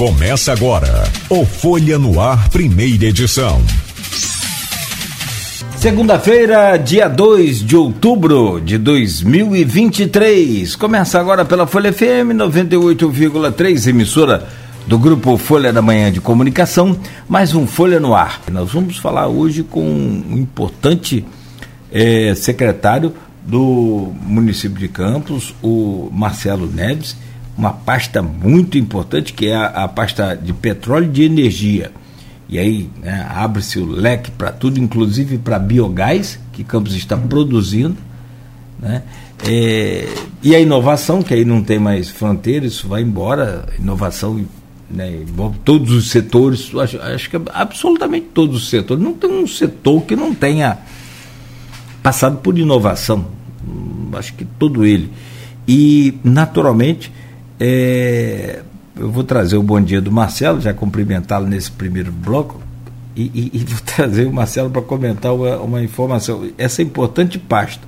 Começa agora o Folha no Ar, primeira edição. Segunda-feira, dia 2 de outubro de 2023. Começa agora pela Folha FM 98,3, emissora do grupo Folha da Manhã de Comunicação, mais um Folha no Ar. Nós vamos falar hoje com um importante é, secretário do município de Campos, o Marcelo Neves uma pasta muito importante, que é a, a pasta de petróleo e de energia. E aí né, abre-se o leque para tudo, inclusive para biogás, que Campos está produzindo. Né? É, e a inovação, que aí não tem mais fronteira, isso vai embora, inovação né, envolve todos os setores, acho, acho que absolutamente todos os setores. Não tem um setor que não tenha passado por inovação, acho que todo ele. E, naturalmente, é, eu vou trazer o bom dia do Marcelo, já cumprimentá-lo nesse primeiro bloco, e, e, e vou trazer o Marcelo para comentar uma, uma, informação. Essa importante pasta,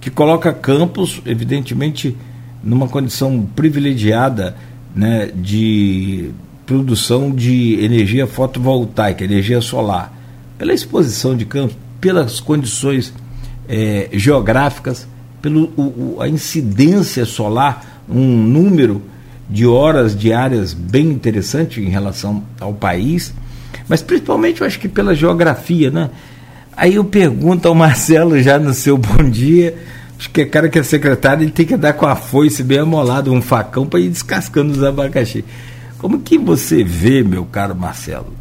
que coloca Campos, evidentemente, numa condição privilegiada né, de produção de energia fotovoltaica, energia solar, pela exposição de Campos, pelas condições é, geográficas, pela incidência solar um número de horas diárias bem interessante em relação ao país, mas principalmente eu acho que pela geografia, né? Aí eu pergunto ao Marcelo já no seu bom dia, acho que é cara que é secretário, ele tem que dar com a foice bem amolada, um facão para ir descascando os abacaxi. Como que você vê, meu caro Marcelo,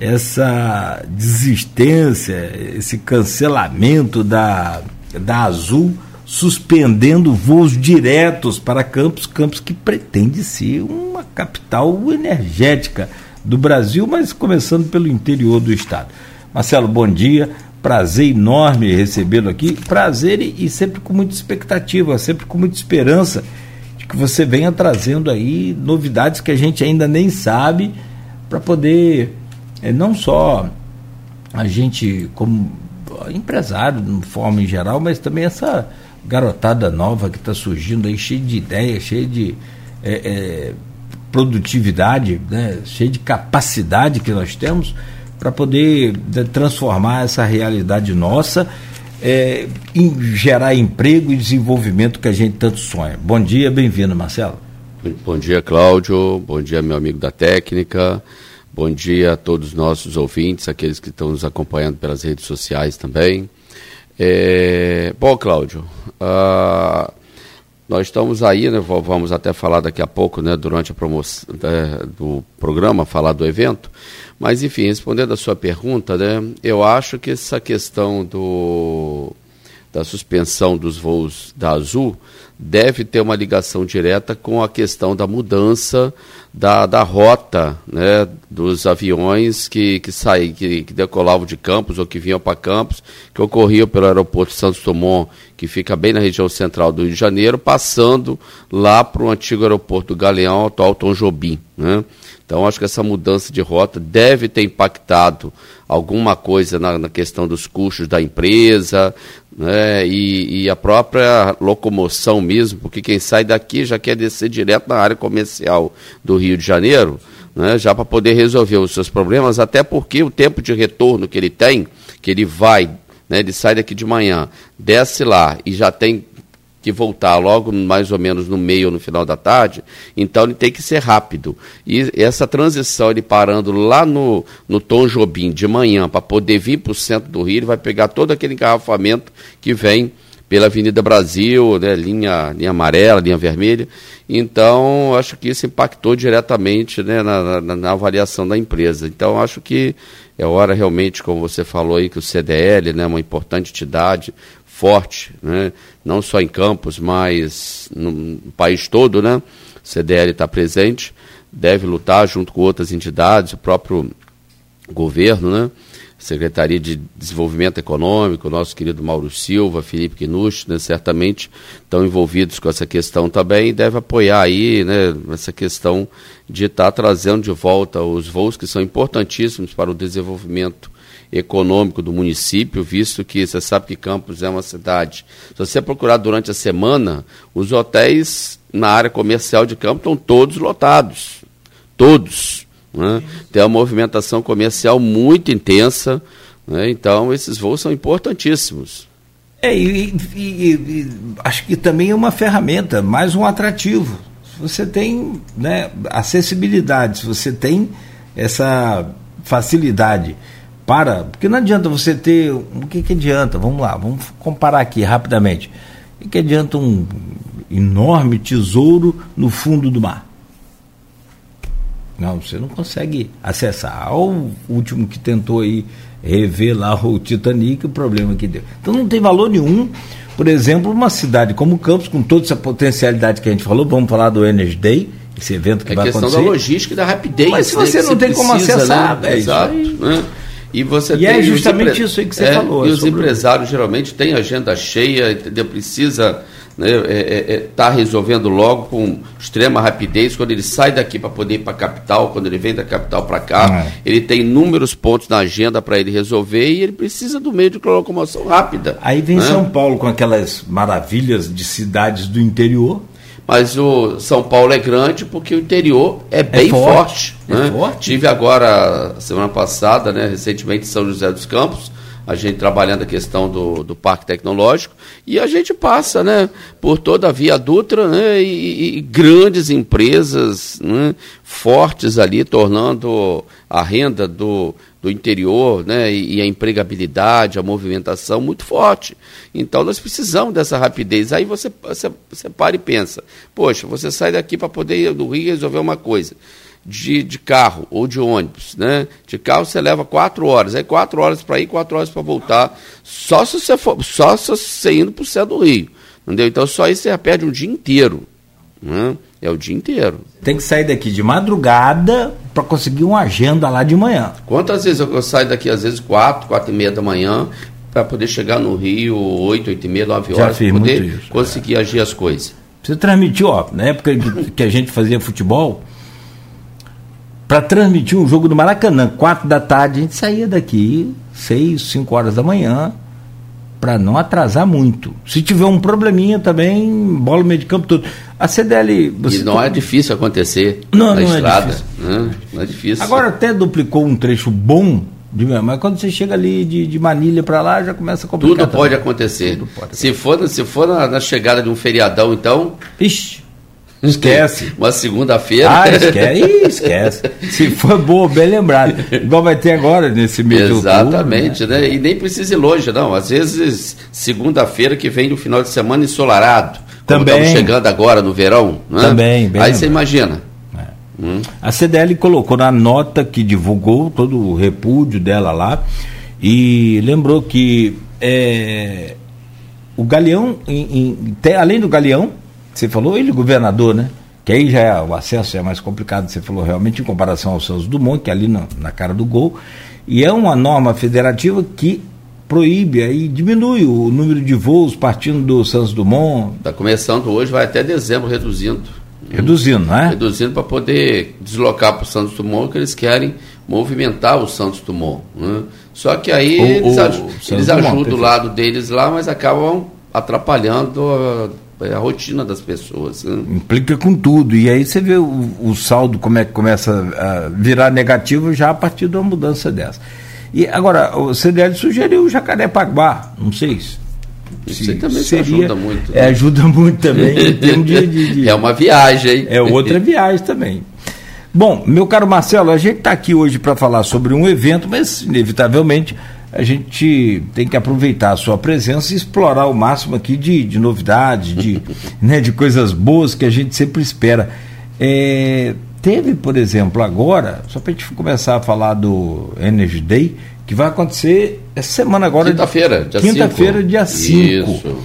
essa desistência, esse cancelamento da, da Azul suspendendo voos diretos para Campos, Campos que pretende ser uma capital energética do Brasil, mas começando pelo interior do estado. Marcelo, bom dia. Prazer enorme recebê-lo aqui. Prazer e, e, sempre com muita expectativa, sempre com muita esperança de que você venha trazendo aí novidades que a gente ainda nem sabe para poder é, não só a gente como empresário de forma em geral, mas também essa garotada nova que está surgindo aí, cheia de ideias, cheia de é, é, produtividade, né, cheia de capacidade que nós temos para poder né, transformar essa realidade nossa é, em gerar emprego e desenvolvimento que a gente tanto sonha. Bom dia, bem-vindo, Marcelo. Bom dia, Cláudio. Bom dia, meu amigo da técnica. Bom dia a todos os nossos ouvintes, aqueles que estão nos acompanhando pelas redes sociais também. É, bom, Cláudio, uh, nós estamos aí, né, vamos até falar daqui a pouco, né, durante a promoção né, do programa, falar do evento, mas enfim, respondendo a sua pergunta, né, eu acho que essa questão do, da suspensão dos voos da Azul deve ter uma ligação direta com a questão da mudança da, da rota né, dos aviões que, que, saí, que, que decolavam de Campos ou que vinham para Campos, que ocorriam pelo aeroporto Santos Dumont, que fica bem na região central do Rio de Janeiro, passando lá para o antigo aeroporto do Galeão, atual Tom Jobim. Né? Então, acho que essa mudança de rota deve ter impactado alguma coisa na, na questão dos custos da empresa né, e, e, a própria locomoção mesmo, porque quem sai daqui já quer descer direto na área comercial do Rio de Janeiro, né, já para poder resolver os seus problemas, até porque o tempo de retorno que ele tem, que ele vai, né, ele sai daqui de manhã, desce lá e já tem que voltar logo mais ou menos no meio ou no final da tarde, então ele tem que ser rápido. E essa transição, ele parando lá no, no Tom Jobim de manhã para poder vir para o centro do Rio, ele vai pegar todo aquele engarrafamento que vem pela Avenida Brasil, né, linha, linha amarela, linha vermelha. Então, acho que isso impactou diretamente né, na, na, na, avaliação da empresa. Então, acho que é hora realmente, como você falou aí, que o CDL, né, uma importante entidade, forte, né? não só em Campos, mas no país todo, né? O CDL está presente, deve lutar junto com outras entidades, o próprio governo, né? Secretaria de Desenvolvimento Econômico, nosso querido Mauro Silva, Felipe Quinucci, né, certamente estão envolvidos com essa questão também e deve apoiar aí né, essa questão de estar tá trazendo de volta os voos que são importantíssimos para o desenvolvimento econômico do município, visto que você sabe que Campos é uma cidade. Se você procurar durante a semana, os hotéis na área comercial de Campos estão todos lotados. todos. Né? Tem uma movimentação comercial muito intensa, né? então esses voos são importantíssimos. É, e, e, e, acho que também é uma ferramenta, mais um atrativo. Você tem né, acessibilidade, você tem essa facilidade para. Porque não adianta você ter. O que, que adianta? Vamos lá, vamos comparar aqui rapidamente. O que, que adianta um enorme tesouro no fundo do mar? Não, você não consegue acessar. O último que tentou aí rever lá o Titanic, o problema que deu. Então não tem valor nenhum, por exemplo, uma cidade como Campos, com toda essa potencialidade que a gente falou, vamos falar do Energy Day, esse evento que é vai acontecer. É questão da logística e da rapidez. Mas se você né, não tem precisa, como acessar, né? é Exato. Né? E, você e é justamente isso aí que você é, falou. E os empresários geralmente têm agenda cheia, entendeu? Precisa né, é, é, é, tá resolvendo logo com extrema rapidez. Quando ele sai daqui para poder ir para a capital, quando ele vem da capital para cá, é. ele tem inúmeros pontos na agenda para ele resolver e ele precisa do meio de locomoção rápida. Aí vem né? São Paulo com aquelas maravilhas de cidades do interior. Mas o São Paulo é grande porque o interior é, é bem forte. forte, né? forte. Tive agora, semana passada, né, recentemente, em São José dos Campos, a gente trabalhando a questão do, do parque tecnológico, e a gente passa né, por toda a Via Dutra né, e, e grandes empresas né, fortes ali, tornando a renda do, do interior né, e, e a empregabilidade, a movimentação muito forte. Então nós precisamos dessa rapidez. Aí você, você, você para e pensa, poxa, você sai daqui para poder ir do Rio resolver uma coisa de, de carro ou de ônibus, né? De carro você leva quatro horas, aí quatro horas para ir, quatro horas para voltar, só se você for, só se você indo para o céu do Rio, entendeu? Então só isso você perde um dia inteiro, né? É o dia inteiro. Tem que sair daqui de madrugada para conseguir uma agenda lá de manhã. Quantas vezes eu, eu saio daqui às vezes quatro, quatro e meia da manhã para poder chegar no Rio oito, oito e meia, nove horas, para poder isso, conseguir é. agir as coisas. Você transmitiu, ó, na época que a gente fazia futebol, para transmitir um jogo do Maracanã, quatro da tarde, a gente saía daqui seis, cinco horas da manhã, para não atrasar muito. Se tiver um probleminha também, bola no meio de campo todo. A CDL. e não é difícil acontecer não, na não é estrada. É difícil. Né? Não é difícil. Agora até duplicou um trecho bom de mas quando você chega ali de, de Manilha para lá, já começa a complicar. Tudo pode acontecer. Tudo pode acontecer. Se for, se for na, na, chegada de um feriadão, então. Ixi. Esquece. Uma segunda-feira. Ah, esquece. Ih, esquece. Se for boa, bem lembrado. Igual vai ter agora nesse mês Exatamente, outubro, né? né? E nem precisa ir longe, não. Às vezes, segunda-feira que vem no final de semana ensolarado. Também. estamos chegando agora no verão. Né? Também, bem Aí lembrado. você imagina. É. Hum. A CDL colocou na nota que divulgou todo o repúdio dela lá e lembrou que é, o Galeão, em, em, além do Galeão, você falou ele governador, né? Que aí já é, o acesso é mais complicado, você falou realmente em comparação ao Santos Dumont, que é ali na, na cara do gol. E é uma norma federativa que proíbe aí diminui o número de voos partindo do Santos Dumont. Está começando hoje, vai até dezembro reduzindo. Reduzindo, né? Reduzindo para poder deslocar para o Santos Dumont, que eles querem movimentar o Santos Dumont. Né? Só que aí eles, aj eles ajudam o lado deles lá, mas acabam atrapalhando é a rotina das pessoas. Né? Implica com tudo. E aí você vê o, o, saldo como é que começa a virar negativo já a partir de uma mudança dessa. E agora, o CDL sugeriu o Jacarepaguá, não sei se. Isso também seria, ajuda muito. Né? É, ajuda muito também em termos de, de, de, É uma viagem. É outra viagem também. Bom, meu caro Marcelo, a gente está aqui hoje para falar sobre um evento, mas inevitavelmente a gente tem que aproveitar a sua presença e explorar o máximo aqui de, de novidades, de, né, de coisas boas que a gente sempre espera. É, teve, por exemplo, agora, só para a gente começar a falar do Energy Day, que vai acontecer essa semana agora. Quinta-feira, dia 5. Quinta-feira, dia 5.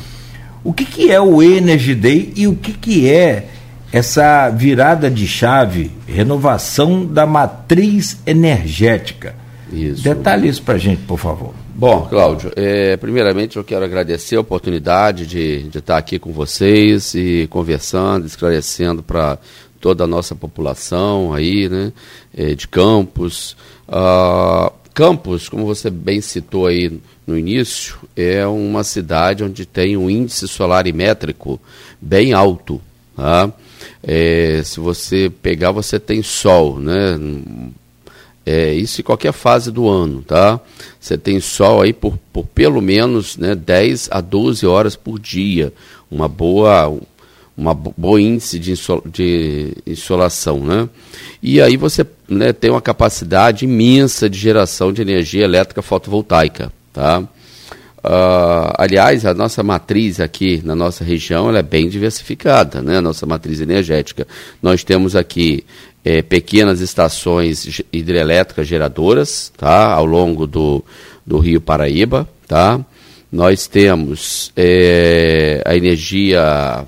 O que, que é o Energy Day e o que, que é essa virada de chave, renovação da matriz energética? Isso. Detalhe isso para a gente, por favor. Bom, Cláudio, é, primeiramente eu quero agradecer a oportunidade de, de estar aqui com vocês e conversando, esclarecendo para toda a nossa população aí, né, é, de Campos. Uh, Campos, como você bem citou aí no início, é uma cidade onde tem um índice solarimétrico bem alto. Tá? É, se você pegar, você tem sol, né? É, isso em qualquer fase do ano, tá? Você tem sol aí por, por pelo menos né, 10 a 12 horas por dia. Uma boa, uma boa índice de, insol, de insolação, né? E aí você né, tem uma capacidade imensa de geração de energia elétrica fotovoltaica, tá? Uh, aliás, a nossa matriz aqui na nossa região é bem diversificada, né? a nossa matriz energética. Nós temos aqui é, pequenas estações hidrelétricas geradoras tá? ao longo do, do Rio Paraíba. Tá? Nós temos é, a energia,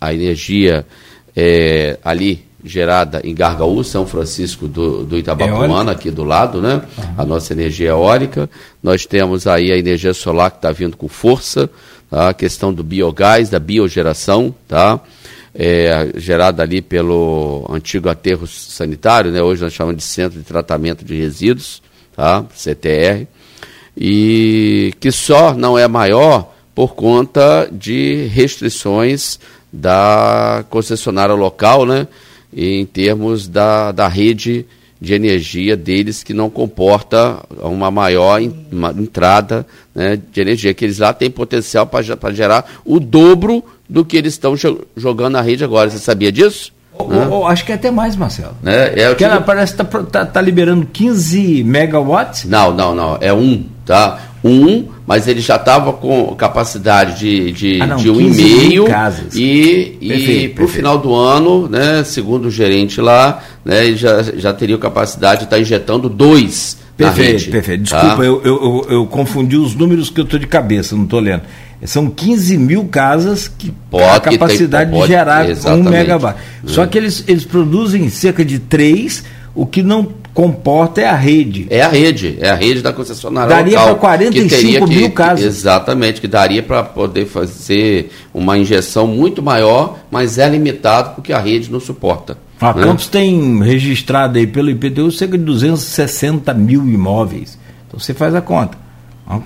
a energia é, ali gerada em Gargaú, São Francisco do, do Itabapuana, aqui do lado, né? Uhum. A nossa energia eólica. Nós temos aí a energia solar que está vindo com força, tá? a questão do biogás, da biogeração, tá? É, gerada ali pelo antigo aterro sanitário, né? hoje nós chamamos de Centro de Tratamento de Resíduos, tá? CTR, e que só não é maior por conta de restrições da concessionária local, né? Em termos da, da rede de energia deles que não comporta uma maior in, uma entrada né, de energia, que eles lá têm potencial para gerar o dobro do que eles estão jogando na rede agora. Você sabia disso? Acho que é até mais, Marcelo. É, é Porque ela parece que está tá, tá liberando 15 megawatts. Não, não, não. É um, tá? Um, mas ele já estava com capacidade de, de, ah, não, de um e meio. E, e para o final do ano, né, segundo o gerente lá, né, ele já, já teria capacidade de estar tá injetando dois. Perfeito, perfeito. Tá? Desculpa, tá? eu, eu, eu, confundi os números que eu estou de cabeça, não estou lendo. São 15 mil casas que pode, a capacidade tem, pode, de gerar um megawatt. Só que eles, eles produzem cerca de três, o que não comporta é a rede. É a rede, é a rede da concessionária daria local. Daria para 45 que, mil casas. Exatamente, que daria para poder fazer uma injeção muito maior, mas é limitado porque a rede não suporta. A né? Campos tem registrado aí pelo IPTU cerca de 260 mil imóveis. Então você faz a conta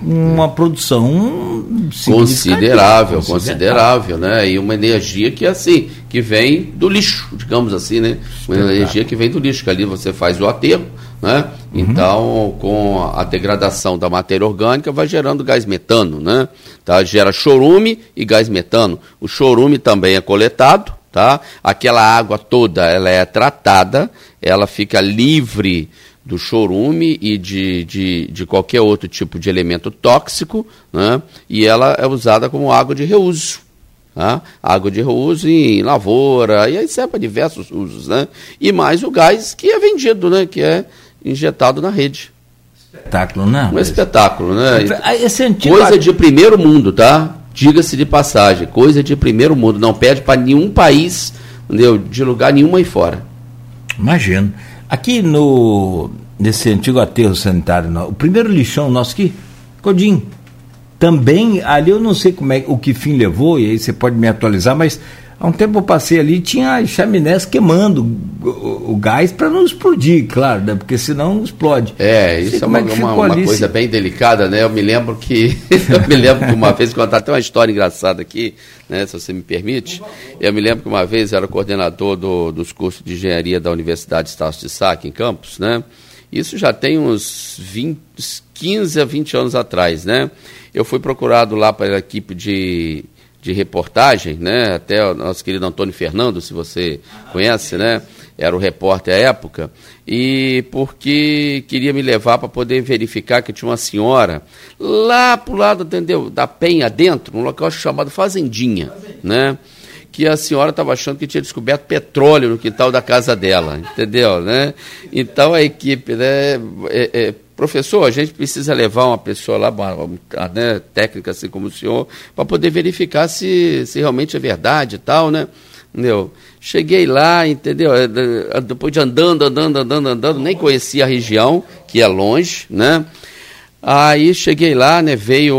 uma produção considerável, considerável, né? E uma energia que assim, que vem do lixo, digamos assim, né? Uma energia que vem do lixo, que ali você faz o aterro, né? Uhum. Então, com a degradação da matéria orgânica, vai gerando gás metano, né? Tá? Gera chorume e gás metano. O chorume também é coletado, tá? Aquela água toda, ela é tratada, ela fica livre do chorume e de, de, de, qualquer outro tipo de elemento tóxico, né? e ela é usada como água de reuso. Tá? Água de reuso em lavoura, e aí serve para diversos usos. Né? E mais o gás que é vendido, né? que é injetado na rede. Espetáculo, né? Um espetáculo, né? Esse antigo... Coisa de primeiro mundo, tá? Diga-se de passagem, coisa de primeiro mundo. Não pede para nenhum país, entendeu? de lugar nenhum aí fora. Imagino. Aqui no nesse antigo aterro sanitário, o primeiro lixão nosso aqui, Codim, também ali eu não sei como é o que fim levou, e aí você pode me atualizar, mas há um tempo eu passei ali tinha chaminés queimando o, o gás para não explodir, claro, né? porque senão explode. É, isso é uma, é uma, uma coisa bem delicada, né? Eu me lembro que eu me lembro que uma vez contar até uma história engraçada aqui, né? Se você me permite, eu me lembro que uma vez eu era coordenador do, dos cursos de engenharia da Universidade Estácio de Sá, aqui em Campos, né? Isso já tem uns 20, 15 a 20 anos atrás, né? Eu fui procurado lá para a equipe de, de reportagem, né? Até o nosso querido Antônio Fernando, se você conhece, né? Era o repórter à época, e porque queria me levar para poder verificar que tinha uma senhora lá para o lado, entendeu? Da Penha dentro, um local chamado Fazendinha, né? que a senhora estava achando que tinha descoberto petróleo no quintal da casa dela, entendeu? Né? Então a equipe, né, é, é, professor, a gente precisa levar uma pessoa lá, uma, uma né, técnica assim como o senhor, para poder verificar se, se realmente é verdade e tal, né? Entendeu? Cheguei lá, entendeu? É, é, depois de andando, andando, andando, andando, nem conhecia a região, que é longe, né? Aí cheguei lá, né? Veio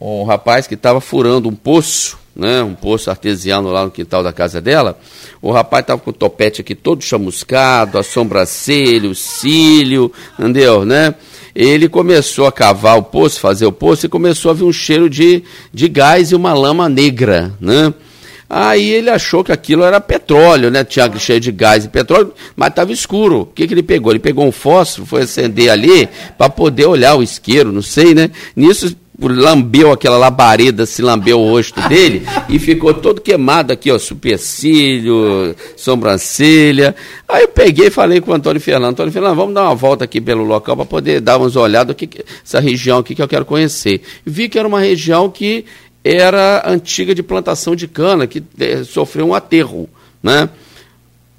o rapaz que estava furando um poço né, um poço artesiano lá no quintal da casa dela. O rapaz estava com o topete aqui todo chamuscado, a sobrancelha, o cílio, entendeu, né? Ele começou a cavar o poço, fazer o poço, e começou a vir um cheiro de, de gás e uma lama negra, né? Aí ele achou que aquilo era petróleo, né? Tinha cheio de gás e petróleo, mas estava escuro. O que, que ele pegou? Ele pegou um fósforo, foi acender ali para poder olhar o isqueiro, não sei, né? Nisso lambeu aquela labareda, se lambeu o rosto dele e ficou todo queimado aqui, ó, supercílio, sobrancelha. Aí eu peguei e falei com o Antônio Fernando, Antônio Fernando, vamos dar uma volta aqui pelo local para poder dar umas olhadas, que, essa região aqui que eu quero conhecer. Vi que era uma região que era antiga de plantação de cana, que é, sofreu um aterro, né?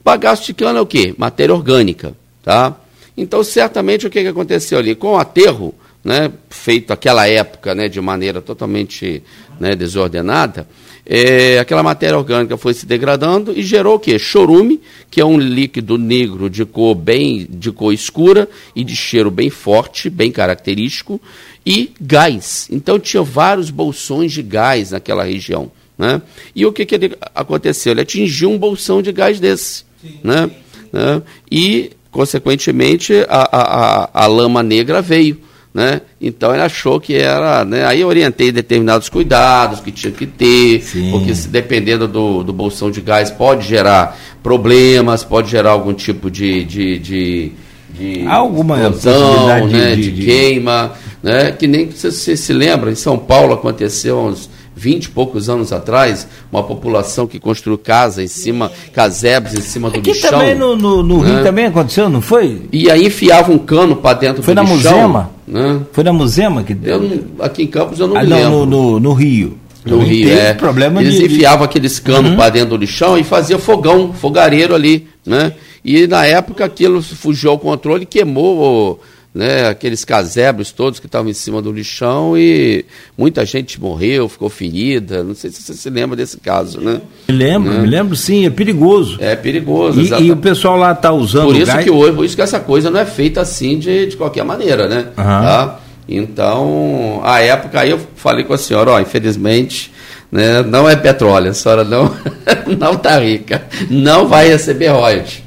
Bagaço de cana é o quê? Matéria orgânica, tá? Então, certamente, o que, que aconteceu ali? Com o aterro, né, feito aquela época né, de maneira totalmente né, desordenada, é, aquela matéria orgânica foi se degradando e gerou o quê? Chorume, que é um líquido negro de cor bem de cor escura e de cheiro bem forte, bem característico, e gás. Então tinha vários bolsões de gás naquela região. Né? E o que, que ele, aconteceu? Ele atingiu um bolsão de gás desse. Sim, né? Sim. né? E, consequentemente, a, a, a, a lama negra veio. Né? Então ele achou que era. Né? Aí eu orientei determinados cuidados que tinha que ter, Sim. porque se dependendo do, do bolsão de gás pode gerar problemas, pode gerar algum tipo de, de, de, de alguma explosão, né? de, de, de, queima, né? que nem você, você se lembra, em São Paulo aconteceu uns 20 e poucos anos atrás, uma população que construiu casa em cima, casebres em cima do Aqui lixão. também no, no, no né? Rio também aconteceu, não foi? E aí enfiava um cano para dentro foi do lixão. Foi na Musema? Né? Foi na Musema que deu? aqui em Campos eu não ah, me lembro. No, no, no Rio. No Rio, é. Problema Eles de... enfiavam aqueles canos uhum. para dentro do lixão e fazia fogão, fogareiro ali, né? E na época aquilo fugiu ao controle e queimou né, aqueles casebres todos que estavam em cima do lixão e muita gente morreu, ficou ferida. Não sei se você se lembra desse caso, né? Me lembro, né? me lembro sim, é perigoso. É perigoso, E, e o pessoal lá está usando Por isso gás... que hoje, por isso que essa coisa não é feita assim de, de qualquer maneira, né? Uhum. Tá? Então, a época aí eu falei com a senhora, ó, infelizmente, né, não é petróleo, a senhora não não tá rica, não vai receber royalties.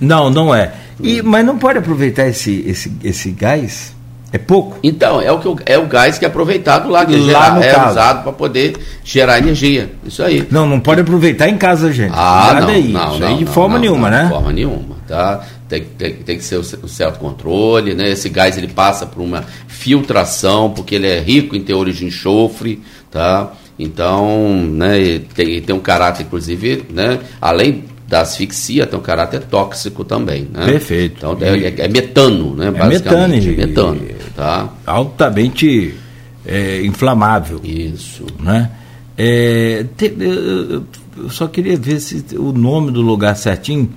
Não, não é. E, mas não pode aproveitar esse, esse, esse gás? É pouco? Então, é o, que, é o gás que é aproveitado lá, que é lá é, é usado para poder gerar energia. Isso aí. Não, não pode aproveitar em casa, gente. Ah, Nada não, aí. não, não, aí de forma nenhuma, né? De forma nenhuma, tá? Tem, tem, tem que ser o, o, certo controle, né? Esse gás ele passa por uma filtração, porque ele é rico em teores de enxofre, tá? Então, né, tem, tem um caráter, inclusive, né, além da asfixia tem um caráter tóxico também. Né? Perfeito. Então é, é, é metano, né? É metano, metano, tá? Altamente é, inflamável. Isso. Né? É, te, eu só queria ver se o nome do lugar certinho,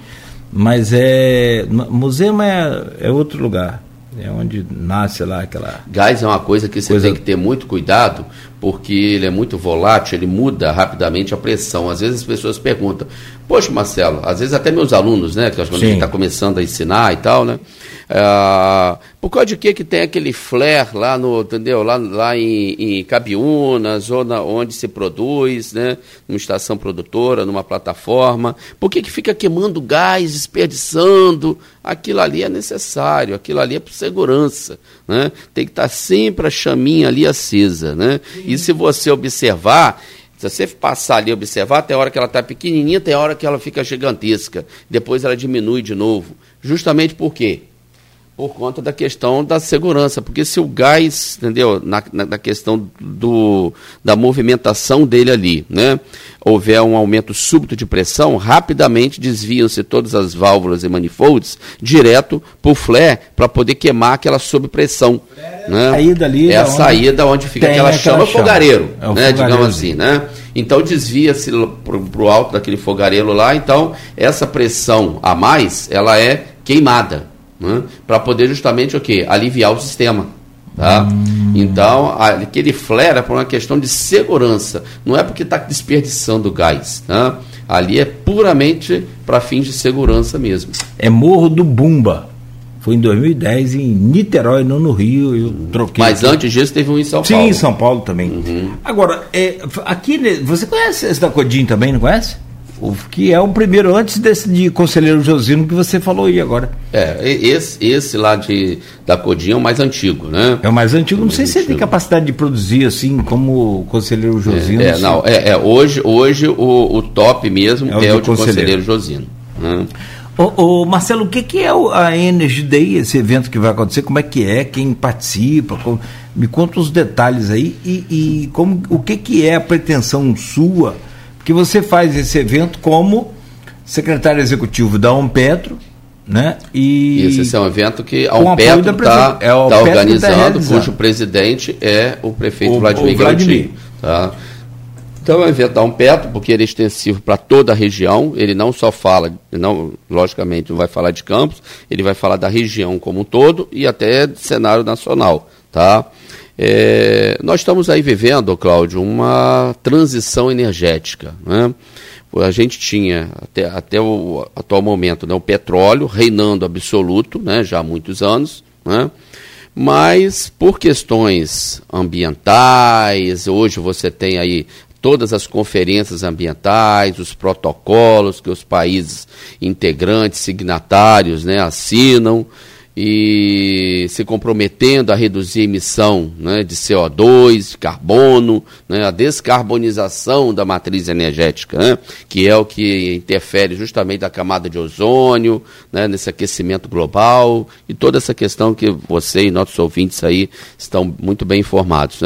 mas é. Museu é, é outro lugar. É onde nasce lá aquela. Gás é uma coisa que você coisa... tem que ter muito cuidado, porque ele é muito volátil, ele muda rapidamente a pressão. Às vezes as pessoas perguntam, poxa, Marcelo, às vezes até meus alunos, né, que quando a gente está começando a ensinar e tal, né? Ah, por causa de que que tem aquele flare lá no, entendeu? Lá, lá em, em Cabiúnas, ou na, onde se produz, né? Numa estação produtora, numa plataforma. Por que que fica queimando gás, desperdiçando? Aquilo ali é necessário, aquilo ali é por segurança, né? Tem que estar tá sempre a chaminha ali acesa, né? E se você observar, se você passar ali e observar, tem hora que ela está pequenininha, tem hora que ela fica gigantesca. Depois ela diminui de novo. Justamente por quê? Por conta da questão da segurança, porque se o gás, entendeu, na, na, na, questão do, da movimentação dele ali, né, houver um aumento súbito de pressão, rapidamente desviam-se todas as válvulas e manifolds direto para o flare para poder queimar aquela sobrepressão. Né? Saída ali é a saída onde fica aquela chama, chama. fogareiro, é né, digamos assim, né? Então desvia-se para o alto daquele fogareiro lá, então essa pressão a mais, ela é queimada né? para poder justamente o quê? aliviar o sistema. Tá? Hum. Então, aquele flare é por uma questão de segurança, não é porque está desperdiçando gás. Tá? Ali é puramente para fins de segurança mesmo. É Morro do Bumba. Foi em 2010 em Niterói, não no Rio. Eu troquei. Mas aqui. antes disso teve um em São Sim, Paulo. Sim, em São Paulo também. Uhum. Agora, é, aqui, você conhece esse da Codim também, não conhece? O que é o primeiro antes desse de conselheiro Josino que você falou aí agora. É, esse, esse lá de, da Codinha é o mais antigo, né? É o mais antigo. É o mais não sei antigo. se ele tem capacidade de produzir assim como o conselheiro Josino. É, é não, é, é, hoje, hoje o, o top mesmo é o, é o de conselheiro, conselheiro Josino. Né? Ô, ô, Marcelo, o que, que é a Energy Day, esse evento que vai acontecer? Como é que é? Quem participa? Como... Me conta os detalhes aí e, e, como, o que, que é a pretensão sua? Porque você faz esse evento como secretário executivo da Ompetro, né? E Isso, esse é um evento que a Ompetro está é tá organizando, tá cujo presidente é o prefeito o, Vladimir, o Vladimir. Tá? Então, é um petro, porque ele é extensivo para toda a região, ele não só fala, não, logicamente, não vai falar de Campos, ele vai falar da região como um todo e até cenário nacional. Tá? É, nós estamos aí vivendo, Cláudio, uma transição energética. Né? A gente tinha, até, até o atual momento, né, o petróleo reinando absoluto, né, já há muitos anos, né? mas por questões ambientais, hoje você tem aí todas as conferências ambientais, os protocolos que os países integrantes, signatários, né, assinam e se comprometendo a reduzir a emissão né, de CO2, de carbono, né, a descarbonização da matriz energética, né, que é o que interfere justamente da camada de ozônio, né, nesse aquecimento global e toda essa questão que você e nossos ouvintes aí estão muito bem informados.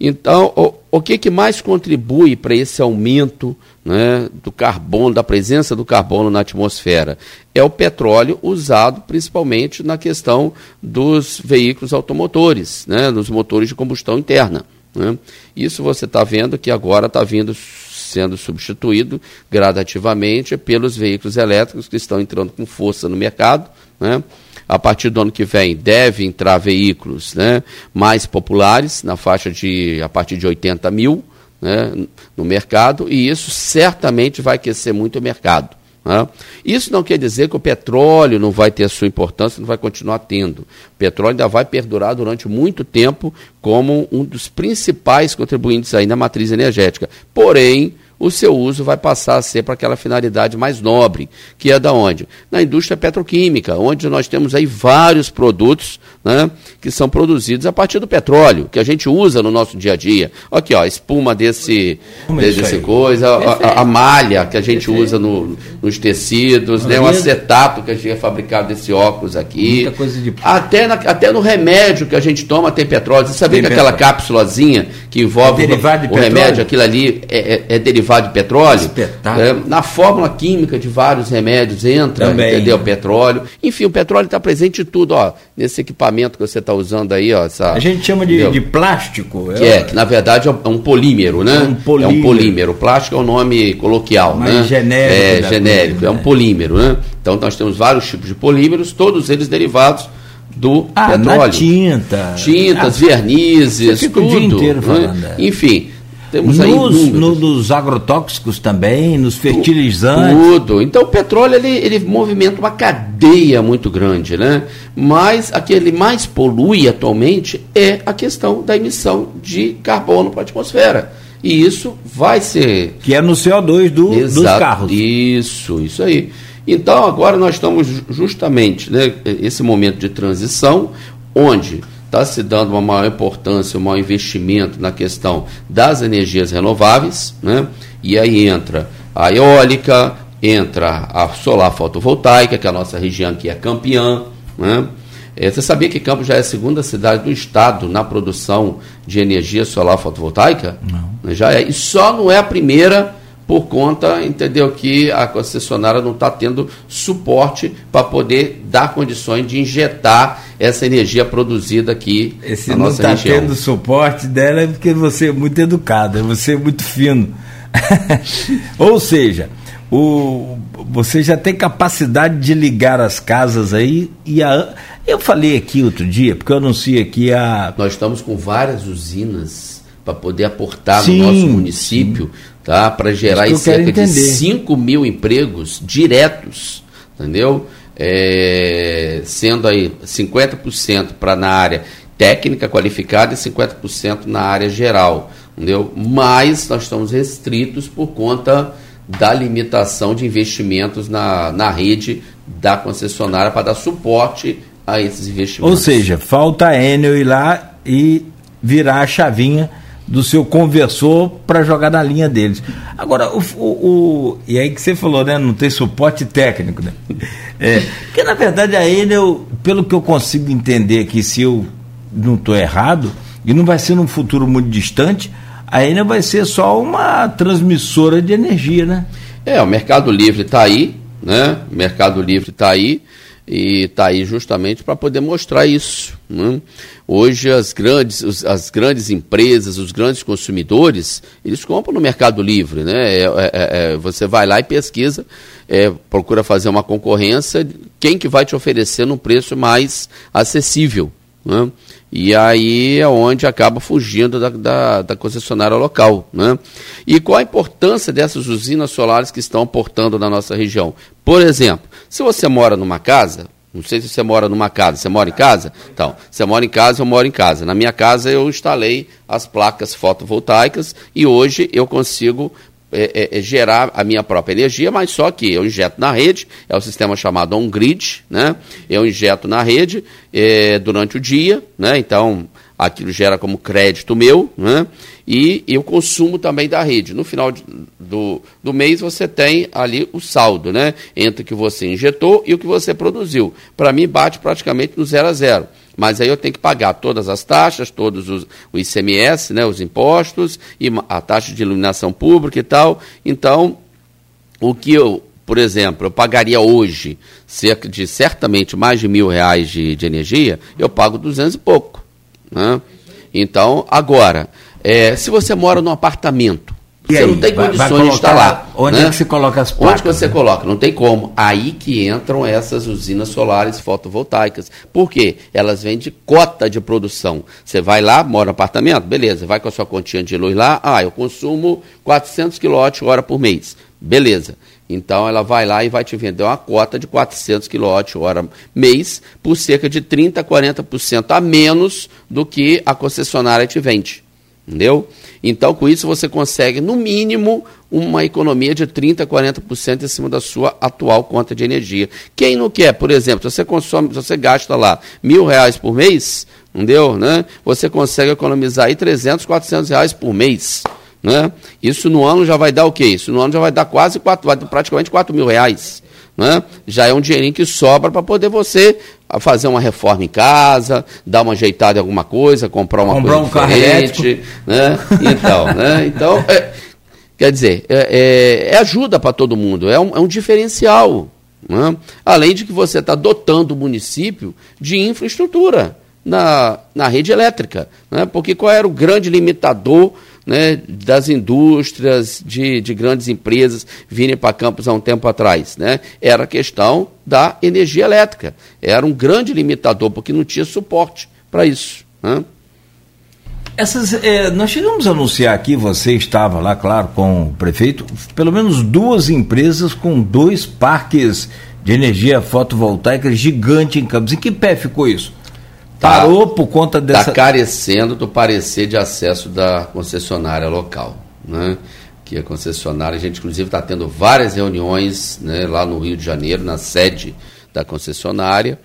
Então, o, o que, que mais contribui para esse aumento né, do carbono, da presença do carbono na atmosfera? É o petróleo usado principalmente na questão dos veículos automotores, né, nos motores de combustão interna. Né? Isso você está vendo que agora está vindo sendo substituído gradativamente pelos veículos elétricos que estão entrando com força no mercado. Né? A partir do ano que vem deve entrar veículos né, mais populares, na faixa de a partir de 80 mil né, no mercado, e isso certamente vai aquecer muito o mercado. Né? Isso não quer dizer que o petróleo não vai ter a sua importância, não vai continuar tendo. O petróleo ainda vai perdurar durante muito tempo como um dos principais contribuintes aí na matriz energética. Porém, o seu uso vai passar a ser para aquela finalidade mais nobre, que é da onde? Na indústria petroquímica, onde nós temos aí vários produtos né, que são produzidos a partir do petróleo, que a gente usa no nosso dia a dia. Aqui, ó, a espuma desse, desse coisa, a, a, malha que a gente Perfeito. usa no, nos tecidos, né, o acetato que a gente é fabricado desse óculos aqui. Muita coisa de... até, na, até no remédio que a gente toma tem petróleo. Você sabia tem que aquela cápsulazinha que envolve é o, o remédio, aquilo ali é, é, é derivado de petróleo. É, na fórmula química de vários remédios entra, Também. entendeu? O petróleo. Enfim, o petróleo está presente em tudo, ó. Nesse equipamento que você está usando aí, ó. Essa, a gente chama de, de plástico. Que é, que na verdade é um polímero, né? É um polímero. É um polímero. O plástico é o um nome coloquial, Mais né? genérico. É, genérico. É um polímero, né? Então nós temos vários tipos de polímeros, todos eles derivados do ah, petróleo. tinta. Tintas, ah, vernizes, tudo. O dia inteiro né? falando. Né? Enfim, temos nos, no, nos agrotóxicos também, nos fertilizantes. Tudo. Então o petróleo ele, ele movimenta uma cadeia muito grande, né? Mas a que ele mais polui atualmente é a questão da emissão de carbono para a atmosfera. E isso vai ser. Que é no CO2 do, Exato. dos carros. Isso, isso aí. Então agora nós estamos justamente né, esse momento de transição, onde está se dando uma maior importância, um maior investimento na questão das energias renováveis, né? e aí entra a eólica, entra a solar fotovoltaica, que é a nossa região que é campeã. Né? É, você sabia que Campos já é a segunda cidade do estado na produção de energia solar fotovoltaica? Não. Já é. E só não é a primeira por conta, entendeu, que a concessionária não está tendo suporte para poder dar condições de injetar essa energia produzida aqui Esse na nossa tá região. não está tendo suporte dela é porque você é muito educado, você é muito fino. Ou seja, o, você já tem capacidade de ligar as casas aí e a, eu falei aqui outro dia, porque eu anunciei aqui a. Nós estamos com várias usinas para poder aportar sim, no nosso município. Sim tá? para gerar cerca de 5 mil empregos diretos, entendeu? É, sendo aí 50% para na área técnica qualificada e 50% na área geral, entendeu? Mas nós estamos restritos por conta da limitação de investimentos na, na rede da concessionária para dar suporte a esses investimentos. Ou seja, falta a Enel ir lá e virar a chavinha do seu conversor para jogar na linha deles. Agora, o, o, o, e aí que você falou, né? Não tem suporte técnico, né? É, porque na verdade a Enel, pelo que eu consigo entender aqui, se eu não estou errado, e não vai ser num futuro muito distante, a Enel vai ser só uma transmissora de energia, né? É, o Mercado Livre está aí, né? O Mercado Livre está aí e está aí justamente para poder mostrar isso. Né? Hoje as grandes, as grandes empresas, os grandes consumidores, eles compram no Mercado Livre. Né? É, é, é, você vai lá e pesquisa, é, procura fazer uma concorrência, quem que vai te oferecer num preço mais acessível. Né? E aí é onde acaba fugindo da, da, da, concessionária local. Né? E qual a importância dessas usinas solares que estão aportando na nossa região? Por exemplo, se você mora numa casa, não sei se você mora numa casa, você mora em casa? Então, você mora em casa, eu moro em casa. Na minha casa eu instalei as placas fotovoltaicas e hoje eu consigo é, é, é, gerar a minha própria energia, mas só que eu injeto na rede, é o sistema chamado on-grid, né? Eu injeto na rede é, durante o dia, né? Então, aquilo gera como crédito meu, né? E eu consumo também da rede. No final de, do, do mês você tem ali o saldo, né? Entre o que você injetou e o que você produziu. Para mim bate praticamente no zero a zero mas aí eu tenho que pagar todas as taxas, todos os o ICMS, né, os impostos, e a taxa de iluminação pública e tal. Então, o que eu, por exemplo, eu pagaria hoje cerca de certamente mais de mil reais de, de energia, eu pago duzentos e pouco. Né? Então, agora, é, se você mora num apartamento, e você aí, não tem vai, condições vai de instalar. Onde né? é que você coloca as placas? Onde que você coloca? Não tem como. Aí que entram essas usinas solares fotovoltaicas. Por quê? Elas vêm de cota de produção. Você vai lá, mora no apartamento, beleza, vai com a sua continha de luz lá, ah, eu consumo 400 kWh por mês. Beleza. Então ela vai lá e vai te vender uma cota de 400 kWh mês por cerca de 30 a 40% a menos do que a concessionária te vende. Entendeu? Então, com isso, você consegue, no mínimo, uma economia de 30% a 40% em cima da sua atual conta de energia. Quem não quer, por exemplo, se você consome, se você gasta lá mil reais por mês, entendeu? Né? Você consegue economizar aí 300, 400 reais por mês. Né? Isso no ano já vai dar o quê? Isso no ano já vai dar quase quatro, praticamente 4 mil reais. Né? Já é um dinheirinho que sobra para poder você fazer uma reforma em casa, dar uma ajeitada em alguma coisa, comprar uma comprar coisa um diferente. Né? Então, né? então é, quer dizer, é, é, é ajuda para todo mundo, é um, é um diferencial. Né? Além de que você está dotando o município de infraestrutura na, na rede elétrica. Né? Porque qual era o grande limitador né, das indústrias, de, de grandes empresas virem para Campos há um tempo atrás. Né? Era a questão da energia elétrica. Era um grande limitador, porque não tinha suporte para isso. Né? Essas, é, nós chegamos a anunciar aqui, você estava lá, claro, com o prefeito, pelo menos duas empresas com dois parques de energia fotovoltaica gigante em Campos. Em que pé ficou isso? Tá. Parou por conta dessa. Está carecendo do parecer de acesso da concessionária local. Né? Que a concessionária, a gente inclusive está tendo várias reuniões né, lá no Rio de Janeiro, na sede da concessionária,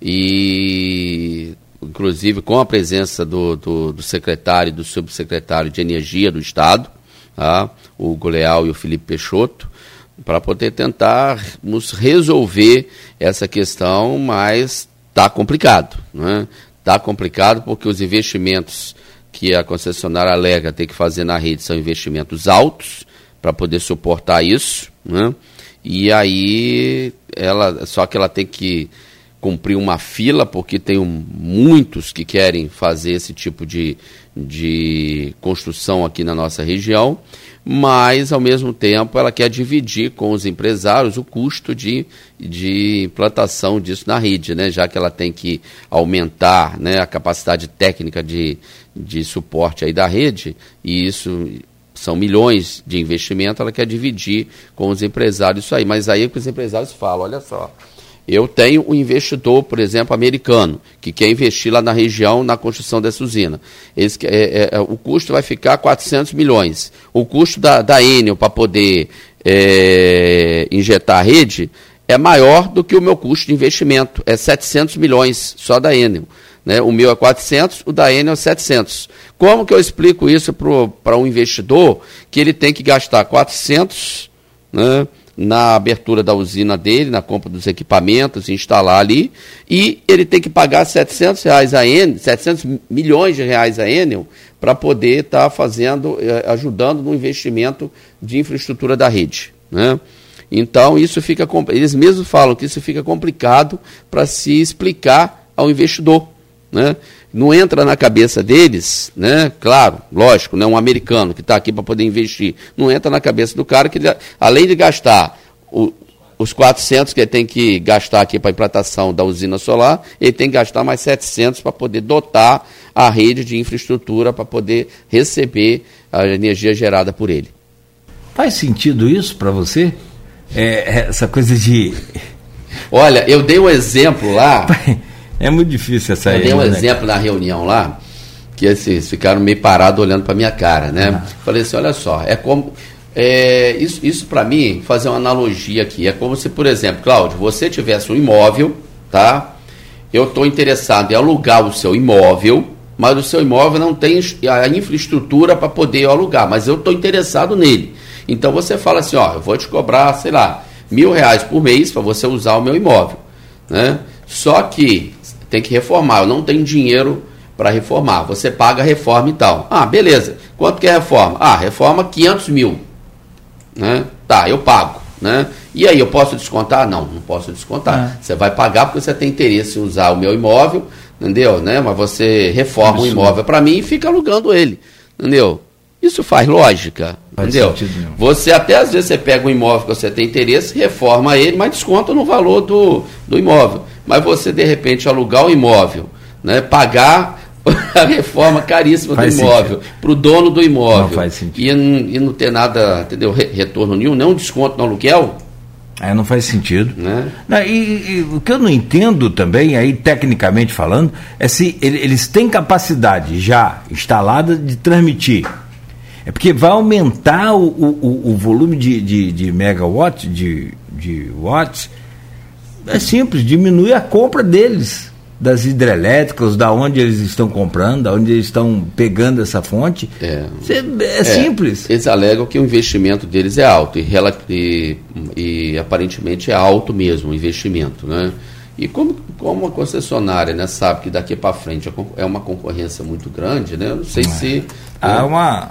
e inclusive com a presença do, do, do secretário e do subsecretário de Energia do Estado, tá? o Goleal e o Felipe Peixoto, para poder tentarmos resolver essa questão, mas está complicado. Está complicado porque os investimentos que a concessionária alega ter que fazer na rede são investimentos altos para poder suportar isso. Né? E aí, ela, só que ela tem que cumprir uma fila, porque tem um, muitos que querem fazer esse tipo de, de construção aqui na nossa região mas ao mesmo tempo ela quer dividir com os empresários o custo de, de implantação disso na rede, né? já que ela tem que aumentar né, a capacidade técnica de, de suporte aí da rede, e isso são milhões de investimento, ela quer dividir com os empresários isso aí. Mas aí é que os empresários falam, olha só, eu tenho um investidor, por exemplo, americano, que quer investir lá na região na construção dessa usina. É, é, é, o custo vai ficar 400 milhões. O custo da, da Enel para poder é, injetar a rede é maior do que o meu custo de investimento, é 700 milhões só da Enel. Né? O meu é 400, o da Enel é 700. Como que eu explico isso para um investidor que ele tem que gastar 400 né, na abertura da usina dele, na compra dos equipamentos, instalar ali, e ele tem que pagar 700 reais a Enel, 700 milhões de reais a Enel para poder estar tá fazendo, eh, ajudando no investimento de infraestrutura da rede. Né? Então, isso fica. Eles mesmos falam que isso fica complicado para se explicar ao investidor. Né? Não entra na cabeça deles, né? claro, lógico, né? um americano que está aqui para poder investir, não entra na cabeça do cara que, ele, além de gastar o, os 400 que ele tem que gastar aqui para a implantação da usina solar, ele tem que gastar mais 700 para poder dotar a rede de infraestrutura para poder receber a energia gerada por ele. Faz sentido isso para você? É, essa coisa de. Olha, eu dei um exemplo lá. É muito difícil essa Eu dei um né? exemplo na reunião lá, que assim, eles ficaram meio parados olhando para minha cara, né? Ah. Falei assim, olha só, é como. É, isso isso para mim, fazer uma analogia aqui, é como se, por exemplo, Cláudio, você tivesse um imóvel, tá? Eu estou interessado em alugar o seu imóvel, mas o seu imóvel não tem a infraestrutura para poder alugar, mas eu estou interessado nele. Então você fala assim, ó, eu vou te cobrar, sei lá, mil reais por mês para você usar o meu imóvel. Né? Só que tem que reformar, eu não tenho dinheiro para reformar. Você paga a reforma e tal. Ah, beleza. Quanto que é a reforma? Ah, reforma 500 mil. Né? Tá, eu pago. Né? E aí, eu posso descontar? Não, não posso descontar. É. Você vai pagar porque você tem interesse em usar o meu imóvel, entendeu? Né? Mas você reforma o imóvel para mim e fica alugando ele, entendeu? Isso faz lógica, faz entendeu? Você até às vezes você pega um imóvel que você tem interesse, reforma ele, mas desconta no valor do, do imóvel. Mas você de repente alugar o imóvel, né, pagar a reforma caríssima faz do imóvel para o dono do imóvel não faz sentido. E, e não ter nada, entendeu? Retorno nenhum, nem um desconto no aluguel. É, não faz sentido. Né? Não, e, e, o que eu não entendo também, aí tecnicamente falando, é se eles têm capacidade já instalada de transmitir é porque vai aumentar o, o, o volume de, de, de megawatt, de, de watts. É simples, diminui a compra deles, das hidrelétricas, da onde eles estão comprando, da onde eles estão pegando essa fonte. É, é, é simples. Eles alegam que o investimento deles é alto e, e, e aparentemente é alto mesmo o investimento, né? E como, como a concessionária né, sabe que daqui para frente é uma concorrência muito grande, né? Eu não sei é. se. Há uma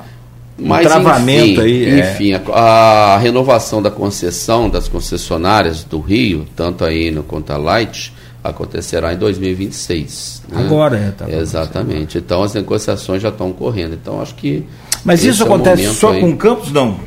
mas, um travamento enfim, aí. É. Enfim, é. a, a, renovação da concessão das concessionárias do Rio, tanto a Eno quanto a Light, acontecerá em 2026. Né? Agora, é, tá Exatamente. Então as negociações já estão correndo. Então acho que. Mas isso acontece é só aí. com Campos, não?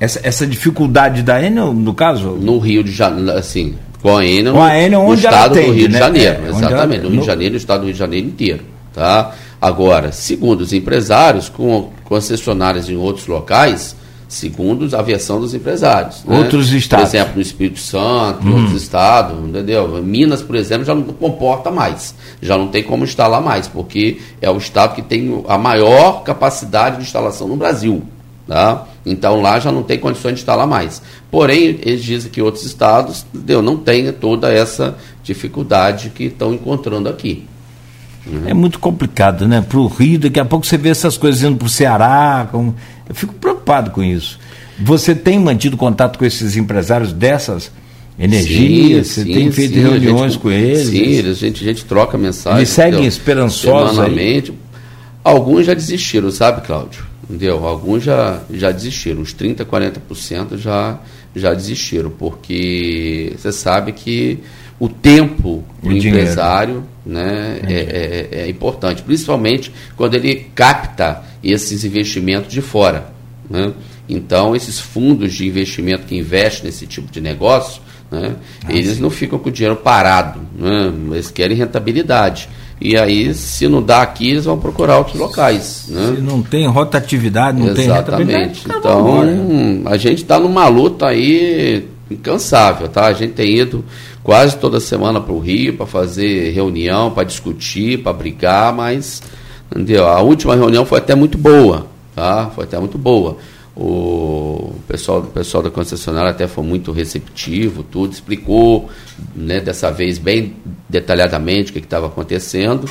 Essa, essa dificuldade da Enel, no caso? No Rio de Janeiro, assim, com a Enel, com a Enel no, onde no estado atende, do Rio né? de Janeiro. É, exatamente, no Rio de Janeiro, no estado do Rio de Janeiro inteiro. Tá? Agora, segundo os empresários, com concessionárias em outros locais, segundo a versão dos empresários. Né? Outros estados. Por exemplo, no Espírito Santo, uhum. outros estados, entendeu? Minas, por exemplo, já não comporta mais. Já não tem como instalar mais, porque é o estado que tem a maior capacidade de instalação no Brasil. Tá? Então lá já não tem condições de instalar mais. Porém, eles dizem que outros estados entendeu? não têm toda essa dificuldade que estão encontrando aqui. É muito complicado, né? Para o Rio, daqui a pouco você vê essas coisas indo para o Ceará. Com... Eu fico preocupado com isso. Você tem mantido contato com esses empresários dessas energias? Sim, você sim, tem feito sim, reuniões gente, com eles? Sim, a gente, a gente troca mensagens. Eles seguem esperançosos aí? Alguns já desistiram, sabe, Cláudio? Entendeu? Alguns já, já desistiram. Uns 30%, 40% já, já desistiram, porque você sabe que o tempo do empresário né, é, é, é, importante, principalmente quando ele capta esses investimentos de fora. Né? Então, esses fundos de investimento que investem nesse tipo de negócio, né, ah, eles sim. não ficam com o dinheiro parado, né? eles querem rentabilidade. E aí, se não dá aqui, eles vão procurar outros locais. Né? Se não tem rotatividade, não Exatamente. tem rentabilidade. Então, a gente está numa luta aí incansável, tá? A gente tem ido quase toda semana para o Rio para fazer reunião, para discutir, para brigar, mas entendeu? a última reunião foi até muito boa, tá? Foi até muito boa. o pessoal, o pessoal da concessionária até foi muito receptivo, tudo, explicou, né, dessa vez bem detalhadamente o que estava acontecendo.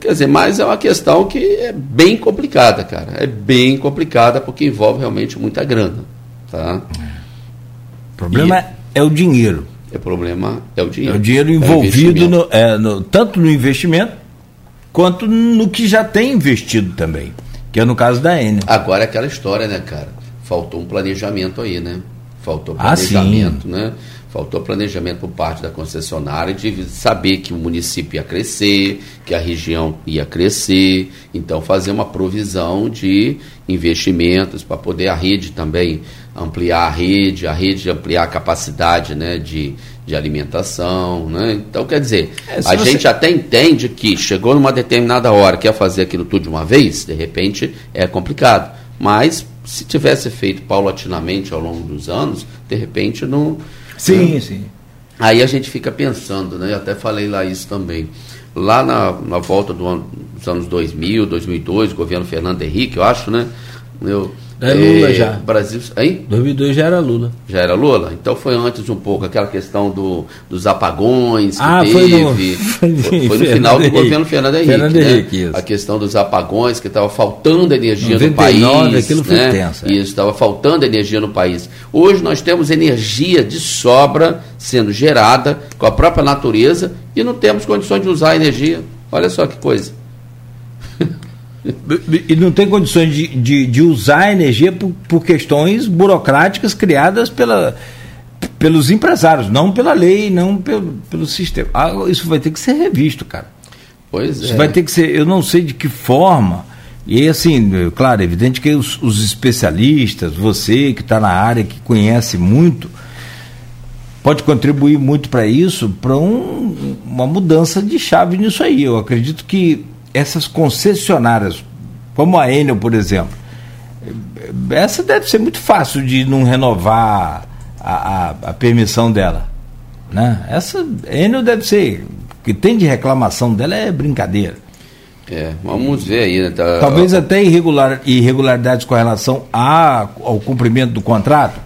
Quer dizer, mas é uma questão que é bem complicada, cara. É bem complicada porque envolve realmente muita grana. Tá? O problema e, é o dinheiro. O problema é o dinheiro. É o dinheiro é envolvido no, é, no, tanto no investimento quanto no que já tem investido também. Que é no caso da Enel. Agora é aquela história, né, cara? Faltou um planejamento aí, né? Faltou planejamento, ah, né? Faltou planejamento por parte da concessionária de saber que o município ia crescer, que a região ia crescer, então fazer uma provisão de investimentos para poder a rede também ampliar a rede, a rede ampliar a capacidade né, de, de alimentação. Né? Então, quer dizer, é, a você... gente até entende que chegou numa determinada hora, quer fazer aquilo tudo de uma vez, de repente é complicado. Mas se tivesse feito paulatinamente ao longo dos anos, de repente não. Sim, né? sim. Aí a gente fica pensando, né? Eu até falei lá isso também. Lá na, na volta do ano, dos anos 2000, 2002, governo Fernando Henrique, eu acho, né? Eu, é Lula é, já. Brasil, hein? 2002 já era Lula. Já era Lula? Então foi antes um pouco aquela questão do, dos apagões que ah, teve. Foi no, foi, foi no final do governo Fernando Henrique. Fernando né? Henrique A questão dos apagões, que estava faltando energia 99, no país. Aquilo foi né? tenso. É. Isso, estava faltando energia no país. Hoje nós temos energia de sobra sendo gerada com a própria natureza e não temos condições de usar a energia. Olha só que coisa. E não tem condições de, de, de usar a energia por, por, questões burocráticas criadas pela, pelos empresários, não pela lei, não pelo, pelo sistema. Ah, isso vai ter que ser revisto, cara. Pois isso é. vai ter que ser, eu não sei de que forma. E assim, claro, é evidente que os, os especialistas, você que está na área, que conhece muito, pode contribuir muito para isso, para um, uma mudança de chave nisso aí. Eu acredito que essas concessionárias, como a Enel, por exemplo, essa deve ser muito fácil de não renovar a, a, a permissão dela. Né? Essa Enel deve ser. O que tem de reclamação dela é brincadeira. É, vamos ver aí. Né? Tá, Talvez até irregular, irregularidades com relação a, ao cumprimento do contrato.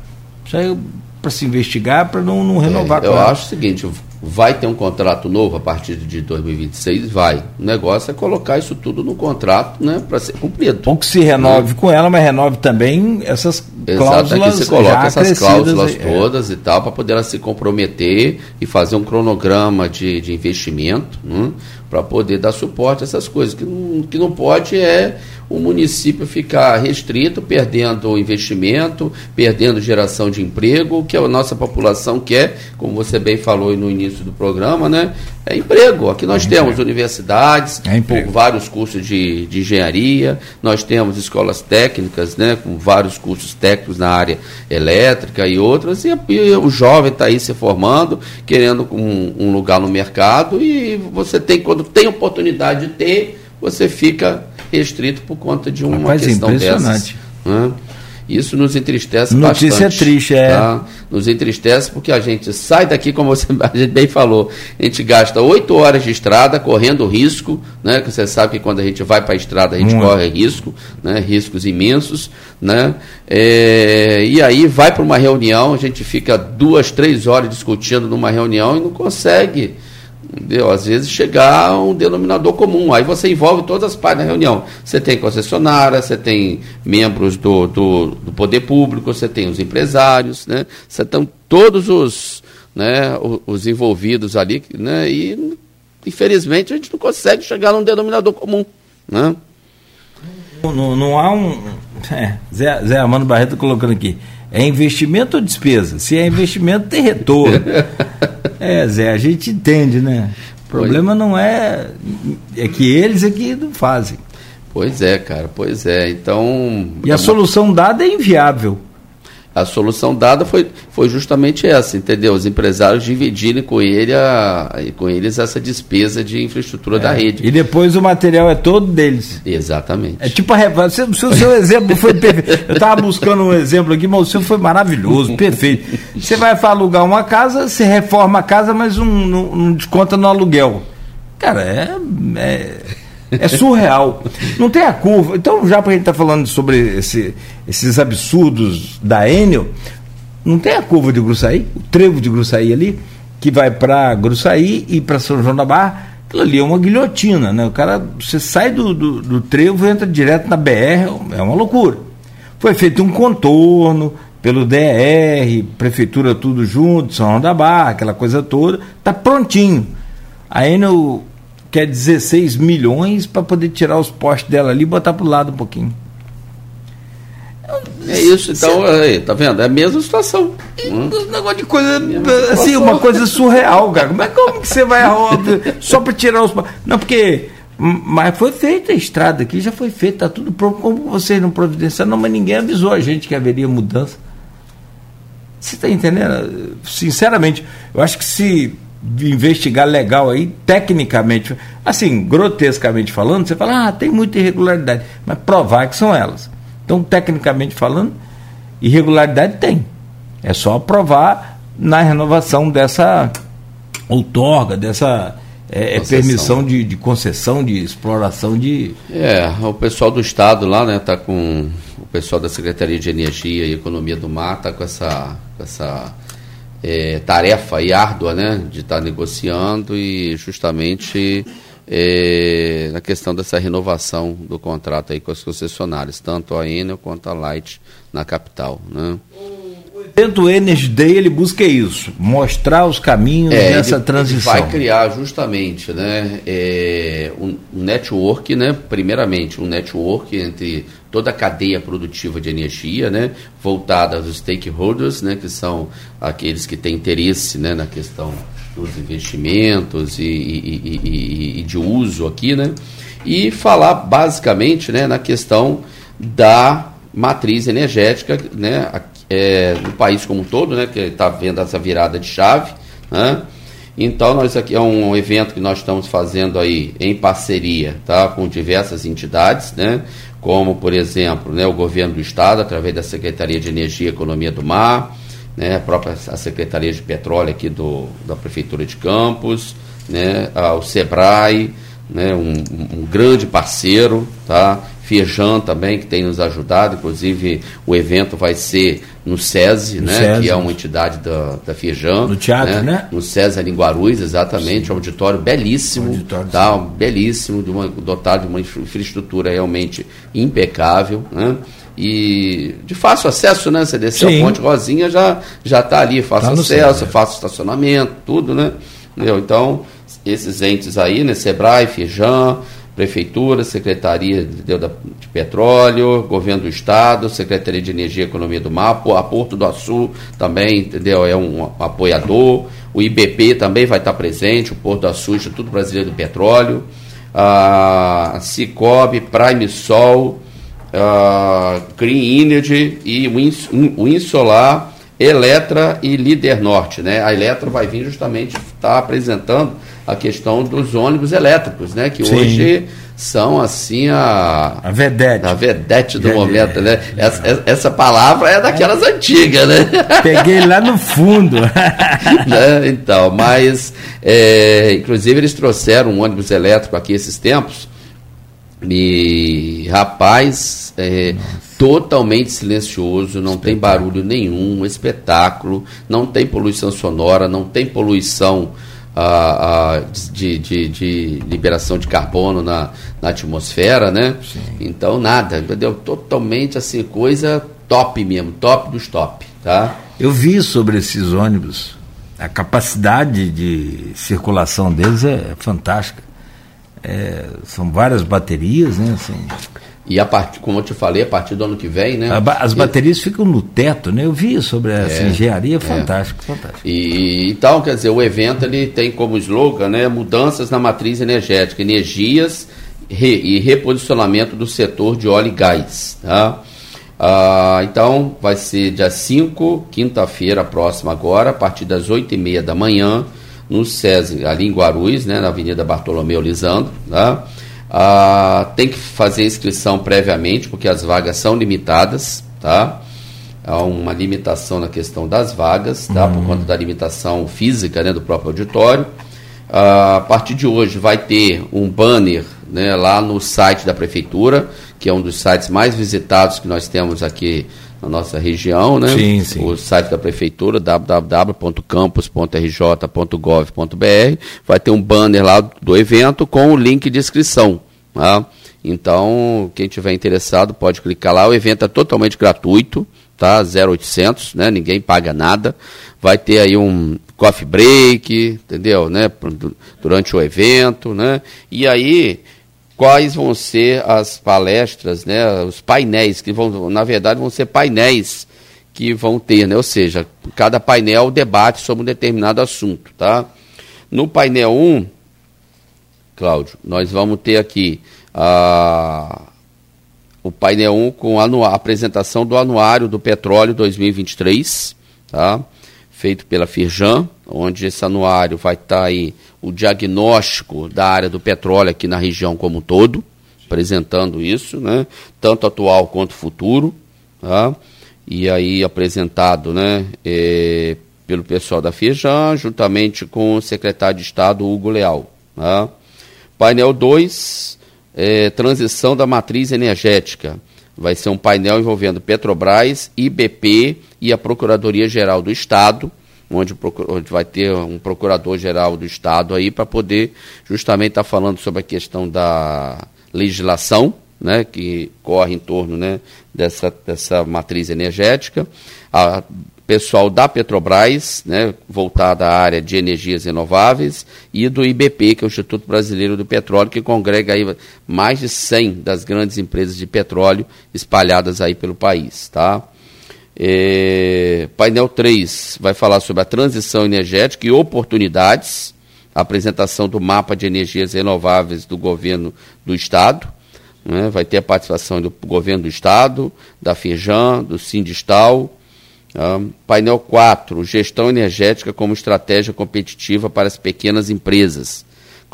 Isso aí para se investigar, para não, não renovar. É, eu acho o seguinte, Vai ter um contrato novo a partir de 2026? Vai. O negócio é colocar isso tudo no contrato né, para ser cumprido. Ou que se renove com ela, mas renove também essas cláusulas. Exato, que você coloca essas cláusulas é. todas e tal, para poder ela se comprometer e fazer um cronograma de, de investimento né, para poder dar suporte a essas coisas. Que não, que não pode é o município ficar restrito, perdendo investimento, perdendo geração de emprego, que a nossa população quer, como você bem falou no início do programa, né? É emprego. Aqui nós é temos emprego. universidades é com vários cursos de, de engenharia, nós temos escolas técnicas, né, com vários cursos técnicos na área elétrica e outras, e, e o jovem está aí se formando, querendo um, um lugar no mercado, e você tem, quando tem oportunidade de ter, você fica restrito por conta de uma Rapaz, questão impressionante. dessas. Né? Isso nos entristece Notícia bastante. Notícia triste, é. Tá? Nos entristece porque a gente sai daqui, como você, a gente bem falou, a gente gasta oito horas de estrada correndo risco, né? Que você sabe que quando a gente vai para a estrada a gente Muito. corre risco, né? Riscos imensos, né? É, e aí vai para uma reunião, a gente fica duas, três horas discutindo numa reunião e não consegue Entendeu? Às vezes chegar a um denominador comum. Aí você envolve todas as partes da reunião. Você tem concessionária, você tem membros do, do, do poder público, você tem os empresários, né? Você tem todos os, né, os, os envolvidos ali, né? E infelizmente a gente não consegue chegar num denominador comum. Né? Não, não há um. É, Zé, Zé Armando Barreto colocando aqui. É investimento ou despesa? Se é investimento, tem retorno. é, Zé, a gente entende, né? O problema pois. não é. É que eles é que não fazem. Pois é, cara, pois é. Então. E a solução dada é inviável a solução dada foi, foi justamente essa, entendeu? Os empresários dividirem com, ele a, com eles essa despesa de infraestrutura é. da rede. E depois o material é todo deles. Exatamente. É tipo a o seu, seu, seu exemplo foi perfeito. Eu estava buscando um exemplo aqui, mas o seu foi maravilhoso, perfeito. Você vai alugar uma casa, você reforma a casa, mas não, não, não desconta no aluguel. Cara, é, é É surreal. Não tem a curva. Então, já para a gente estar tá falando sobre esse, esses absurdos da Enel, não tem a curva de Gruçaí, o trevo de Gruçaí ali, que vai para Gruçaí e para São João da Barra. Aquilo ali é uma guilhotina, né? O cara, você sai do, do, do trevo e entra direto na BR, é uma loucura. Foi feito um contorno pelo DR, prefeitura tudo junto, São João da Barra, aquela coisa toda, tá prontinho. A Enel quer 16 milhões para poder tirar os postes dela ali e botar para o lado um pouquinho. É isso, então, aí, tá vendo? É a mesma situação. Hum. Um negócio de coisa, assim, uma coisa surreal, cara. Como é como que você vai só para tirar os. Não, porque. Mas foi feita a estrada aqui, já foi feita, tá tudo pronto. Como vocês não providenciaram, não, mas ninguém avisou a gente que haveria mudança. Você está entendendo? Sinceramente, eu acho que se investigar legal aí, tecnicamente, assim, grotescamente falando, você fala, ah, tem muita irregularidade, mas provar que são elas. Então, tecnicamente falando, irregularidade tem. É só provar na renovação dessa outorga, dessa é, é permissão de, de, concessão, de exploração de. É, o pessoal do Estado lá, né, tá com. O pessoal da Secretaria de Energia e Economia do Mar tá com essa, com essa é, tarefa aí árdua, né, de estar tá negociando e justamente é, na questão dessa renovação do contrato aí com as concessionárias, tanto a Enel quanto a Light na capital, né? Dentro do Energy Day ele busca isso, mostrar os caminhos é, dessa ele, transição. Ele vai criar justamente né, é, um, um network, né, primeiramente um network entre toda a cadeia produtiva de energia, né, voltada aos stakeholders, né, que são aqueles que têm interesse né, na questão dos investimentos e, e, e, e, de uso aqui, né? E falar basicamente né, na questão da matriz energética né, é, no país como um todo, né, que está vendo essa virada de chave. Né? Então, nós aqui é um evento que nós estamos fazendo aí em parceria tá, com diversas entidades, né, como, por exemplo, né, o governo do estado, através da Secretaria de Energia e Economia do Mar, né, a própria a Secretaria de Petróleo aqui do, da Prefeitura de Campos, né, o SEBRAE, né, um, um, grande parceiro, tá? Feijão também, que tem nos ajudado, inclusive o evento vai ser no SESI, no né, SESI. que é uma entidade da, da Feijão. No teatro, né? né? No SESI em Guarulhos, exatamente, Sim. um auditório belíssimo, um auditório, tá? belíssimo, de uma, dotado de uma infraestrutura realmente impecável, né? e de fácil acesso, né? Você desceu Sim. a Ponte Rosinha, já já está ali, fácil tá acesso, céu, fácil estacionamento, tudo, né? Entendeu? Então, esses entes aí, né? Sebrae, Feijão, Prefeitura, Secretaria de, Petróleo, Governo do Estado, Secretaria de Energia e Economia do Mar, a Porto do Açu também, entendeu? É um apoiador. O IBP também vai estar presente, o Porto do Açu, Instituto Brasileiro do Petróleo, a Cicobi, Prime Sol, uh, Green Energy e o Insolar, Eletra e Líder Norte. Né? A Eletra vai vir justamente estar tá apresentando a questão dos ônibus elétricos, né? que Sim. hoje são assim a a vedete, a vedete do momento, né? Essa, essa palavra é daquelas é. antigas, né? Peguei lá no fundo. né? Então, mas é, inclusive eles trouxeram um ônibus elétrico aqui esses tempos e rapaz, é, totalmente silencioso, não tem barulho nenhum, espetáculo, não tem poluição sonora, não tem poluição ah, ah, de, de, de, liberação de carbono na, na atmosfera, né? Sim. Então nada, entendeu? Totalmente assim, coisa top mesmo, top dos top, tá? Eu vi sobre esses ônibus, a capacidade de circulação deles é fantástica. É, são várias baterias, né? Assim. E a partir, como eu te falei, a partir do ano que vem, né? As baterias ficam no teto, né? Eu vi sobre essa é, engenharia, fantástico, é. fantástico. E então, quer dizer, o evento ele tem como slogan, né? Mudanças na matriz energética, energias re, e reposicionamento do setor de óleo e gás, tá? Ah, então, vai ser dia 5, quinta-feira próxima agora, a partir das 8 e meia da manhã, no SESI, ali em Guarulhos, né, na Avenida Bartolomeu Lisandro. Tá? Ah, tem que fazer inscrição previamente, porque as vagas são limitadas. Tá? Há uma limitação na questão das vagas, tá? Uhum. por conta da limitação física né, do próprio auditório. Ah, a partir de hoje vai ter um banner né, lá no site da prefeitura, que é um dos sites mais visitados que nós temos aqui na nossa região, né? Sim, sim. O site da prefeitura, www.campus.rj.gov.br, vai ter um banner lá do evento com o link de inscrição. Tá? Então, quem tiver interessado pode clicar lá. O evento é totalmente gratuito, tá? 0800, né? Ninguém paga nada. Vai ter aí um coffee break, entendeu? Né? Durante o evento, né? E aí quais vão ser as palestras, né, os painéis que vão, na verdade, vão ser painéis que vão ter, né, ou seja, cada painel debate sobre um determinado assunto, tá? No painel 1, Cláudio, nós vamos ter aqui a, o painel 1 com a apresentação do anuário do petróleo 2023, tá? Feito pela Firjan, onde esse anuário vai estar tá aí o diagnóstico da área do petróleo aqui na região como um todo, apresentando isso, né, tanto atual quanto futuro, tá? e aí apresentado né, é, pelo pessoal da Firjan, juntamente com o secretário de Estado Hugo Leal. Tá? Painel 2, é, transição da matriz energética. Vai ser um painel envolvendo Petrobras, IBP e a Procuradoria-Geral do Estado, onde, vai ter um procurador-geral do Estado aí para poder justamente estar tá falando sobre a questão da legislação, né, que corre em torno né, dessa, dessa matriz energética. A pessoal da Petrobras, né, voltado à área de energias renováveis, e do IBP, que é o Instituto Brasileiro do Petróleo, que congrega aí mais de 100 das grandes empresas de petróleo espalhadas aí pelo país, tá? É, painel 3 vai falar sobre a transição energética e oportunidades, a apresentação do mapa de energias renováveis do governo do Estado, né? vai ter a participação do governo do Estado, da FIJAM, do Sindistal, um, painel 4, gestão energética como estratégia competitiva para as pequenas empresas,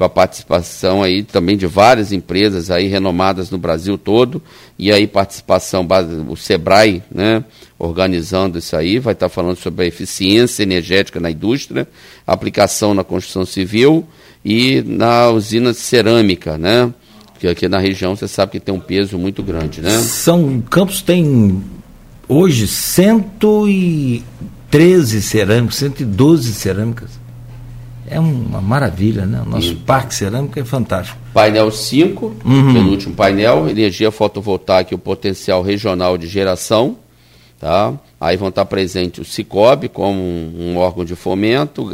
com a participação aí também de várias empresas aí renomadas no Brasil todo, e aí participação, o Sebrae, né, organizando isso aí, vai estar falando sobre a eficiência energética na indústria, aplicação na construção civil e na usina de cerâmica, né, que aqui na região você sabe que tem um peso muito grande, né? São Campos tem hoje 113 cerâmicas, 112 cerâmicas. É uma maravilha, né? O nosso Isso. parque cerâmico é fantástico. Painel 5, uhum. penúltimo painel, energia fotovoltaica e o potencial regional de geração. Tá? Aí vão estar presentes o Cicobi como um, um órgão de fomento,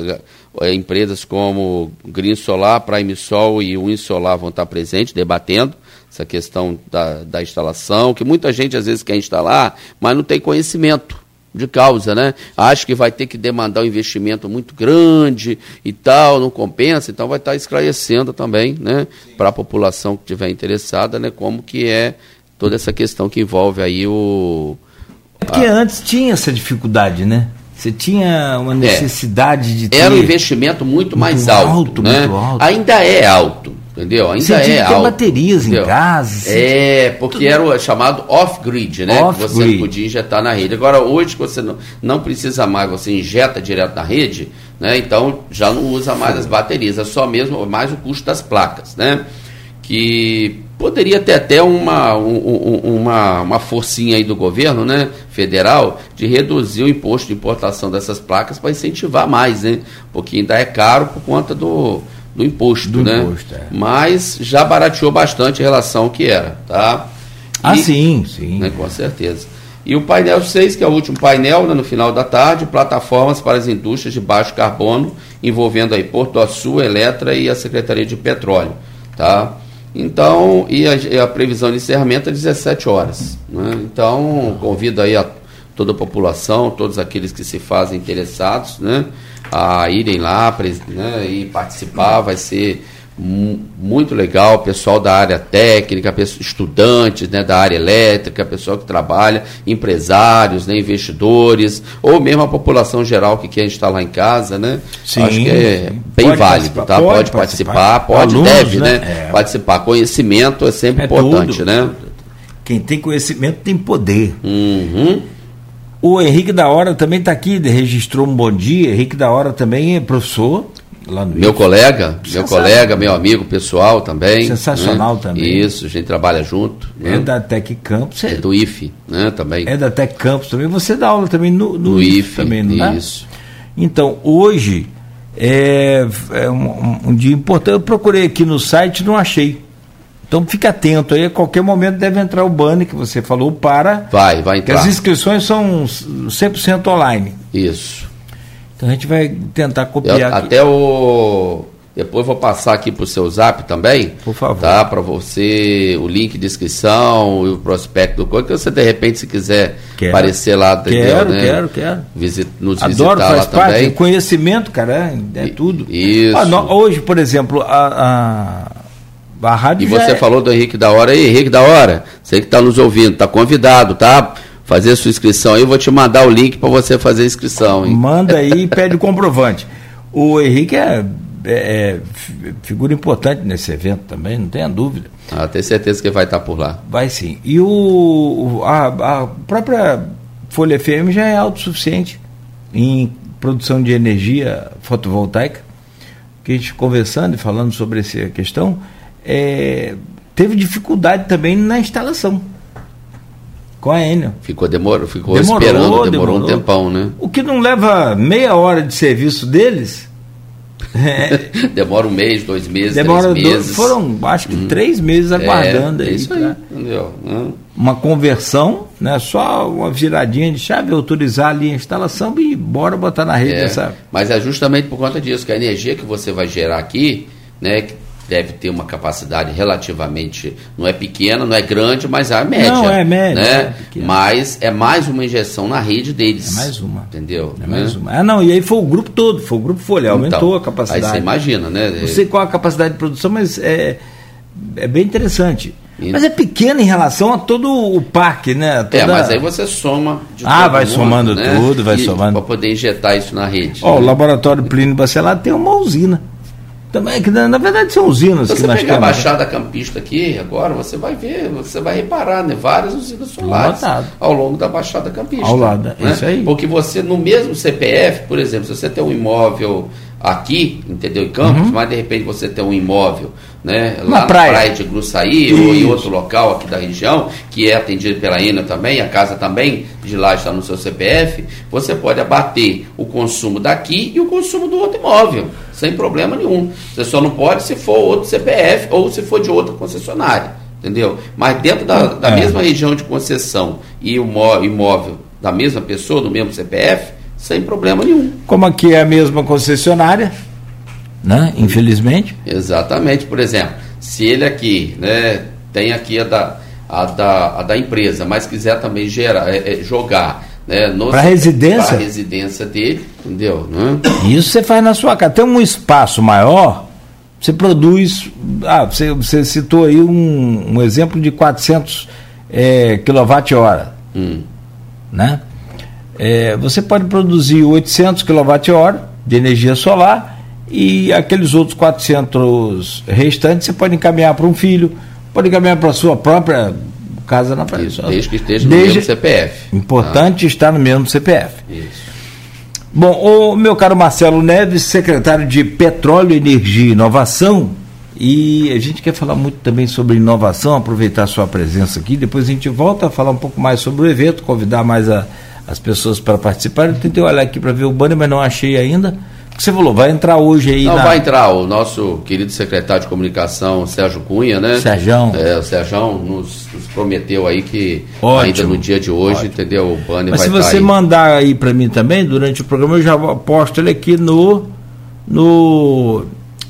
é, empresas como Green Solar, Prime Sol e o Insolar vão estar presentes debatendo essa questão da, da instalação, que muita gente às vezes quer instalar, mas não tem conhecimento de causa, né? Acho que vai ter que demandar um investimento muito grande e tal, não compensa, então vai estar esclarecendo também, né, para a população que estiver interessada, né, como que é toda essa questão que envolve aí o é porque a... antes tinha essa dificuldade, né? Você tinha uma é. necessidade é. de ter... Era um investimento muito mais muito alto, alto, né? muito alto. Ainda é alto entendeu? Ainda é alto. baterias entendeu? em casa. É, porque era o chamado off-grid, né? Off que você podia injetar na rede. Agora, hoje, você não, não precisa mais, você injeta direto na rede, né? Então, já não usa mais as baterias, é só mesmo mais o custo das placas, né? Que poderia ter até uma, um, uma, uma forcinha aí do governo né, federal de reduzir o imposto de importação dessas placas para incentivar mais, né? Porque ainda é caro por conta do, do imposto, do né? Imposto, é. Mas já barateou bastante em relação ao que era, tá? Ah, e, sim, sim. Né, com certeza. E o painel 6, que é o último painel, né, no final da tarde, plataformas para as indústrias de baixo carbono, envolvendo aí Porto Açu, Eletra e a Secretaria de Petróleo, tá? Então, e a, a previsão de encerramento é 17 horas. Né? Então, convido aí a toda a população, todos aqueles que se fazem interessados, né? a irem lá né, e participar, vai ser muito legal, pessoal da área técnica, estudantes né, da área elétrica, pessoal que trabalha, empresários, né, investidores, ou mesmo a população geral que quer instalar em casa, né? Sim, Acho que é bem pode válido, tá? Pode, pode participar, pode, Alunos, deve, né? né? É. Participar. Conhecimento é sempre é importante, tudo, né? Quem tem conhecimento tem poder. Uhum. O Henrique da Hora também está aqui, registrou um bom dia. Henrique da Hora também é professor Lá no meu colega, meu colega, meu amigo pessoal também. Sensacional né? também. Isso, a gente trabalha junto. É né? da Tec Campus. É do IFE, né? Também. É da Tec Campus também. Você dá aula também no, no, no IFE, IFE, também, não Isso. Então, hoje é, é um, um, dia importante. Eu procurei aqui no site não achei. Então fique atento aí, a qualquer momento deve entrar o banner que você falou para. Vai, vai entrar. as inscrições são 100% online. Isso. Então a gente vai tentar copiar. Eu, até o. Depois vou passar aqui para o seu zap também. Por favor. Tá? Para você, o link de inscrição e o prospecto do coisa, que você de repente, se quiser quero, aparecer lá, quero, né? quero, quero. Visit, nos Adoro, visitar faz lá parte, também. Conhecimento, cara, é, é tudo. Isso. Ah, no, hoje, por exemplo, a, a, rádio. E você é... falou do Henrique da Hora aí, Henrique da Hora, você que está nos ouvindo, está convidado, tá? fazer a sua inscrição aí, eu vou te mandar o link para você fazer a inscrição. Hein? Manda aí e pede o comprovante. O Henrique é, é, é, figura importante nesse evento também, não tenha dúvida. Ah, tenho certeza que vai estar por lá. Vai sim. E o, a, a própria Folha FM já é autossuficiente em produção de energia fotovoltaica, que a gente conversando e falando sobre essa questão, é, teve dificuldade também na instalação com a Enel. Ficou, demorou, ficou demorou, esperando, demorou, demorou, um tempão, né? O que não leva meia hora de serviço deles. É, demora um mês, dois meses, demora três meses. Dois, foram, acho que hum. três meses aguardando é, aí. Isso aí, entendeu? Hum. Uma conversão, né? só uma viradinha de chave, autorizar ali a instalação e bora botar na rede. É, essa... Mas é justamente por conta disso, que a energia que você vai gerar aqui, né? Deve ter uma capacidade relativamente, não é pequena, não é grande, mas é média. Não, é média. Né? É mas é mais uma injeção na rede deles. É mais uma. Entendeu? É mais né? uma. Ah, não, e aí foi o grupo todo, foi o grupo Folha, então, aumentou a capacidade. Aí você imagina, né? Não sei qual a capacidade de produção, mas é, é bem interessante. Mas é pequeno em relação a todo o parque, né? Toda... É, mas aí você soma. ah, vai mundo, somando né? tudo, vai e, somando. Para poder injetar isso na rede. Ó, né? o laboratório Plínio Bacelar tem uma usina. Também, que na verdade são usinas Se você pegar a Baixada Campista aqui, agora, você vai ver, você vai reparar, né? Várias usinas solares ao longo da Baixada Campista. Ao lado, né? isso aí. Porque você, no mesmo CPF, por exemplo, se você tem um imóvel aqui, entendeu? Em Campos, uhum. mas de repente você tem um imóvel né, lá na praia, praia de Gruçaí Isso. ou em outro local aqui da região, que é atendido pela ENA também, a casa também de lá está no seu CPF, você pode abater o consumo daqui e o consumo do outro imóvel, sem problema nenhum. Você só não pode se for outro CPF ou se for de outra concessionária, entendeu? Mas dentro da, da é. mesma região de concessão e o imóvel da mesma pessoa, do mesmo CPF, sem problema nenhum. Como aqui é a mesma concessionária, né? Infelizmente. Exatamente. Por exemplo, se ele aqui, né, tem aqui a da, a da, a da empresa, mas quiser também gerar, é, é, jogar né, para residência, a residência dele, entendeu? Né? Isso você faz na sua casa. Tem um espaço maior, você produz. Ah, você, você citou aí um, um exemplo de 400 é, kWh, hum. né? É, você pode produzir 800 kWh de energia solar e aqueles outros 400 restantes você pode encaminhar para um filho, pode encaminhar para a sua própria casa na praia. Desde que esteja no mesmo CPF. Importante ah. estar no mesmo CPF. Isso. Bom, o meu caro Marcelo Neves, secretário de Petróleo, Energia e Inovação, e a gente quer falar muito também sobre inovação, aproveitar a sua presença aqui, depois a gente volta a falar um pouco mais sobre o evento, convidar mais a, as pessoas para participar. Eu tentei olhar aqui para ver o banner, mas não achei ainda você falou, vai entrar hoje aí. Não, na... vai entrar o nosso querido secretário de comunicação, Sérgio Cunha, né? Sérgio. É, o Sérgio nos, nos, prometeu aí que Ótimo. ainda no dia de hoje, Ótimo. entendeu? O banner Mas vai se você aí. mandar aí para mim também, durante o programa, eu já posto ele aqui no. no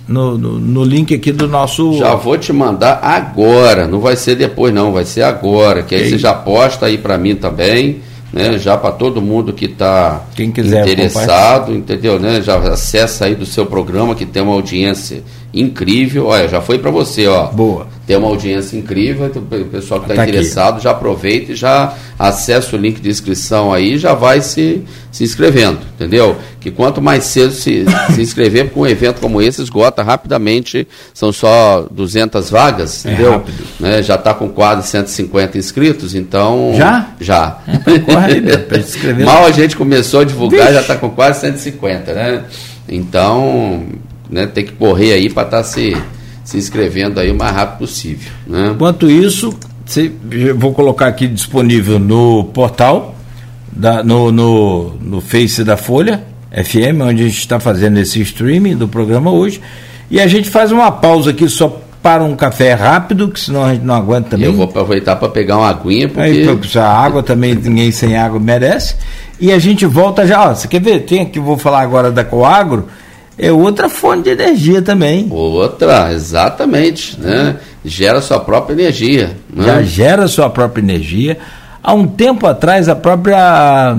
no, no, no, link aqui do nosso. Já vou te mandar agora, não vai ser depois, não, vai ser agora. Que aí Ei. você já posta aí para mim também né? Já para todo mundo que está interessado, entendeu? Né? Já acessa aí do seu programa que tem uma audiência incrível. Olha, já foi para você, ó. Boa. Tem uma audiência incrível, então, o pessoal que está tá interessado aqui. já aproveita e já acessa o link de inscrição aí já vai se, se inscrevendo, entendeu? Que quanto mais cedo se, se inscrever, porque um evento como esse esgota rapidamente, são só 200 vagas, é entendeu? Rápido. Né? Já está com quase 150 inscritos, então... Já? Já. É, inscrever. Mal a gente começou a divulgar, Vixe. já está com quase 150, né? Então né, tem que correr aí para estar tá se, se inscrevendo aí o mais rápido possível. Né? Enquanto isso, se, vou colocar aqui disponível no portal, da, no, no, no Face da Folha FM, onde a gente está fazendo esse streaming do programa hoje. E a gente faz uma pausa aqui só para um café rápido, que senão a gente não aguenta também. Eu vou aproveitar para pegar uma aguinha, porque... Aí, a água também, ninguém sem água merece. E a gente volta já, ó, você quer ver? Tem aqui, vou falar agora da Coagro, é outra fonte de energia também. Outra, exatamente, né? Gera sua própria energia. Né? Já gera sua própria energia. Há um tempo atrás, a própria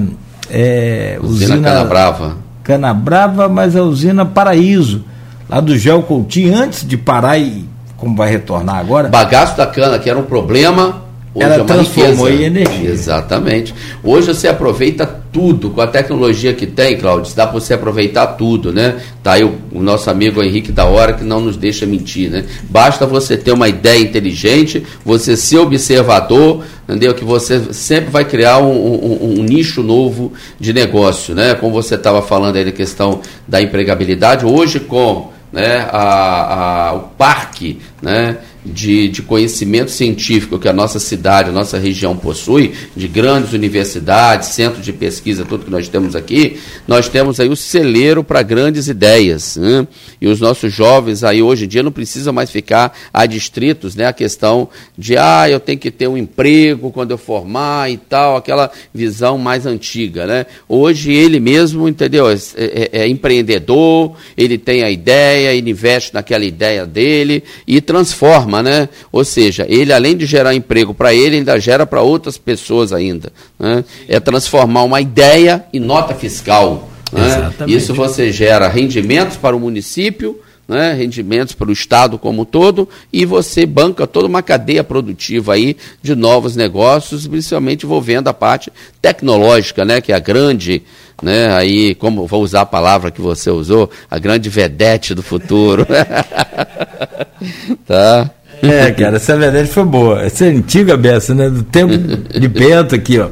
é, usina, usina Canabrava. Canabrava, mas a usina Paraíso, lá do Coutinho, antes de parar e como vai retornar agora. Bagaço da cana, que era um problema, Hoje ela é transformou riqueza. em energia. Exatamente. Hoje você aproveita tudo, com a tecnologia que tem, Cláudio, dá para você aproveitar tudo, né? Tá aí o, o, nosso amigo Henrique da Hora que não nos deixa mentir, né? Basta você ter uma ideia inteligente, você ser observador, entendeu? Que você sempre vai criar um, um, um nicho novo de negócio, né? Como você estava falando aí da questão da empregabilidade, hoje com né, a, a, o parque né, de, de conhecimento científico que a nossa cidade, a nossa região possui, de grandes universidades, centros de pesquisa, tudo que nós temos aqui, nós temos aí o celeiro para grandes ideias. Né? E os nossos jovens aí hoje em dia não precisam mais ficar adstritos né, à questão de, ah, eu tenho que ter um emprego quando eu formar e tal, aquela visão mais antiga. Né? Hoje ele mesmo, entendeu, é, é, é empreendedor, ele tem a ideia, ele investe naquela ideia dele e transforma forma, né? Ou seja, ele além de gerar emprego para ele, ainda gera para outras pessoas ainda. Né? É transformar uma ideia em nota fiscal. Né? Isso você gera rendimentos para o município, né, rendimentos para o Estado como um todo, e você banca toda uma cadeia produtiva aí de novos negócios, principalmente envolvendo a parte tecnológica, né, que é a grande, né, aí, como vou usar a palavra que você usou, a grande vedete do futuro. tá? É, cara, essa verdade foi boa. Essa é antiga beça, né? Do tempo de Bento aqui, ó.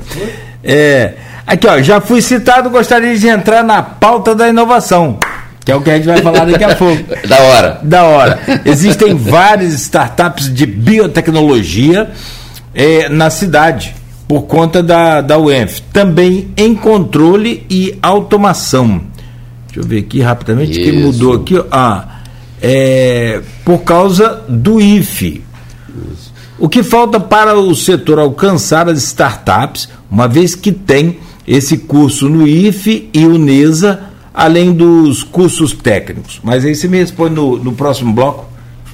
É, aqui, ó, já fui citado, gostaria de entrar na pauta da inovação, que é o que a gente vai falar daqui a pouco. da hora. Da hora. Existem várias startups de biotecnologia é, na cidade, por conta da, da UENF. Também em controle e automação. Deixa eu ver aqui rapidamente, Isso. que mudou aqui, ó. Ah, é, por causa do IFE. O que falta para o setor alcançar as startups, uma vez que tem esse curso no IFE e o NESA, além dos cursos técnicos. Mas aí você me responde no, no próximo bloco.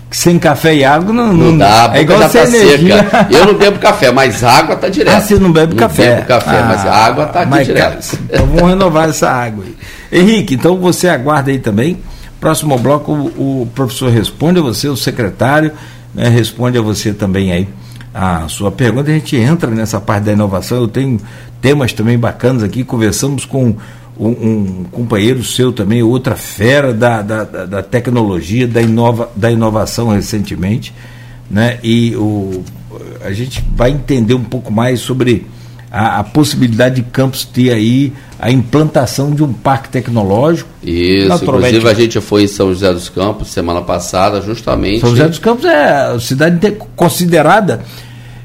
Que sem café e água não, não, não dá, é igual já tá seca. Eu não bebo café, mas água tá direto. Ah, você não bebe não café? Bebo café, ah, mas água tá aqui direto. Então vamos renovar essa água aí. Henrique, então você aguarda aí também Próximo bloco, o, professor responde a você, o secretário né, responde a você também aí a sua pergunta. A gente entra nessa parte da inovação. Eu tenho temas também bacanas aqui. Conversamos com um, um companheiro seu também, outra fera da, da, da, tecnologia, da, inova, da inovação recentemente. Né? E o, a gente vai entender um pouco mais sobre a, a, possibilidade de Campos ter aí a implantação de um parque tecnológico. Isso, inclusive a gente foi em São José dos Campos semana passada, justamente. São José dos Campos é a cidade considerada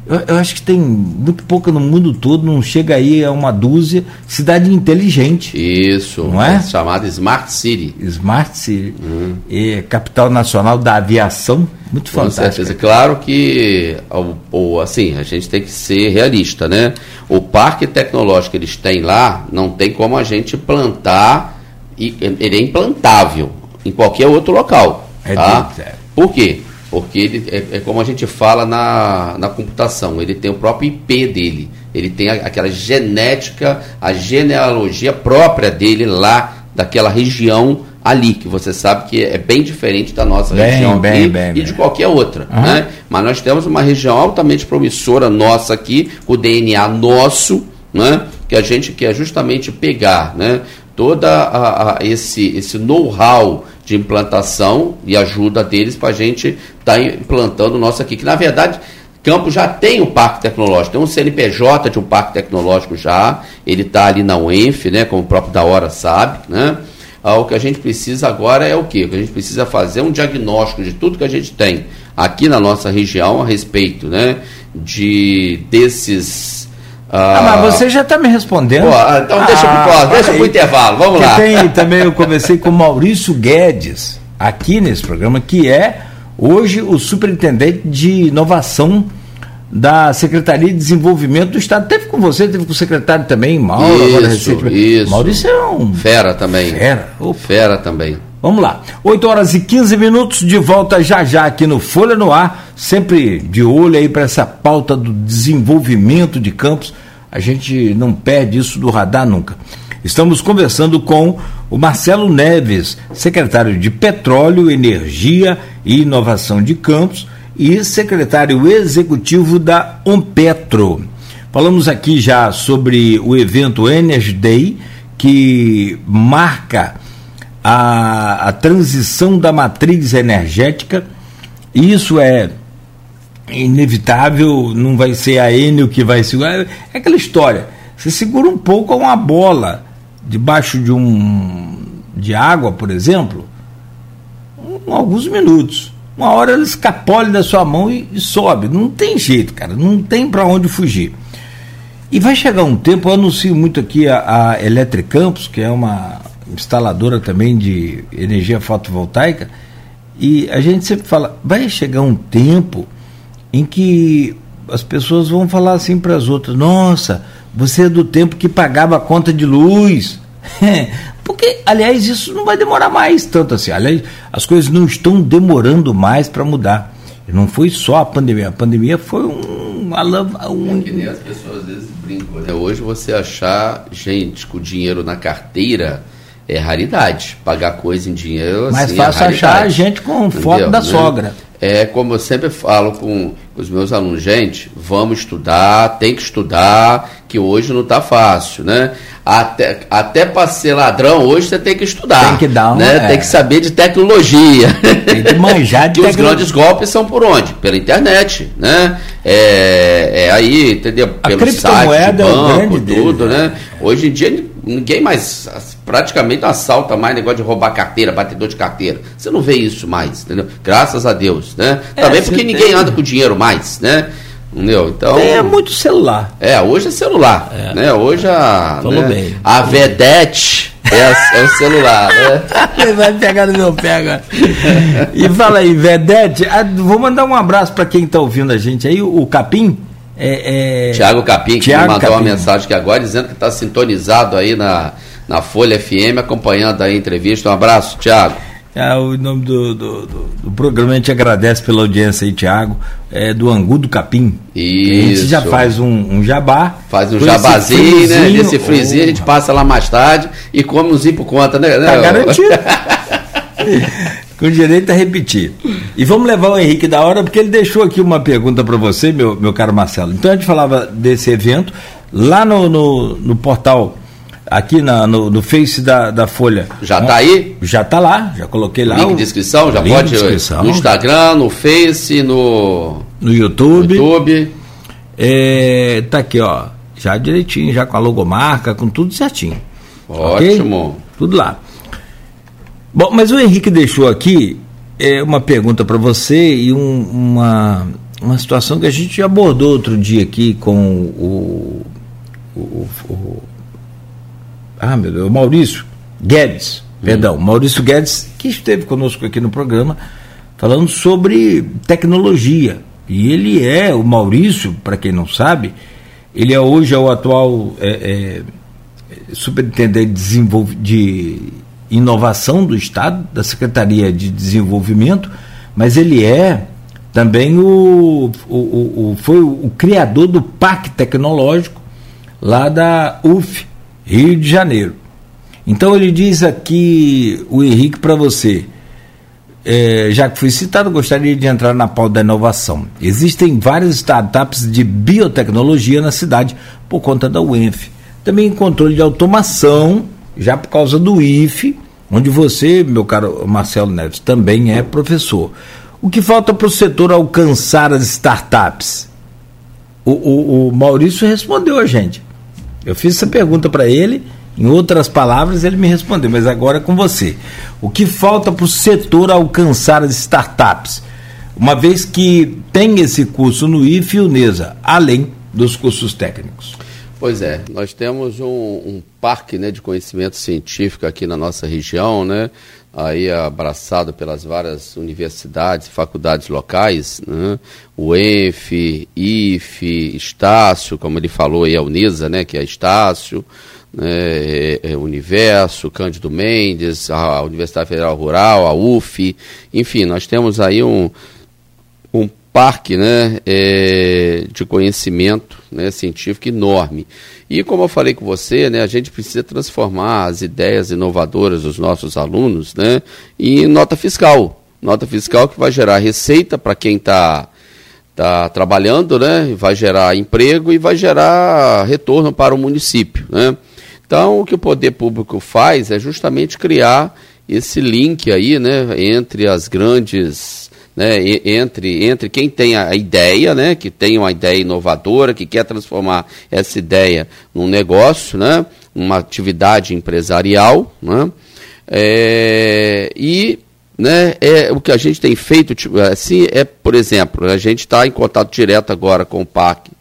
eu, eu, acho que tem muito pouca no mundo todo, não chega aí a uma dúzia. Cidade inteligente. Isso, não é? é chamada Smart City. Smart City. Hum. E capital nacional da aviação, muito Com fantástico. certeza. Claro que, ou, ou, assim, a gente tem que ser realista, né? O parque tecnológico que eles têm lá, não tem como a gente plantar, e, ele é implantável em qualquer outro local. É tá? Por quê? Porque ele, é, é, como a gente fala na, na computação, ele tem o próprio IP dele, ele tem a, aquela genética, a genealogia própria dele lá, daquela região ali, que você sabe que é bem diferente da nossa bem, região bem, aqui bem, e de qualquer outra. Uhum. Né? Mas nós temos uma região altamente promissora nossa aqui, o DNA nosso, né? que a gente quer justamente pegar né? toda a, a esse, esse know-how de implantação e ajuda deles para a gente estar tá implantando o nosso aqui. Que na verdade, Campos já tem um parque tecnológico, tem um CNPJ de um parque tecnológico já, ele está ali na UENF, né, como o próprio da hora sabe, né? ah, o que a gente precisa agora é o quê? O que a gente precisa fazer é um diagnóstico de tudo que a gente tem aqui na nossa região a respeito né, de desses. Ah, ah mas você já está me respondendo. Pô, ah, então deixa ah, pro deixa pro intervalo, vamos lá. Tem também, eu conversei com o Maurício Guedes aqui nesse programa, que é hoje o superintendente de inovação da Secretaria de Desenvolvimento do Estado. Teve com você, teve com o secretário também, Mauro, isso, agora recentemente. Isso. Maurício é um. Fera também. Fera. Opa. Fera também. Vamos lá. 8 horas e 15 minutos de volta já já aqui no Folha no Ar, sempre de olho aí para essa pauta do desenvolvimento de campos. A gente não perde isso do radar nunca. Estamos conversando com o Marcelo Neves, secretário de Petróleo, Energia e Inovação de Campos e secretário executivo da Ompetro. Falamos aqui já sobre o evento Energy Day, que marca a, a transição da matriz energética. Isso é inevitável, não vai ser a Enel que vai segurar. É aquela história. Você segura um pouco uma bola debaixo de um de água, por exemplo, um, alguns minutos uma hora ela escapole da sua mão e, e sobe. Não tem jeito, cara, não tem para onde fugir. E vai chegar um tempo, eu anuncio muito aqui a, a Eletricampos, que é uma instaladora também de energia fotovoltaica, e a gente sempre fala, vai chegar um tempo em que as pessoas vão falar assim para as outras, nossa, você é do tempo que pagava a conta de luz. Porque, aliás, isso não vai demorar mais tanto assim. Aliás, as coisas não estão demorando mais para mudar. Não foi só a pandemia. A pandemia foi um. um... É que nem as pessoas às vezes brincam. Né? Hoje você achar gente com dinheiro na carteira é raridade. Pagar coisa em dinheiro. Mais assim, é fácil é achar gente com foto Entendeu? da né? sogra. É como eu sempre falo com os meus alunos, gente, vamos estudar, tem que estudar, que hoje não está fácil, né? Até, até para ser ladrão, hoje você tem que estudar. Tem que dar um, né? É. Tem que saber de tecnologia. Tem que manjar de E os grandes golpes são por onde? Pela internet, né? É, é aí, entendeu? Pelo site, banco, é o grande tudo, dele, né? Hoje em dia ninguém mais praticamente assalta mais negócio de roubar carteira, batedor de carteira. Você não vê isso mais, entendeu? Graças a Deus, né? É, Também porque ninguém tem... anda com dinheiro mais, né? Entendeu? Então, é muito celular. É, hoje é celular. É. Né? Hoje a, Falou né? bem. a vedete é, é, o celular, né? Vai pegar no meu pega. E fala aí, vedete, vou mandar um abraço para quem está ouvindo a gente aí, o Capim. É, é... Tiago Capim, que mandou Capim. uma mensagem aqui agora dizendo que está sintonizado aí na, na Folha FM, acompanhando a entrevista. Um abraço, Tiago. É, o nome do, do, do, do, programa a gente agradece pela audiência aí, Tiago. É do Angu do Capim. Isso. A gente já faz um, um jabá. Faz um jabazinho, né? Esse frizinho oh. a gente passa lá mais tarde e come um por conta, né? Tá garantido. com direito a repetir. E vamos levar o Henrique da hora, porque ele deixou aqui uma pergunta para você, meu, meu caro Marcelo. Então a gente falava desse evento lá no, no, no portal, aqui na, no, no Face da, da Folha. Já está aí? Já está lá, já coloquei lá. Link de inscrição, já pode. Descrição. No Instagram, no Face, no. No YouTube. No YouTube. É, tá aqui, ó. Já direitinho, já com a logomarca, com tudo certinho. Ótimo. Okay? Tudo lá. Bom, mas o Henrique deixou aqui é, uma pergunta para você e um, uma, uma situação que a gente abordou outro dia aqui com o, o, o ah, meu Deus, o Maurício Guedes, hum. perdão, Maurício Guedes, que esteve conosco aqui no programa, falando sobre tecnologia. E ele é, o Maurício, para quem não sabe, ele é hoje é o atual é, é, superintendente de, de inovação do Estado, da Secretaria de Desenvolvimento, mas ele é também o, o, o, foi o, criador do Parque Tecnológico lá da UF, Rio de Janeiro. Então ele diz aqui, o Henrique, para você, é, já que fui citado, gostaria de entrar na pauta da inovação. Existem várias startups de biotecnologia na cidade por conta da UENF. Também controle de automação já por causa do IFE, onde você, meu caro Marcelo Neves, também é professor. O que falta para o setor alcançar as startups? O, o, o, Maurício respondeu a gente. Eu fiz essa pergunta para ele Em outras palavras, ele me respondeu, mas agora é com você. O que falta para o setor alcançar as startups? Uma vez que tem esse curso no IF e UNESA, além dos cursos técnicos. Pois é, nós temos um, um, parque né, de conhecimento científico aqui na nossa região, né, aí abraçado pelas várias universidades e faculdades locais, né, o ENF, IFE, Estácio, como ele falou aí, a Unisa, né, que é Estácio, né, é, é Universo, Cândido Mendes, a Universidade Federal Rural, a UF, enfim, nós temos aí um, um parque né, é, de conhecimento né, científico enorme. E como eu falei com você, né, a gente precisa transformar as ideias inovadoras dos nossos alunos né, em nota fiscal. Nota fiscal que vai gerar receita para quem está tá trabalhando, né, vai gerar emprego e vai gerar retorno para o município. Né? Então, o que o poder público faz é justamente criar esse link aí né, entre as grandes né, entre, entre quem tem a ideia, né, que tem uma ideia inovadora, que quer transformar essa ideia num negócio, né, uma atividade empresarial, né, é, e né, é, o que a gente tem feito, tipo, assim, é, por exemplo, a gente está em contato direto agora com o PAC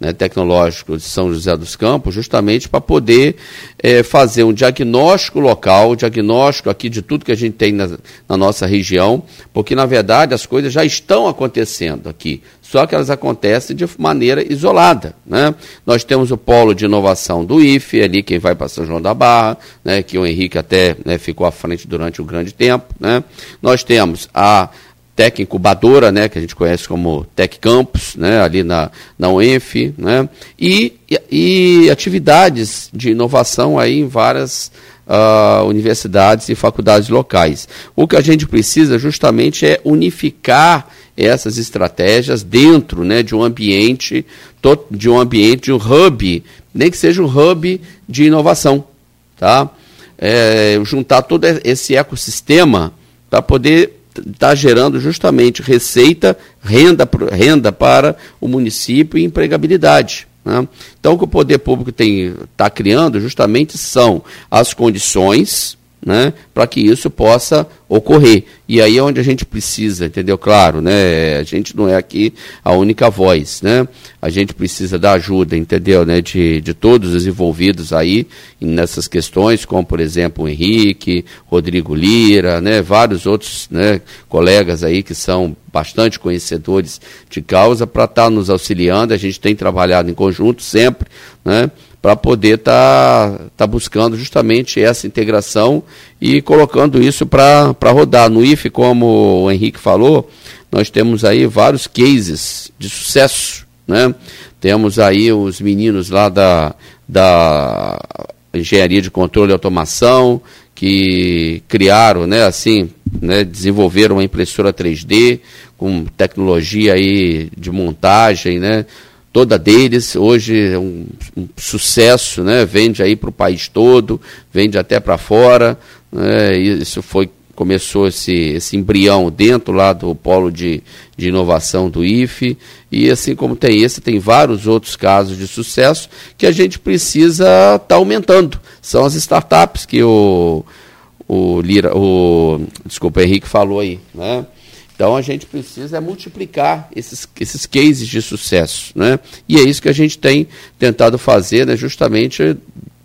né, tecnológico de São José dos Campos, justamente para poder é, fazer um diagnóstico local, diagnóstico aqui de tudo que a gente tem na, na, nossa região, porque na verdade as coisas já estão acontecendo aqui, só que elas acontecem de maneira isolada. Né? Nós temos o polo de inovação do IFE, ali quem vai para São João da Barra, né, que o Henrique até né, ficou à frente durante um grande tempo. Né? Nós temos a Tec Incubadora, né, que a gente conhece como Tec Campus, né, ali na, na UENF, né, e, e, atividades de inovação aí em várias uh, universidades e faculdades locais. O que a gente precisa justamente é unificar essas estratégias dentro né, de um ambiente, de um ambiente, de um hub, nem que seja um hub de inovação. Tá? É, juntar todo esse ecossistema para poder está gerando justamente receita, renda, renda para o município e empregabilidade. Né? Então, o que o poder público está criando justamente são as condições né, para que isso possa ocorrer. E aí é onde a gente precisa, entendeu? Claro, né? A gente não é aqui a única voz, né? A gente precisa da ajuda, entendeu? Né? De, de todos os envolvidos aí nessas questões, como por exemplo o Henrique, Rodrigo Lira, né? Vários outros né? colegas aí que são bastante conhecedores de causa para estar tá nos auxiliando. A gente tem trabalhado em conjunto sempre, né? Para poder estar tá, tá buscando justamente essa integração e colocando isso para rodar. No IFE, como o Henrique falou, nós temos aí vários cases de sucesso. Né? Temos aí os meninos lá da, da engenharia de controle e automação, que criaram, né, assim, né, desenvolveram uma impressora 3D com tecnologia aí de montagem, né, toda deles. Hoje é um, um sucesso, né? vende aí para o país todo, vende até para fora. Né? Isso foi começou esse, esse embrião dentro lá do polo de, de inovação do IFE, e assim como tem esse, tem vários outros casos de sucesso que a gente precisa estar tá aumentando. São as startups que o, o Lira, o desculpa, o Henrique falou aí, né? Então a gente precisa multiplicar esses, esses cases de sucesso. Né? E é isso que a gente tem tentado fazer, né? justamente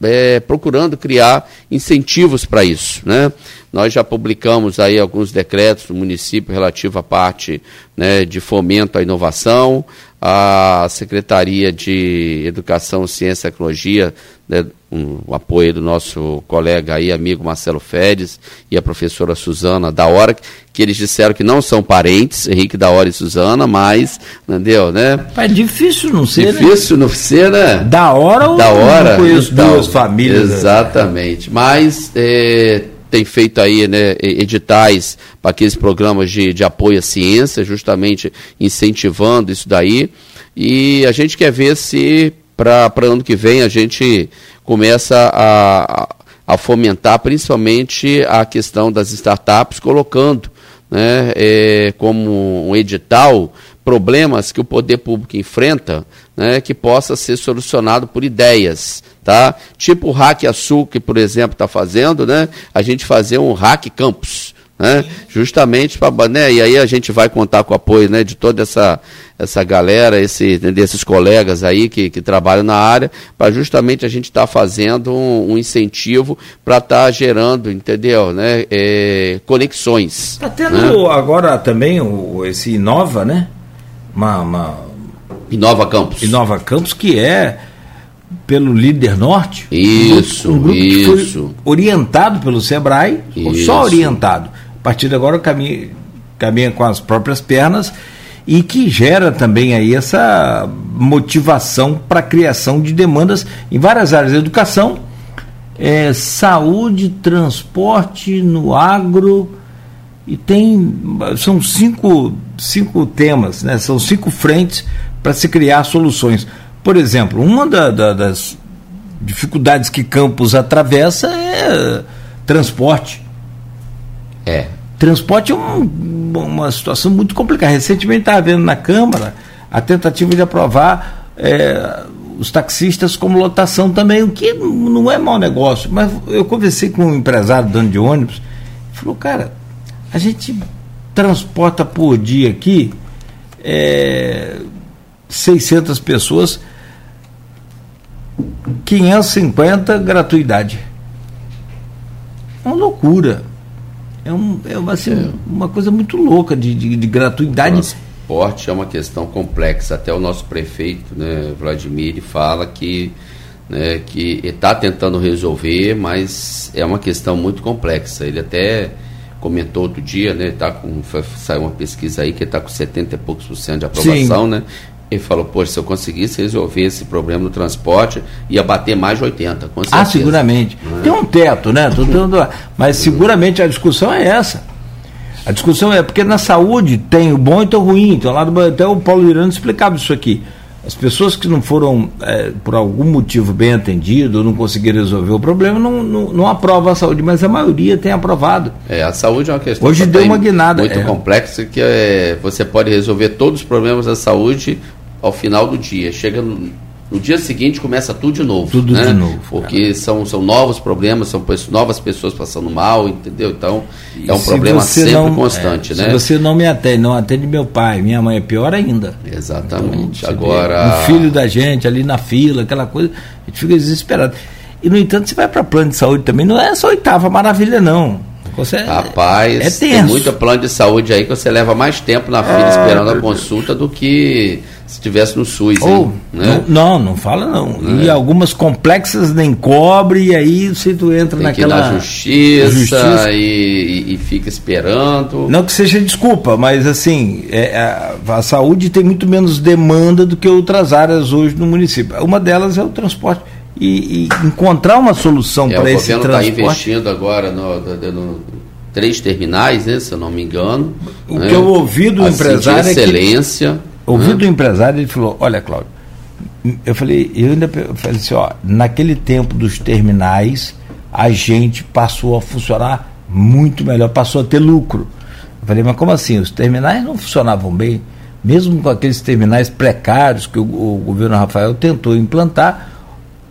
é, procurando criar incentivos para isso. Né? Nós já publicamos aí alguns decretos do município relativo à parte né, de fomento à inovação, a Secretaria de Educação, Ciência e Tecnologia, né, um, o apoio do nosso colega aí, amigo Marcelo Fedes, e a professora Suzana da Hora, que eles disseram que não são parentes, Henrique da Hora e Suzana, mas, entendeu, né? É difícil não ser, né? Difícil né? não ser, né? Da Hora ou da hora, não conheço então, duas famílias? Né? Exatamente, né? mas... É, tem feito aí né, editais para aqueles programas de, de apoio à ciência, justamente incentivando isso daí. E a gente quer ver se para ano que vem a gente começa a, a fomentar principalmente a questão das startups, colocando né, é, como um edital problemas que o poder público enfrenta, né, que possa ser solucionado por ideias, tá? Tipo o Hack Açul, que, por exemplo, está fazendo, né? A gente fazer um Hack Campus, né? Justamente para, né? E aí a gente vai contar com o apoio, né? De toda essa essa galera, esse, desses colegas aí que, que trabalham na área, para justamente a gente estar tá fazendo um, um incentivo para estar tá gerando, entendeu? Né? É, conexões. Está tendo né? agora também o, esse Inova, né? Uma, uma... Inova Campus. Inova Campus, que é pelo líder norte. Isso, um grupo isso. orientado pelo Sebrae, isso. só orientado. A partir de agora caminha, caminha com as próprias pernas e que gera também aí essa motivação para a criação de demandas em várias áreas, educação, é, saúde, transporte, no agro e tem são cinco, cinco temas, né? São cinco frentes para se criar soluções. Por exemplo, uma da, da, das dificuldades que Campos atravessa é transporte. É. Transporte é um, uma situação muito complicada. Recentemente estava vendo na Câmara a tentativa de aprovar é, os taxistas como lotação também, o que não é mau negócio. Mas eu conversei com um empresário dono de ônibus, falou, cara, a gente transporta por dia aqui é, 600 pessoas, 550 gratuidade. É uma loucura. É, um, é assim, é. uma coisa muito louca de, de, de gratuidade. Transporte é uma questão complexa. Até o nosso prefeito, né, Vladimir, fala que né, que está tentando resolver, mas é uma questão muito complexa. Ele até comentou outro dia, né, tá com, saiu uma pesquisa aí que está com 70 e poucos por cento de aprovação, Sim. né? Ele falou, poxa, se eu conseguisse resolver esse problema do transporte, ia bater mais de 80, com ah, certeza. Ah, seguramente. É? Tem um teto, né? Mas seguramente a discussão é essa. A discussão é porque na saúde tem o bom e tem o ruim. Então, lá do, até o Paulo Miranda explicava isso aqui. As pessoas que não foram, é, por algum motivo, bem atendidas, não conseguiram resolver o problema, não, não, não aprovam a saúde, mas a maioria tem aprovado. É, a saúde é uma questão Hoje deu uma guinada. muito é. complexa que é, você pode resolver todos os problemas da saúde ao final do dia. Chega no, dia seguinte começa tudo de novo. Tudo né? de novo. Porque são, são novos problemas, são novas pessoas passando mal, entendeu? Então e é um problema sempre não, constante, é, né? Se você não me atende, não atende meu pai, minha mãe é pior ainda. Exatamente. Então, Agora. O filho da gente ali na fila, aquela coisa, a gente fica desesperado. E no entanto, você vai para plano de saúde também, não é essa oitava maravilha, não. Você Rapaz, é tem muito plano de saúde aí que você leva mais tempo na fila é, esperando a consulta do que se estivesse no SUS. Ou, hein, né? não, não, fala não. É. E algumas complexas nem cobre, e aí você tu entra Tem naquela. Que ir na justiça, justiça. E, e, fica esperando. Não que seja desculpa, mas assim, é, a, a, saúde tem muito menos demanda do que outras áreas hoje no município. Uma delas é o transporte. E, e encontrar uma solução é, para esse transporte. O governo está investindo agora no, no, no três terminais, né, se eu não me engano. O né? que eu ouvi do empresário excelência. É que ouvi uhum. do empresário, ele falou, olha, Cláudio, eu falei, eu ainda eu falei assim, ó, naquele tempo dos terminais, a gente passou a funcionar muito melhor, passou a ter lucro. Eu falei, mas como assim? Os terminais não funcionavam bem, mesmo com aqueles terminais precários que o, o governo Rafael tentou implantar.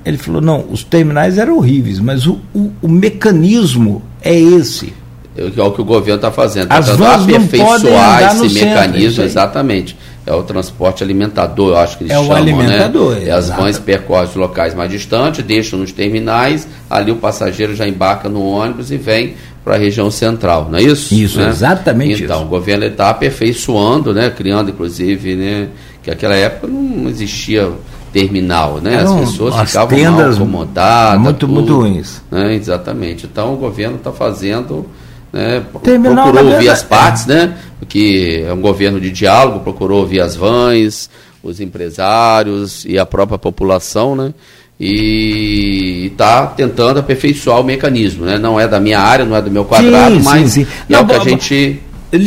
Ele falou, não, os terminais eram horríveis, mas o, o, o mecanismo é esse. É o que o governo está fazendo, está tentando aperfeiçoar esse mecanismo, centro, exatamente é o transporte alimentador, eu acho que eles é chamam, o alimentador, né? É as vans percorrem os locais mais distantes, deixam nos terminais, ali o passageiro já embarca no ônibus e vem para a região central, não é isso? Isso, né? exatamente Então, isso. o governo está aperfeiçoando, né? criando inclusive, né? que naquela época não existia terminal, né? Eram as pessoas as ficavam mal acomodadas. Muito, tudo, muito ruins. Né? Exatamente. Então o governo está fazendo né, Terminal, procurou ouvir as partes, né, porque é um governo de diálogo, procurou ouvir as vães, os empresários e a própria população, né, e está tentando aperfeiçoar o mecanismo, né, não é da minha área, não é do meu quadrado, sim, mas sim, sim. é não, o que a gente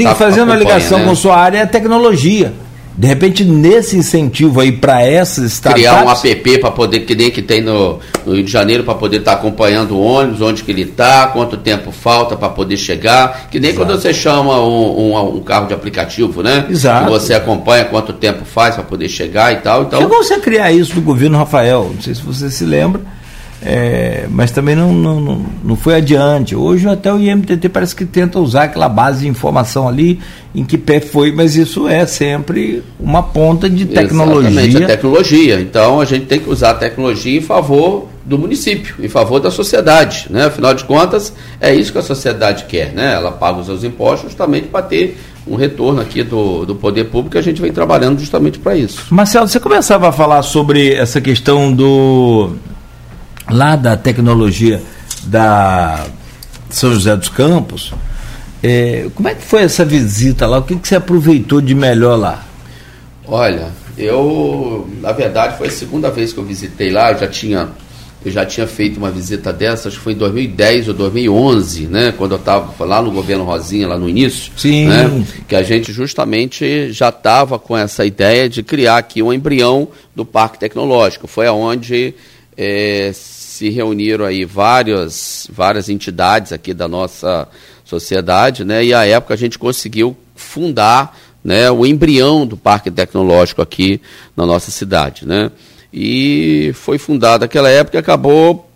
tá fazendo a ligação né? com sua área é tecnologia. De repente, nesse incentivo aí para essas startups... Criar um app para poder, que nem que tem no, no Rio de Janeiro, para poder estar tá acompanhando o ônibus, onde que ele está, quanto tempo falta para poder chegar. Que nem Exato. quando você chama um, um, um, carro de aplicativo, né? Exato. Que você acompanha quanto tempo faz para poder chegar e tal. Então... Chegou você a criar isso do governo Rafael, não sei se você se lembra é, mas também não, não, não foi adiante. Hoje até o IMTT parece que tenta usar aquela base de informação ali em que pé foi, mas isso é sempre uma ponta de tecnologia. Exatamente, a tecnologia. Então a gente tem que usar a tecnologia em favor do município, em favor da sociedade. Né? Afinal de contas, é isso que a sociedade quer. Né? Ela paga os seus impostos justamente para ter um retorno aqui do, do poder público e a gente vem trabalhando justamente para isso. Marcelo, você começava a falar sobre essa questão do lá da tecnologia da São José dos Campos. É, como é que foi essa visita lá? O que, que você aproveitou de melhor lá? Olha, eu, na verdade, foi a segunda vez que eu visitei lá, eu já tinha, eu já tinha feito uma visita dessa, acho que foi em 2010 ou 2011, né, quando eu estava lá no governo Rosinha, lá no início, Sim. Né, que a gente justamente já estava com essa ideia de criar aqui um embrião do Parque Tecnológico. Foi aonde é, se reuniram aí várias, várias entidades aqui da nossa sociedade, né? E à época a gente conseguiu fundar né, o embrião do Parque Tecnológico aqui na nossa cidade, né? E foi fundado naquela época e acabou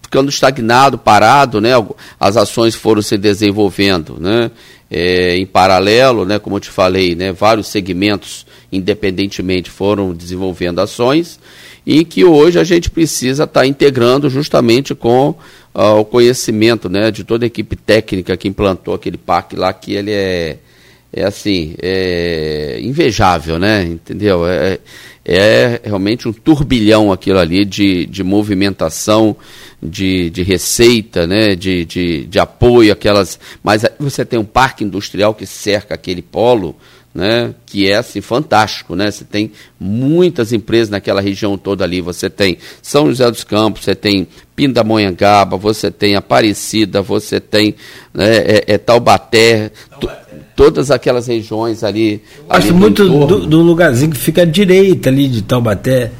ficando estagnado, parado, né? As ações foram se desenvolvendo, né? É, em paralelo, né? Como eu te falei, né? Vários segmentos independentemente foram desenvolvendo ações e que hoje a gente precisa estar tá integrando justamente com uh, o conhecimento né, de toda a equipe técnica que implantou aquele parque lá, que ele é, é assim, é invejável, né? Entendeu? É, é realmente um turbilhão aquilo ali de, de movimentação, de, de receita, né? de, de, de apoio, aquelas. Mas você tem um parque industrial que cerca aquele polo né, que é assim fantástico, né? Você tem muitas empresas naquela região toda ali. Você tem São José dos Campos, você tem Pindamonhangaba, você tem Aparecida, você tem né, é, é Taubaté, todas aquelas regiões ali. Eu ali muito do, do, lugarzinho que fica à direita ali de Taubaté.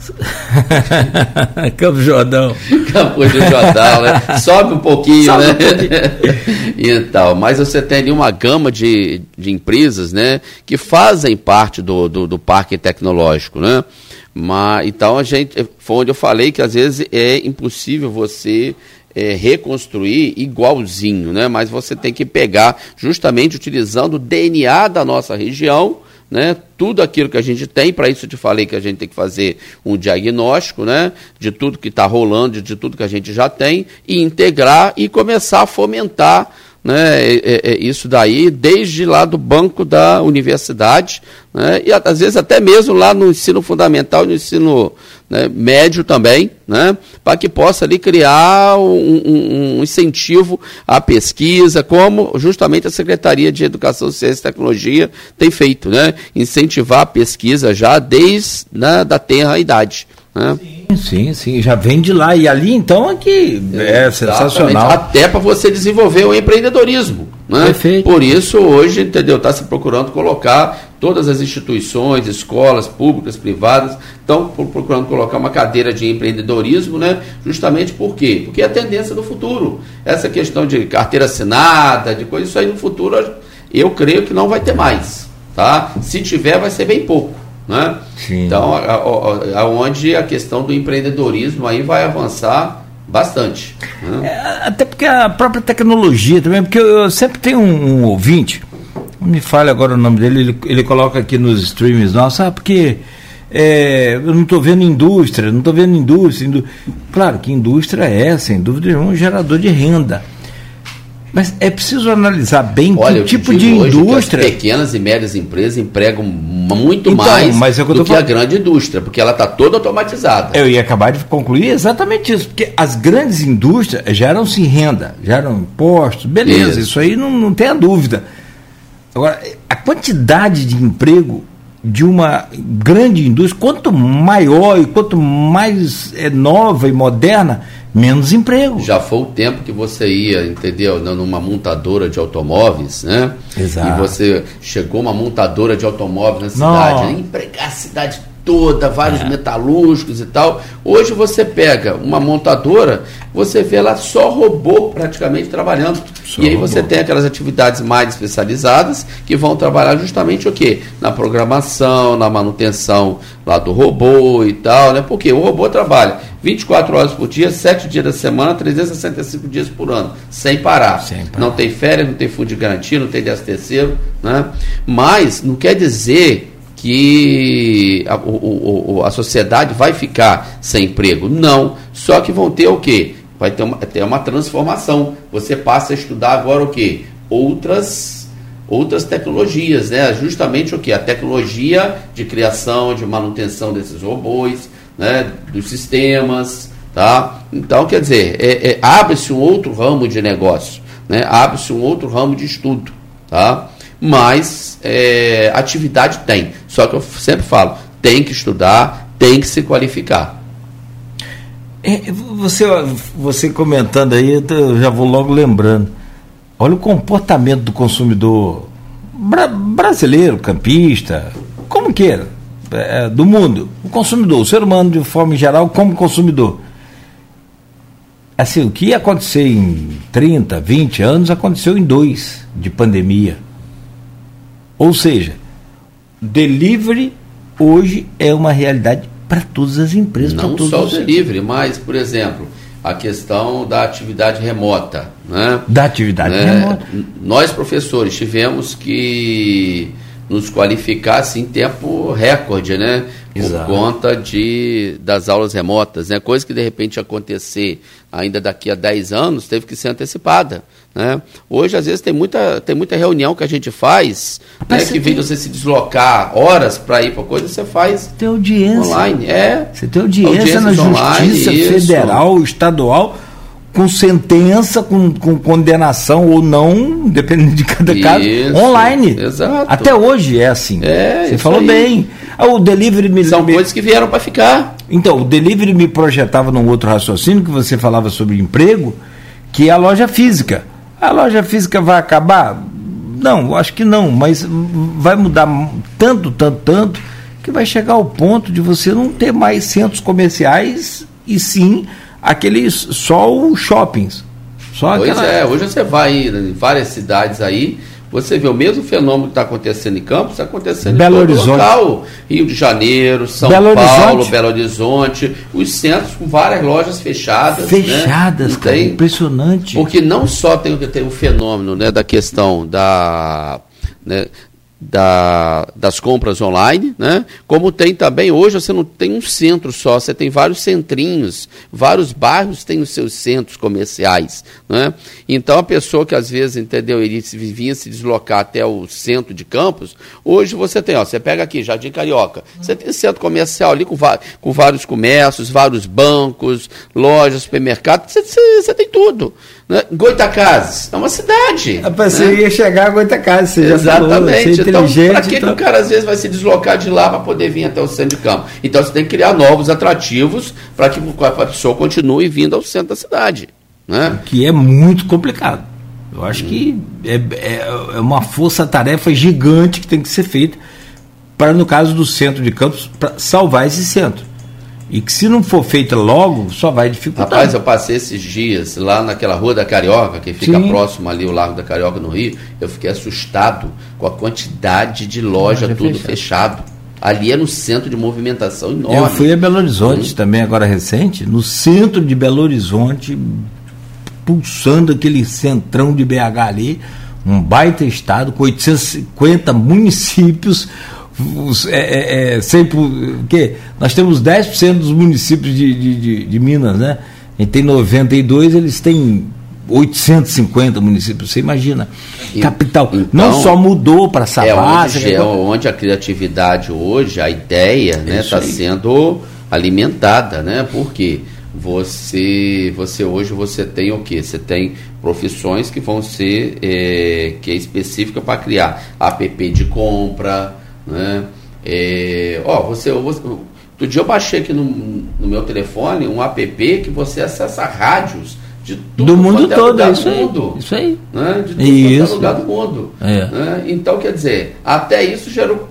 Campo Jordão. Campo de Jordão, né? Sobe um pouquinho, Sobe né? Um pouquinho. então, mas você tem ali uma gama de, de empresas, né? Que fazem parte do, do, do parque tecnológico, né? Mas, então a gente, foi onde eu falei que às vezes é impossível você é, reconstruir igualzinho, né? Mas você tem que pegar justamente utilizando o DNA da nossa região, né? Tudo aquilo que a gente tem, para isso eu te falei que a gente tem que fazer um diagnóstico, né? De tudo que está rolando, de tudo que a gente já tem, e integrar e começar a fomentar né, é, é, é, isso daí desde lá do banco da universidade, né, e às vezes até mesmo lá no ensino fundamental no ensino né, médio também, né, para que possa ali criar um, um, um, incentivo à pesquisa, como justamente a Secretaria de Educação, Ciência e Tecnologia tem feito, né, incentivar a pesquisa já desde né, da tenra idade. Né? Sim, sim, sim, já vem de lá. E ali então é que é, sensacional. Até para você desenvolver o empreendedorismo. Né? Perfeito. Por isso, hoje, entendeu? Está se procurando colocar todas as instituições, escolas públicas, privadas, estão procurando colocar uma cadeira de empreendedorismo, né? Justamente por quê? Porque é a tendência do futuro. Essa questão de carteira assinada, de coisa, isso aí no futuro eu creio que não vai ter mais. Tá? Se tiver, vai ser bem pouco. Né? Sim. Então, aonde a, a, a questão do empreendedorismo aí vai avançar bastante. Né? É, até porque a própria tecnologia também, porque eu, eu sempre tenho um, um, ouvinte, não me fale agora o nome dele, ele, ele coloca aqui nos streams nossos, ah, porque é, eu não estou vendo indústria, não estou vendo indústria, indú... Claro que indústria é, sem dúvida, um gerador de renda. Mas é preciso analisar bem Olha, que tipo de indústria. as pequenas e médias empresas empregam muito então, mais mas é que do que a grande indústria, porque ela está toda automatizada. Eu ia acabar de concluir exatamente isso, porque as grandes indústrias geram-se renda, geram impostos, beleza, isso, isso aí não, não tem a dúvida. Agora, a quantidade de emprego de uma grande indústria, quanto maior e quanto mais é nova e moderna, menos emprego. Já foi o tempo que você ia, entendeu? Numa montadora de automóveis, né? Exato. E você chegou uma montadora de automóveis na cidade, né? empregar a cidade toda, vários é. metalúrgicos e tal. Hoje você pega uma montadora, você vê lá só robô praticamente trabalhando. Só e aí robô. você tem aquelas atividades mais especializadas que vão trabalhar justamente o quê? Na programação, na manutenção lá do robô e tal, né? Porque o robô trabalha 24 horas por dia, 7 dias da semana, 365 dias por ano, sem parar. Sem parar. Não tem férias, não tem fundo de garantia, não tem 10 terceiro, né? Mas não quer dizer que a, o, a sociedade vai ficar sem emprego. Não. Só que vão ter o quê? Vai ter uma, ter uma transformação. Você passa a estudar agora o quê? Outras outras tecnologias, né? Justamente o que? A tecnologia de criação, de manutenção desses robôs, né? dos sistemas, tá? Então, quer dizer, é, é, abre-se um outro ramo de negócio, né? Abre-se um outro ramo de estudo, tá? Mas é, atividade tem. Só que eu sempre falo, tem que estudar, tem que se qualificar. É, você, você comentando aí, eu já vou logo lembrando. Olha o comportamento do consumidor bra brasileiro, campista, como queira, é, do mundo. O consumidor, o ser humano de forma geral, como consumidor. Assim, o que ia acontecer em 30, 20 anos, aconteceu em dois de pandemia ou seja, delivery hoje é uma realidade para todas as empresas. Não só o delivery, mas, por exemplo, a questão da atividade remota. Né? Da atividade né? remota. Nós, professores, tivemos que nos qualificar assim, em tempo recorde, né? Exato. Por conta de, das aulas remotas, né? Coisa que de repente acontecer ainda daqui a 10 anos teve que ser antecipada. Né? Hoje, às vezes, tem muita, tem muita reunião que a gente faz, né, que vem você se deslocar horas para ir para coisa, você faz tem audiência. online. É, você tem audiência na online, Justiça isso. Federal, estadual, com sentença, com, com condenação ou não, dependendo de cada isso, caso, online. Exato. Até hoje é assim. É, você falou aí. bem. Ah, o delivery me São me... coisas que vieram para ficar. Então, o delivery me projetava num outro raciocínio que você falava sobre emprego, que é a loja física. A loja física vai acabar? Não, acho que não, mas vai mudar tanto, tanto, tanto, que vai chegar ao ponto de você não ter mais centros comerciais e sim aqueles só os shoppings. Só pois aquela... é, hoje você vai em várias cidades aí, você vê o mesmo fenômeno que está acontecendo em Campos, está acontecendo Belo em todo Horizonte. local. Rio de Janeiro, São Belo Paulo, Horizonte. Belo Horizonte, os centros com várias lojas fechadas. Né? Fechadas, né? cara, tem, impressionante. Porque não só tem, tem o fenômeno né, da questão da, né, da, das compras online, né? Como tem também, hoje você não tem um centro só, você tem vários centrinhos, vários bairros têm os seus centros comerciais, né? Então a pessoa que às vezes, entendeu, ele vinha se deslocar até o centro de Campos, hoje você tem, ó, você pega aqui, Jardim Carioca, você tem centro comercial ali com, com vários comércios, vários bancos, lojas, supermercados, você, você, você tem tudo. Né? Goitacazes é uma cidade. Rapaz, né? Você ia chegar a Goitacazes, você Exatamente. Já falou, então, para que, então... que o cara às vezes vai se deslocar de lá para poder vir até o centro de campo? Então você tem que criar novos atrativos para que a pessoa continue vindo ao centro da cidade. Né? Que é muito complicado. Eu acho hum. que é, é, é uma força-tarefa gigante que tem que ser feita para, no caso do centro de campos, salvar esse centro. E que se não for feita logo, só vai dificultar. Rapaz, eu passei esses dias lá naquela Rua da Carioca, que fica Sim. próximo ali o Largo da Carioca no Rio, eu fiquei assustado com a quantidade de loja, loja tudo fechado. fechado. Ali é no centro de movimentação enorme. Eu fui a Belo Horizonte hum. também, agora recente, no centro de Belo Horizonte, pulsando aquele centrão de BH ali, um baita estado com 850 municípios os, é, é, é, sempre, que nós temos 10% dos municípios de, de, de, de, Minas, né? A gente tem 92, eles têm 850 municípios, você imagina. E, Capital. Então, não só mudou para Savassi. É, onde, é onde a criatividade hoje, a ideia, está né, tá sendo alimentada, né? Porque você, você hoje você tem o que? Você tem profissões que vão ser é, que é específica para criar app de compra, né? É, ó, você, você, outro dia eu baixei aqui no, no meu telefone um app que você acessa rádios de tudo do mundo é todo, é isso, mundo, aí, isso aí. Né? De tudo isso. é lugar do mundo. É. Né? Então, quer dizer, até isso gerou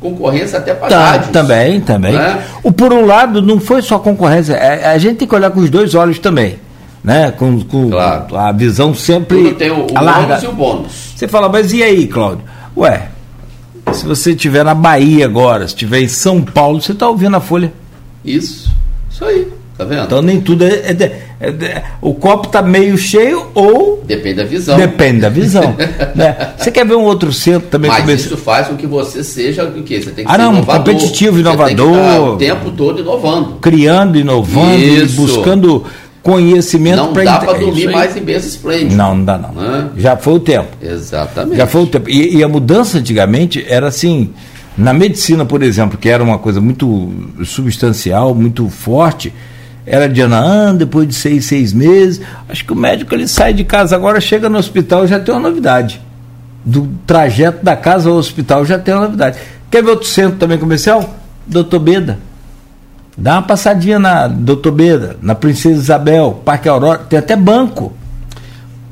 concorrência até para tá, rádios. Também, também. Né? O, por um lado, não foi só concorrência, a gente tem que olhar com os dois olhos também. Né? Com, com claro. a visão sempre. Tudo tem o, o bônus e o bônus. Você fala, mas e aí, Cláudio? Ué, se você estiver na Bahia agora, se estiver em São Paulo, você está ouvindo a Folha. Isso, isso aí. Tá vendo? Então nem tudo é. é, é, é o copo está meio cheio ou. Depende da visão. Depende da visão. né? Você quer ver um outro centro também Mas comece... isso faz com que você seja o quê? Você tem que ah, ser não, inovador. competitivo, inovador. o tempo todo inovando. Criando, inovando, isso. buscando conhecimento Não dá para dormir mais em berço esplêndido. Não, não dá não. Né? Já foi o tempo. Exatamente. Já foi o tempo. E, e a mudança antigamente era assim. Na medicina, por exemplo, que era uma coisa muito substancial, muito forte, era de ano a ano, depois de seis, seis meses. Acho que o médico ele sai de casa agora, chega no hospital e já tem uma novidade. Do trajeto da casa ao hospital já tem uma novidade. Quer ver outro centro também comercial? Doutor Beda. Dá uma passadinha na Doutor Beda, na Princesa Isabel, Parque Aurora, tem até banco.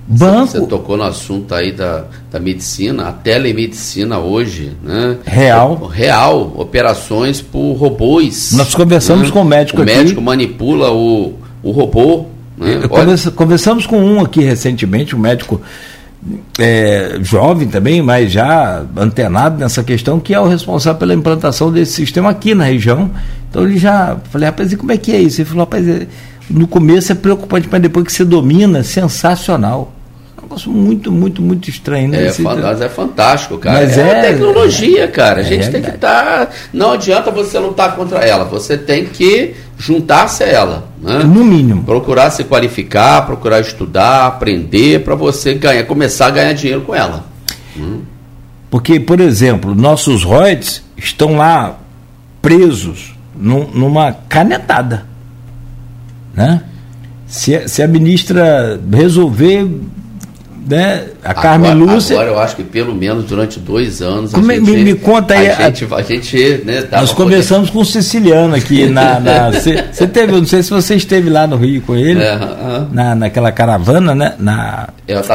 Banco. Você tocou no assunto aí da, da medicina, a telemedicina hoje, né? Real. Real, operações por robôs. Nós conversamos né? com o médico o aqui. O médico manipula o, o robô. Né? Conversa, conversamos com um aqui recentemente, um médico é, jovem também, mas já antenado nessa questão, que é o responsável pela implantação desse sistema aqui na região. Então ele já. Falei, rapaz, e como é que é isso? Ele falou, rapaz, é, no começo é preocupante, mas depois que você domina, é sensacional. É negócio muito, muito, muito estranho, né? É, Esse, é fantástico, cara. Mas é, é tecnologia, cara. A é gente tem que estar. Tá, não adianta você lutar contra ela, você tem que juntar-se a ela. Né? No mínimo. Procurar se qualificar, procurar estudar, aprender, para você ganhar, começar a ganhar dinheiro com ela. Hum. Porque, por exemplo, nossos royalties estão lá presos num, numa canetada. Né? Se, se a ministra resolver né? A agora, Carmen Lúcia. Agora eu acho que pelo menos durante dois anos. Como a gente, me, me conta aí. A, a gente, a gente né, Nós começamos com o siciliano aqui na. Você teve, não sei se você esteve lá no Rio com ele, é, uh -huh. na, naquela caravana, né? Na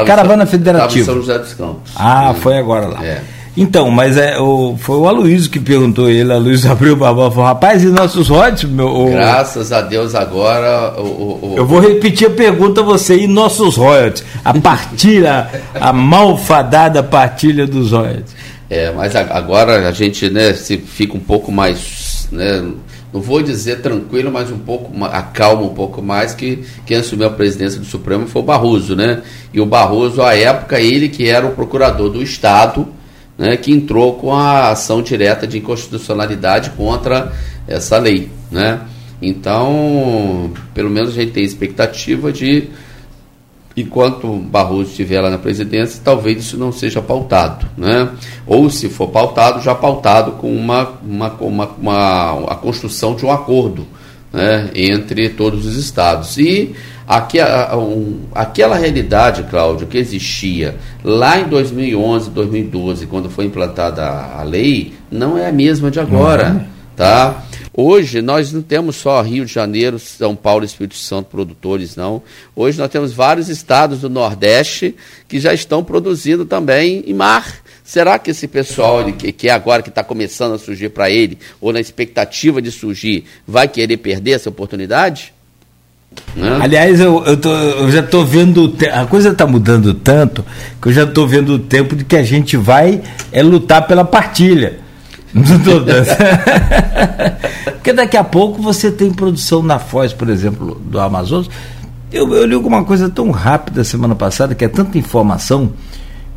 caravana federativa. São José dos Campos. Ah, foi agora lá. É. Então, mas é, o, foi o Aloysio que perguntou ele, a Aloysio abriu o babá falou, rapaz, e nossos royalties, meu? O, Graças a Deus agora. O, o, eu vou repetir a pergunta a você, e nossos royalties? A partilha, a malfadada partilha dos royalties. É, mas agora a gente né, se fica um pouco mais. Né, não vou dizer tranquilo, mas um pouco acalma um pouco mais que quem assumiu a presidência do Supremo foi o Barroso, né? E o Barroso, à época, ele que era o procurador do Estado, né, que entrou com a ação direta de inconstitucionalidade contra essa lei. Né? Então, pelo menos a gente tem expectativa de, enquanto Barroso estiver lá na presidência, talvez isso não seja pautado. Né? Ou, se for pautado, já pautado com uma, uma, uma, uma a construção de um acordo né, entre todos os estados. E aquela, um, aquela realidade, Cláudio, que existia lá em 2011, 2012, quando foi implantada a, a lei, não é a mesma de agora. Uhum. Tá? Hoje nós não temos só Rio de Janeiro, São Paulo e Espírito Santo produtores, não. Hoje nós temos vários estados do Nordeste que já estão produzindo também em mar. Será que esse pessoal que, que é agora que está começando a surgir para ele, ou na expectativa de surgir, vai querer perder essa oportunidade? Né? Aliás, eu, eu, tô, eu já estou vendo. A coisa está mudando tanto que eu já estou vendo o tempo de que a gente vai é lutar pela partilha. Porque daqui a pouco você tem produção na Foz, por exemplo, do Amazonas. Eu, eu li alguma coisa tão rápida semana passada, que é tanta informação,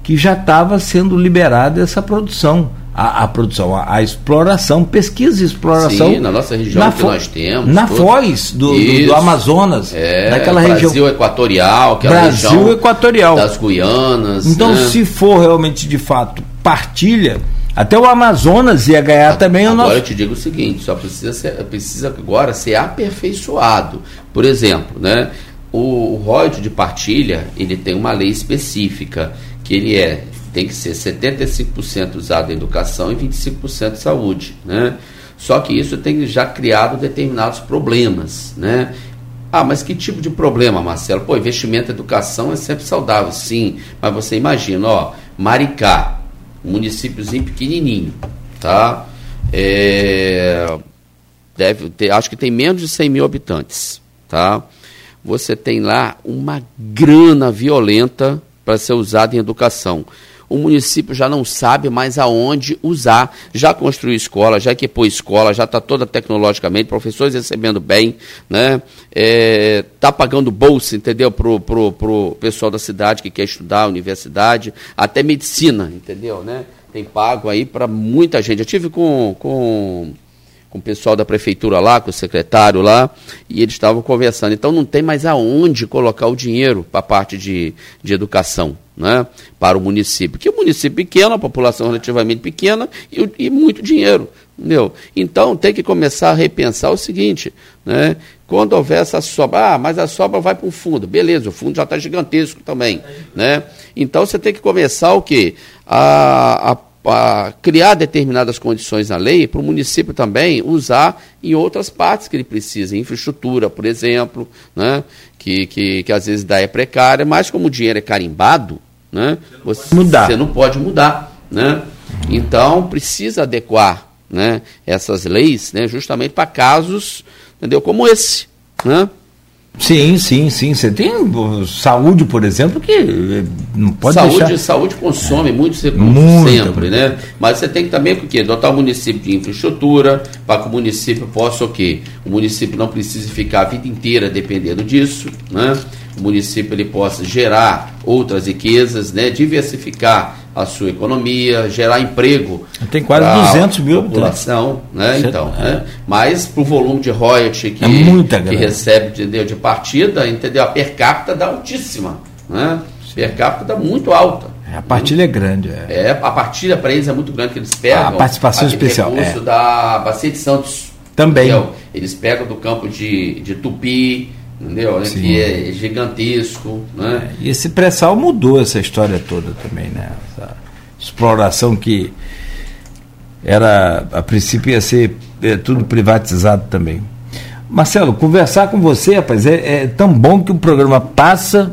que já estava sendo liberada essa produção. A, a produção, a, a, exploração, pesquisa e exploração. Sim, na nossa região na que nós temos. Na tudo. Foz do, do, do, Amazonas, é, daquela Brasil região. Brasil Equatorial, é Brasil Equatorial. das Guianas. Então, né? se for realmente de fato partilha, até o Amazonas ia ganhar a, também agora o nosso. Agora eu te digo o seguinte: só precisa, ser, precisa agora ser aperfeiçoado. Por exemplo, né, o, o de partilha ele tem uma lei específica que ele é tem que ser 75% usado em educação e 25% saúde, né? Só que isso tem já criado determinados problemas, né? Ah, mas que tipo de problema, Marcelo? Pô, investimento em educação é sempre saudável, sim. Mas você imagina, ó, Maricá, um municípiozinho pequenininho, tá? É, deve ter, acho que tem menos de 100 mil habitantes, tá? Você tem lá uma grana violenta para ser usada em educação o município já não sabe mais aonde usar. Já construiu escola, já equipou escola, já está toda tecnologicamente, professores recebendo bem, né? Está é, pagando bolsa, entendeu, para o pro, pro pessoal da cidade que quer estudar, universidade, até medicina, entendeu, né? Tem pago aí para muita gente. Eu tive com, com com o pessoal da prefeitura lá, com o secretário lá, e eles estavam conversando. Então não tem mais aonde colocar o dinheiro para a parte de, de educação, né? para o município. Que o município pequeno, a população relativamente pequena e, e muito dinheiro. Entendeu? Então tem que começar a repensar o seguinte, né? quando houver essa sobra, ah, mas a sobra vai para o fundo, beleza, o fundo já está gigantesco também. Né? Então você tem que começar o quê? a, a a criar determinadas condições na lei para o município também usar em outras partes que ele precisa, infraestrutura, por exemplo, né, que, que, que às vezes dá é precária, mas como o dinheiro é carimbado, né, você, mudar. você não pode mudar. Né? Então precisa adequar né, essas leis né, justamente para casos entendeu, como esse. Né? Sim, sim, sim. Você tem saúde, por exemplo, que eh, não pode saúde, deixar... Saúde consome é. muitos recursos Muito. sempre, né? Mas você tem que também o quê? Dotar o município de infraestrutura para que o município possa o quê? O município não precise ficar a vida inteira dependendo disso, né? O município ele possa gerar outras riquezas, né? Diversificar a sua economia, gerar emprego. Tem quase 200 mil população, né? Então, é. né? Mas para o volume de royalty que, é que recebe entendeu, de partida, entendeu? A per capita dá altíssima, né? Per capita dá muito alta. É, a partilha é grande. É, é a partilha para eles é muito grande que eles pegam. A participação especial. recurso é. da Bacia de Santos. Também. Entendeu? Eles pegam do campo de, de Tupi, entendeu? Né? Que é gigantesco. Né? É, e esse pré-sal mudou essa história toda também, né? Essa exploração que era, a princípio ia ser é, tudo privatizado também. Marcelo, conversar com você, rapaz, é, é, tão bom que o programa passa,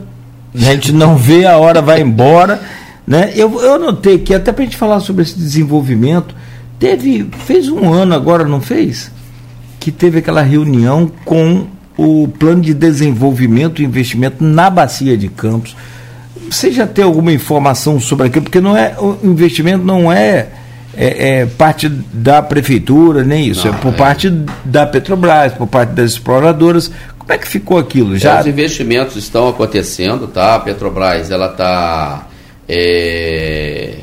a gente não vê, a hora vai embora. Né? Eu, eu anotei aqui, até para a gente falar sobre esse desenvolvimento, teve, fez um ano agora, não fez? Que teve aquela reunião com o plano de desenvolvimento e investimento na bacia de Campos. Você já tem alguma informação sobre aquilo? Porque não é, o investimento não é, é, é parte da prefeitura, nem isso, não, é por é. parte da Petrobras, por parte das exploradoras. Como é que ficou aquilo? Já... É, os investimentos estão acontecendo, tá? A Petrobras ela está é,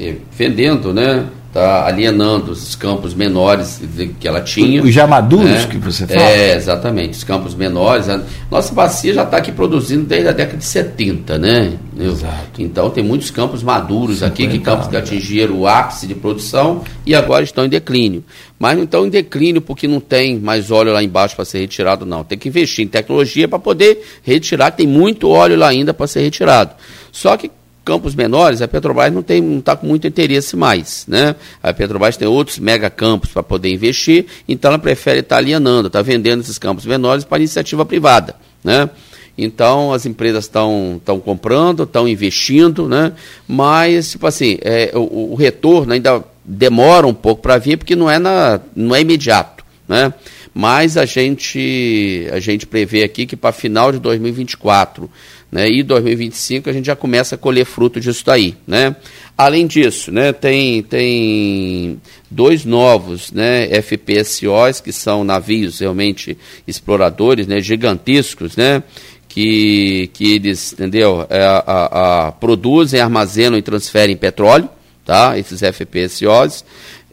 é, vendendo, né? Está alienando os campos menores que ela tinha. Os já maduros né? que você fala? É, exatamente, os campos menores. A nossa bacia já está aqui produzindo desde a década de 70, né? Exato. Então tem muitos campos maduros aqui, que campos que atingiram o ápice de produção e agora estão em declínio. Mas não estão em declínio porque não tem mais óleo lá embaixo para ser retirado, não. Tem que investir em tecnologia para poder retirar, tem muito óleo lá ainda para ser retirado. Só que campos menores, a Petrobras não tem, não está com muito interesse mais, né? A Petrobras tem outros mega campos para poder investir, então ela prefere estar tá alienando, está vendendo esses campos menores para iniciativa privada, né? Então as empresas estão comprando, estão investindo, né? Mas tipo assim, é, o, o retorno ainda demora um pouco para vir porque não é na, não é imediato, né? Mas a gente a gente prevê aqui que para final de 2024 né, e 2025 a gente já começa a colher fruto disso daí. Né? Além disso, né, tem, tem dois novos né, FPSOs, que são navios realmente exploradores, né, gigantescos, né, que, que eles entendeu, é, a, a, produzem, armazenam e transferem petróleo, tá, esses FPSOs,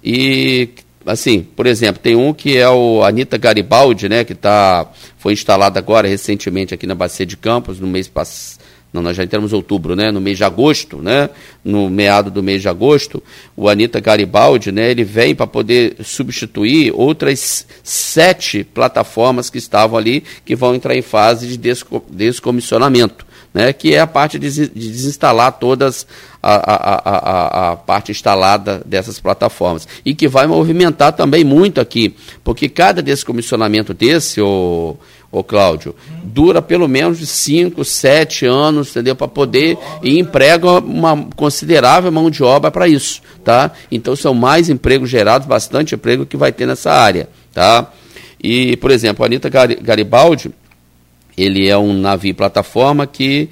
e assim, por exemplo, tem um que é o Anitta Garibaldi, né, que tá, foi instalado agora recentemente aqui na Bacia de Campos, no mês passado. Não, nós já entramos em outubro, né? No mês de agosto, né? No meado do mês de agosto, o Anitta Garibaldi, né? Ele vem para poder substituir outras sete plataformas que estavam ali, que vão entrar em fase de descomissionamento né, que é a parte de, desinstalar todas a, a, a, a, parte instalada dessas plataformas. E que vai movimentar também muito aqui, porque cada descomissionamento desse, o, Cláudio, dura pelo menos 5, 7 anos, entendeu? Para poder e emprega uma considerável mão de obra para isso, tá? Então são mais empregos gerados, bastante emprego que vai ter nessa área, tá? E, por exemplo, a Anitta Garibaldi, ele é um navio plataforma que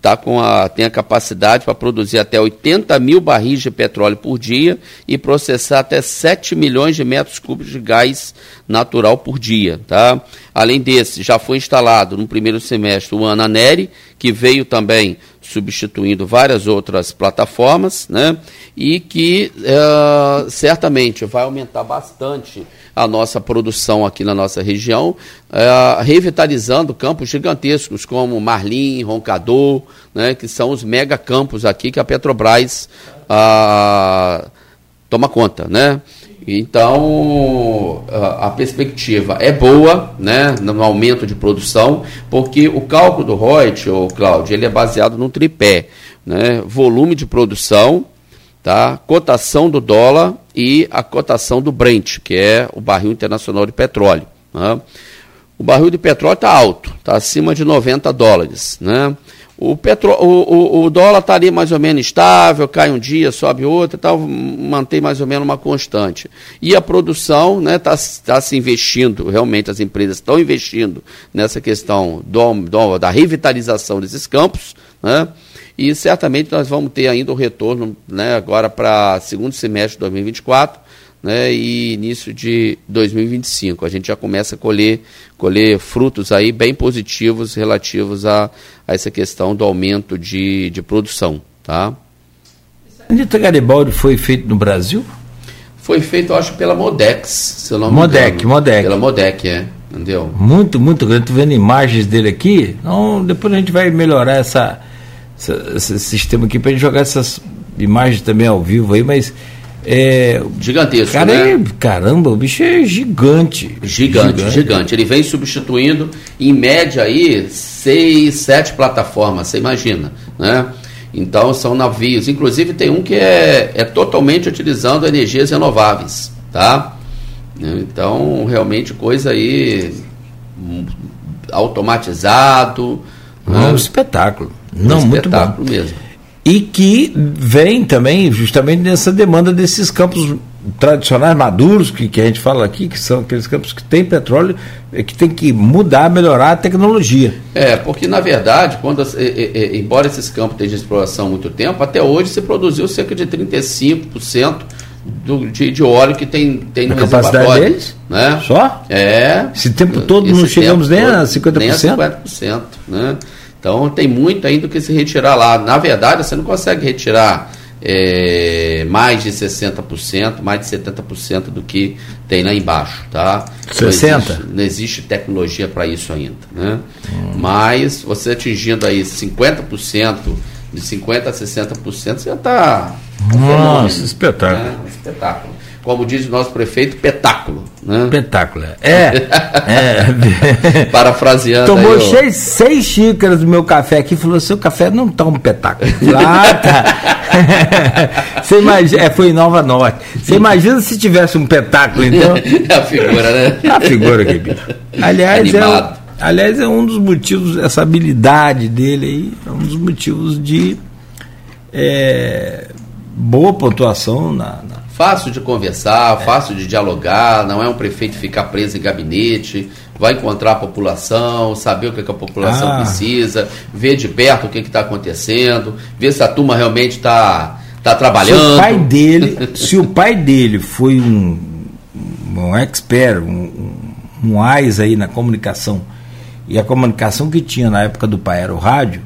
tá com a, tem a capacidade para produzir até 80 mil barris de petróleo por dia e processar até 7 milhões de metros cúbicos de gás natural por dia. Tá? Além desse, já foi instalado no primeiro semestre o Ananeri, que veio também substituindo várias outras plataformas, né? e que uh, certamente vai aumentar bastante a nossa produção aqui na nossa região, uh, revitalizando campos gigantescos como Marlim, Roncador, né? que são os mega campos aqui que a Petrobras uh, toma conta. Né? Então, a perspectiva é boa né, no aumento de produção, porque o cálculo do Reut, o Cláudio, ele é baseado no tripé, né, volume de produção, tá, cotação do dólar e a cotação do Brent, que é o barril internacional de petróleo. Né. O barril de petróleo está alto, está acima de 90 dólares. Né? O, petro, o, o, o dólar está ali mais ou menos estável, cai um dia, sobe outro, tal, mantém mais ou menos uma constante. E a produção está né, tá, tá se investindo, realmente as empresas estão investindo nessa questão do, do, da revitalização desses campos, né, e certamente nós vamos ter ainda o retorno né, agora para segundo semestre de 2024 né, e início de 2025. A gente já começa a colher, colher frutos aí bem positivos relativos a, a essa questão do aumento de, de produção. Tá? Anitta Garibaldi foi feito no Brasil? Foi feito, acho, pela Modex, se eu não Modec, me Modec. Pela Modec, é. Entendeu? Muito, muito grande. Estou vendo imagens dele aqui. Então, depois a gente vai melhorar essa esse sistema aqui para gente jogar essas imagens também ao vivo aí, mas é, Gigantesco, cara, né? É, caramba, o bicho é gigante. Gigante, gigante. gigante. Ele vem substituindo, em média, aí, seis, sete plataformas, você imagina, né? Então, são navios. Inclusive, tem um que é, é totalmente utilizando energias renováveis, tá? Então, realmente, coisa aí hum, automatizado. Um né? espetáculo. Não, um espetáculo muito bom. mesmo e que vem também justamente nessa demanda desses campos tradicionais maduros que, que a gente fala aqui, que são aqueles campos que têm petróleo, que tem que mudar, melhorar a tecnologia. É, porque na verdade, quando, embora esses campos tenham exploração há muito tempo, até hoje se produziu cerca de 35% do, de, de óleo que tem, tem no a capacidade deles? Né? Só? É. Esse tempo todo não chegamos nem a 50%? Nem a 50%. Né? Então tem muito ainda que se retirar lá. Na verdade, você não consegue retirar é, mais de 60%, mais de 70% do que tem lá embaixo, tá? 60%? Não existe, não existe tecnologia para isso ainda, né? Hum. Mas você atingindo aí 50%, de 50% a 60%, você já está... Nossa, espetáculo. Né? Espetáculo como diz o nosso prefeito, petáculo. Né? Petáculo. É. é. Parafraseando. Tomou aí, seis, seis xícaras do meu café aqui e falou: seu café não está um petáculo. Ah, tá. Você imagina, é, foi em Nova Norte. Você imagina se tivesse um petáculo, então. É a figura, né? A figura aqui, bicho. Aliás, é, aliás, é um dos motivos, essa habilidade dele aí, é um dos motivos de é, boa pontuação na, na fácil de conversar, é. fácil de dialogar, não é um prefeito ficar preso em gabinete, vai encontrar a população, saber o que, que a população ah. precisa, ver de perto o que está acontecendo, ver se a turma realmente está tá trabalhando. Se o pai dele, se o pai dele foi um, um expert, um, um AIS aí na comunicação, e a comunicação que tinha na época do pai era o rádio,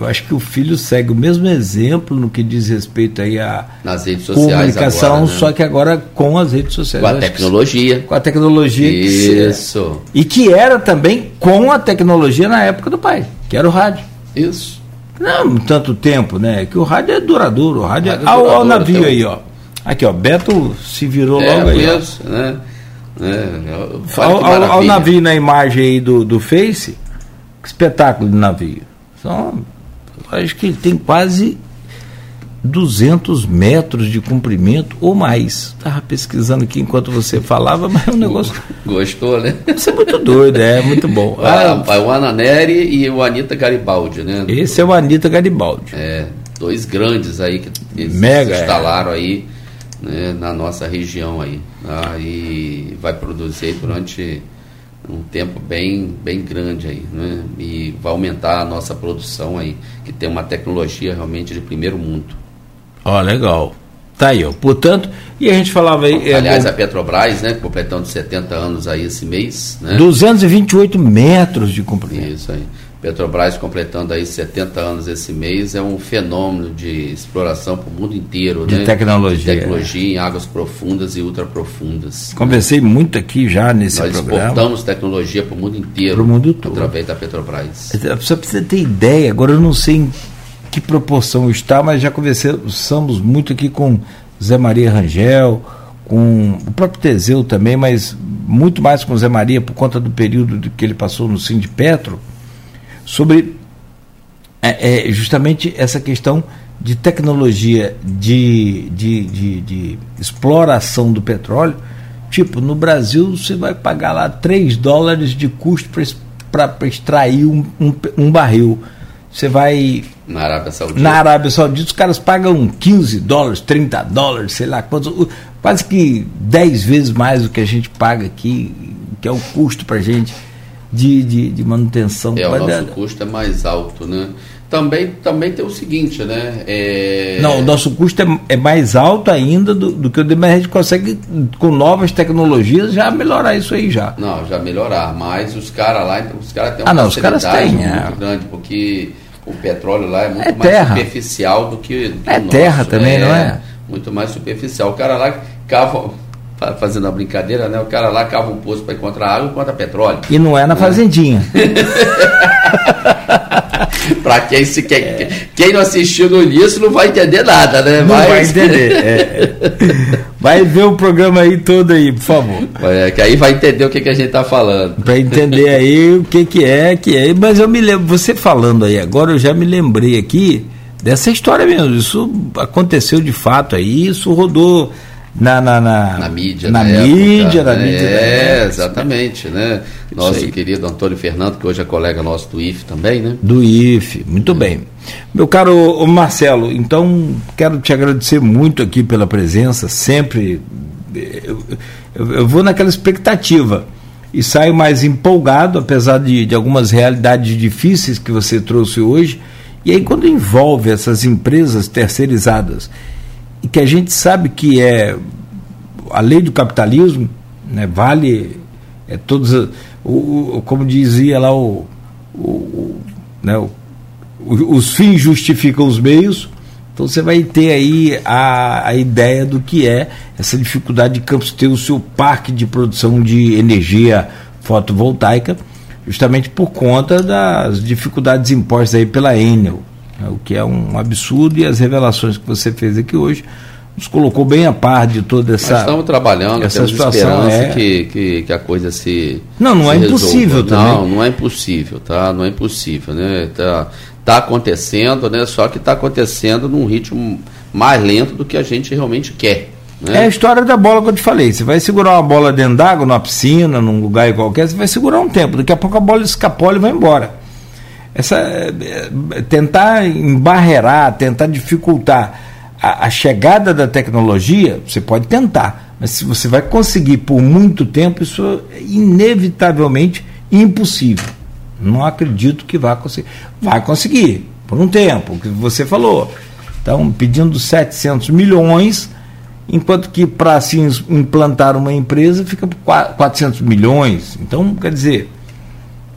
eu acho que o filho segue o mesmo exemplo no que diz respeito aí a nas redes sociais comunicação, agora, né? só que agora com as redes sociais. Com a tecnologia. Que, com a tecnologia. Isso. Que, e que era também com a tecnologia na época do pai, que era o rádio. Isso. Não tanto tempo, né? Que o rádio é duradouro. O rádio, o rádio é, é o navio aí, ó. Aqui, ó. Beto se virou é, logo aí. Isso, né? É, ao, ao, ao navio na imagem aí do, do Face Que espetáculo de navio. São, acho que ele tem quase 200 metros de comprimento ou mais. Estava pesquisando aqui enquanto você falava, mas é um negócio. Gostou, né? Isso é muito doido, é muito bom. Ah, ah, o Ananeri e o Anitta Garibaldi, né? Esse é o Anitta Garibaldi. É, dois grandes aí que Mega, se instalaram é. aí né, na nossa região aí. Tá? E vai produzir durante um tempo bem, bem grande aí, né? E vai aumentar a nossa produção aí, que tem uma tecnologia realmente de primeiro mundo. Ó, oh, legal. Tá aí, ó. Portanto, e a gente falava aí. É Aliás, é, a Petrobras, né, completando 70 anos aí esse mês, né? 228 metros de comprimento. Isso aí. Petrobras completando aí 70 anos esse mês é um fenômeno de exploração para o mundo inteiro, de né? tecnologia. De tecnologia em águas profundas e ultraprofundas. Conversei né? muito aqui já nesse Nós programa. Nós exportamos tecnologia para o mundo inteiro. Para o mundo todo. Através da Petrobras. Só para você ter ideia, agora eu não sei em que proporção está, mas já conversamos muito aqui com Zé Maria Rangel, com o próprio Teseu também, mas muito mais com Zé Maria por conta do período que ele passou no Sim de Petro, sobre é, é, justamente essa questão de tecnologia de, de, de, de, exploração do petróleo. Tipo, no Brasil você vai pagar lá 3 dólares de custo para extrair um, um, um barril. Você vai na Arábia Saudita. Na Arábia Saudita, os caras pagam 15 dólares, 30 dólares, sei lá quantos, quase que 10 vezes mais do que a gente paga aqui, que é o custo para a gente de, de, de, manutenção. É, o nosso custo é mais alto, né? Também, também tem o seguinte, né? É... Não, o nosso custo é, é mais alto ainda do, do que o demais. A gente consegue, com novas tecnologias, já melhorar isso aí já. Não, já melhorar. Mas os caras lá, os caras têm uma ah, não, os caras têm, muito é. grande, porque o petróleo lá é muito é mais superficial do que, do que é terra também, não é? Muito mais superficial. O cara lá cava, fazendo a brincadeira, né? O cara lá cava um poço para encontrar água e encontra petróleo. E não é na fazendinha. para quem se quem, é. quem não assistiu no início não vai entender nada, né? Não Mas... vai entender. É. Vai ver o programa aí todo aí, por favor. É, que aí vai entender o que, que a gente está falando. Para entender aí o que, que é, que é. Mas eu me lembro, você falando aí agora, eu já me lembrei aqui dessa história mesmo. Isso aconteceu de fato aí, isso rodou na, na, na, na mídia, na, mídia, época, na mídia. É, exatamente, né? Nosso querido Antônio Fernando, que hoje é colega nosso do IFE também, né? Do IFE, muito é. bem. Meu caro Marcelo, então quero te agradecer muito aqui pela presença, sempre. Eu, eu, eu vou naquela expectativa e saio mais empolgado, apesar de, de algumas realidades difíceis que você trouxe hoje. E aí, quando envolve essas empresas terceirizadas que a gente sabe que é a lei do capitalismo, né, vale é todos o, o, como dizia lá o, o, né, o, os fins justificam os meios. Então você vai ter aí a, a ideia do que é essa dificuldade de Campos ter o seu parque de produção de energia fotovoltaica, justamente por conta das dificuldades impostas aí pela Enel o que é um absurdo, e as revelações que você fez aqui hoje nos colocou bem a par de toda essa. Nós estamos trabalhando, essa situação é... que, que, que, a coisa se. Não, não se é impossível resolva. também. Não, não é impossível, tá? Não é impossível, né? Tá, tá acontecendo, né? Só que está acontecendo num ritmo mais lento do que a gente realmente quer. Né? É a história da bola que eu te falei. Você vai segurar uma bola dentro d'água, numa piscina, num lugar qualquer, você vai segurar um tempo. Daqui a pouco a bola escapola e vai embora essa, é, tentar embarrear, tentar dificultar a, a, chegada da tecnologia, você pode tentar, mas se você vai conseguir por muito tempo, isso é inevitavelmente impossível. Não acredito que vá conseguir. Vai conseguir, por um tempo, o que você falou. Estão pedindo 700 milhões, enquanto que para se implantar uma empresa fica por 400 milhões. Então, quer dizer,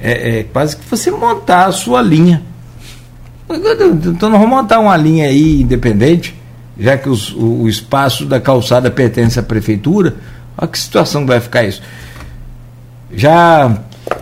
é, é quase que você montar a sua linha. Então nós vamos montar uma linha aí independente, já que os, o, o, espaço da calçada pertence à prefeitura. Olha que situação vai ficar isso. Já.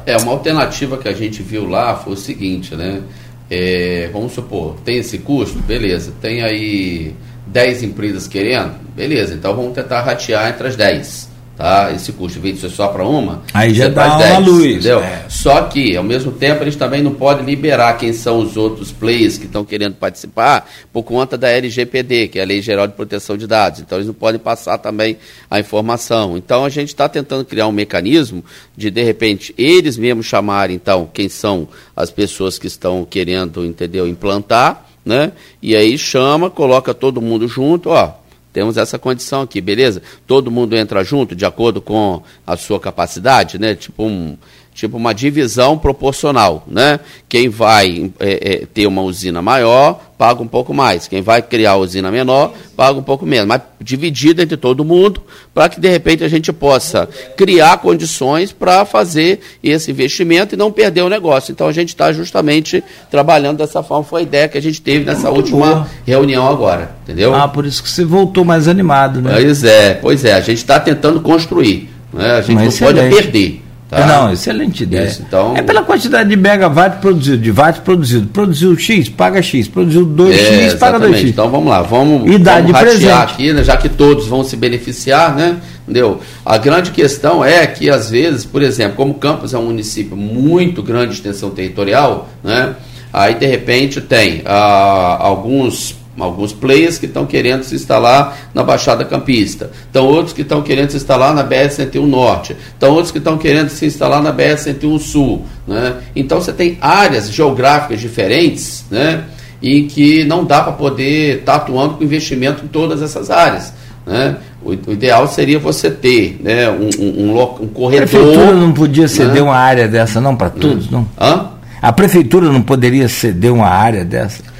É, uma alternativa que a gente viu lá foi o seguinte, né? É, vamos supor, tem esse custo? Beleza. Tem aí 10 empresas querendo? Beleza, então vamos tentar ratear entre as 10 tá? Esse custo, de ser só para uma, aí já dá uma luz. Entendeu? É. Só que, ao mesmo tempo, eles também não podem liberar quem são os outros players que estão querendo participar por conta da LGPD, que é a Lei Geral de Proteção de Dados. Então, eles não podem passar também a informação. Então, a gente está tentando criar um mecanismo de, de repente, eles mesmos chamarem, então, quem são as pessoas que estão querendo, entendeu, implantar, né? E aí chama, coloca todo mundo junto, ó, temos essa condição aqui, beleza? Todo mundo entra junto de acordo com a sua capacidade, né? Tipo um, tipo uma divisão proporcional, né? Quem vai é, é, ter uma usina maior paga um pouco mais, quem vai criar a usina menor paga um pouco menos, mas dividida entre todo mundo para que de repente a gente possa criar condições para fazer esse investimento e não perder o negócio. Então a gente está justamente trabalhando dessa forma, foi a ideia que a gente teve nessa Muito última boa. reunião agora, entendeu? Ah, por isso que você voltou mais animado, né? Pois é, pois é, a gente está tentando construir, né? a gente mas não pode perder. Tá? Não, excelente ideia. Isso, então... É pela quantidade de megawatt produzido, de watt produzido. Produziu X, paga X. Produziu 2X, é, paga 2X. Então vamos lá, vamos, e dá vamos de presente. aqui, né, já que todos vão se beneficiar, né? Entendeu? A grande questão é que, às vezes, por exemplo, como Campos é um município muito grande de extensão territorial, né? Aí, de repente, tem ah, alguns alguns players que estão querendo se instalar na Baixada Campista, estão outros que estão querendo se instalar na BR-101 Norte, estão outros que estão querendo se instalar na BR-101 Sul. Né? Então você tem áreas geográficas diferentes né? e que não dá para poder estar tá atuando com investimento em todas essas áreas. Né? O, ideal seria você ter né, um, um, um, um corredor. A prefeitura não podia ceder né? uma área dessa, não, para todos, não? Hã? A prefeitura não poderia ceder uma área dessa?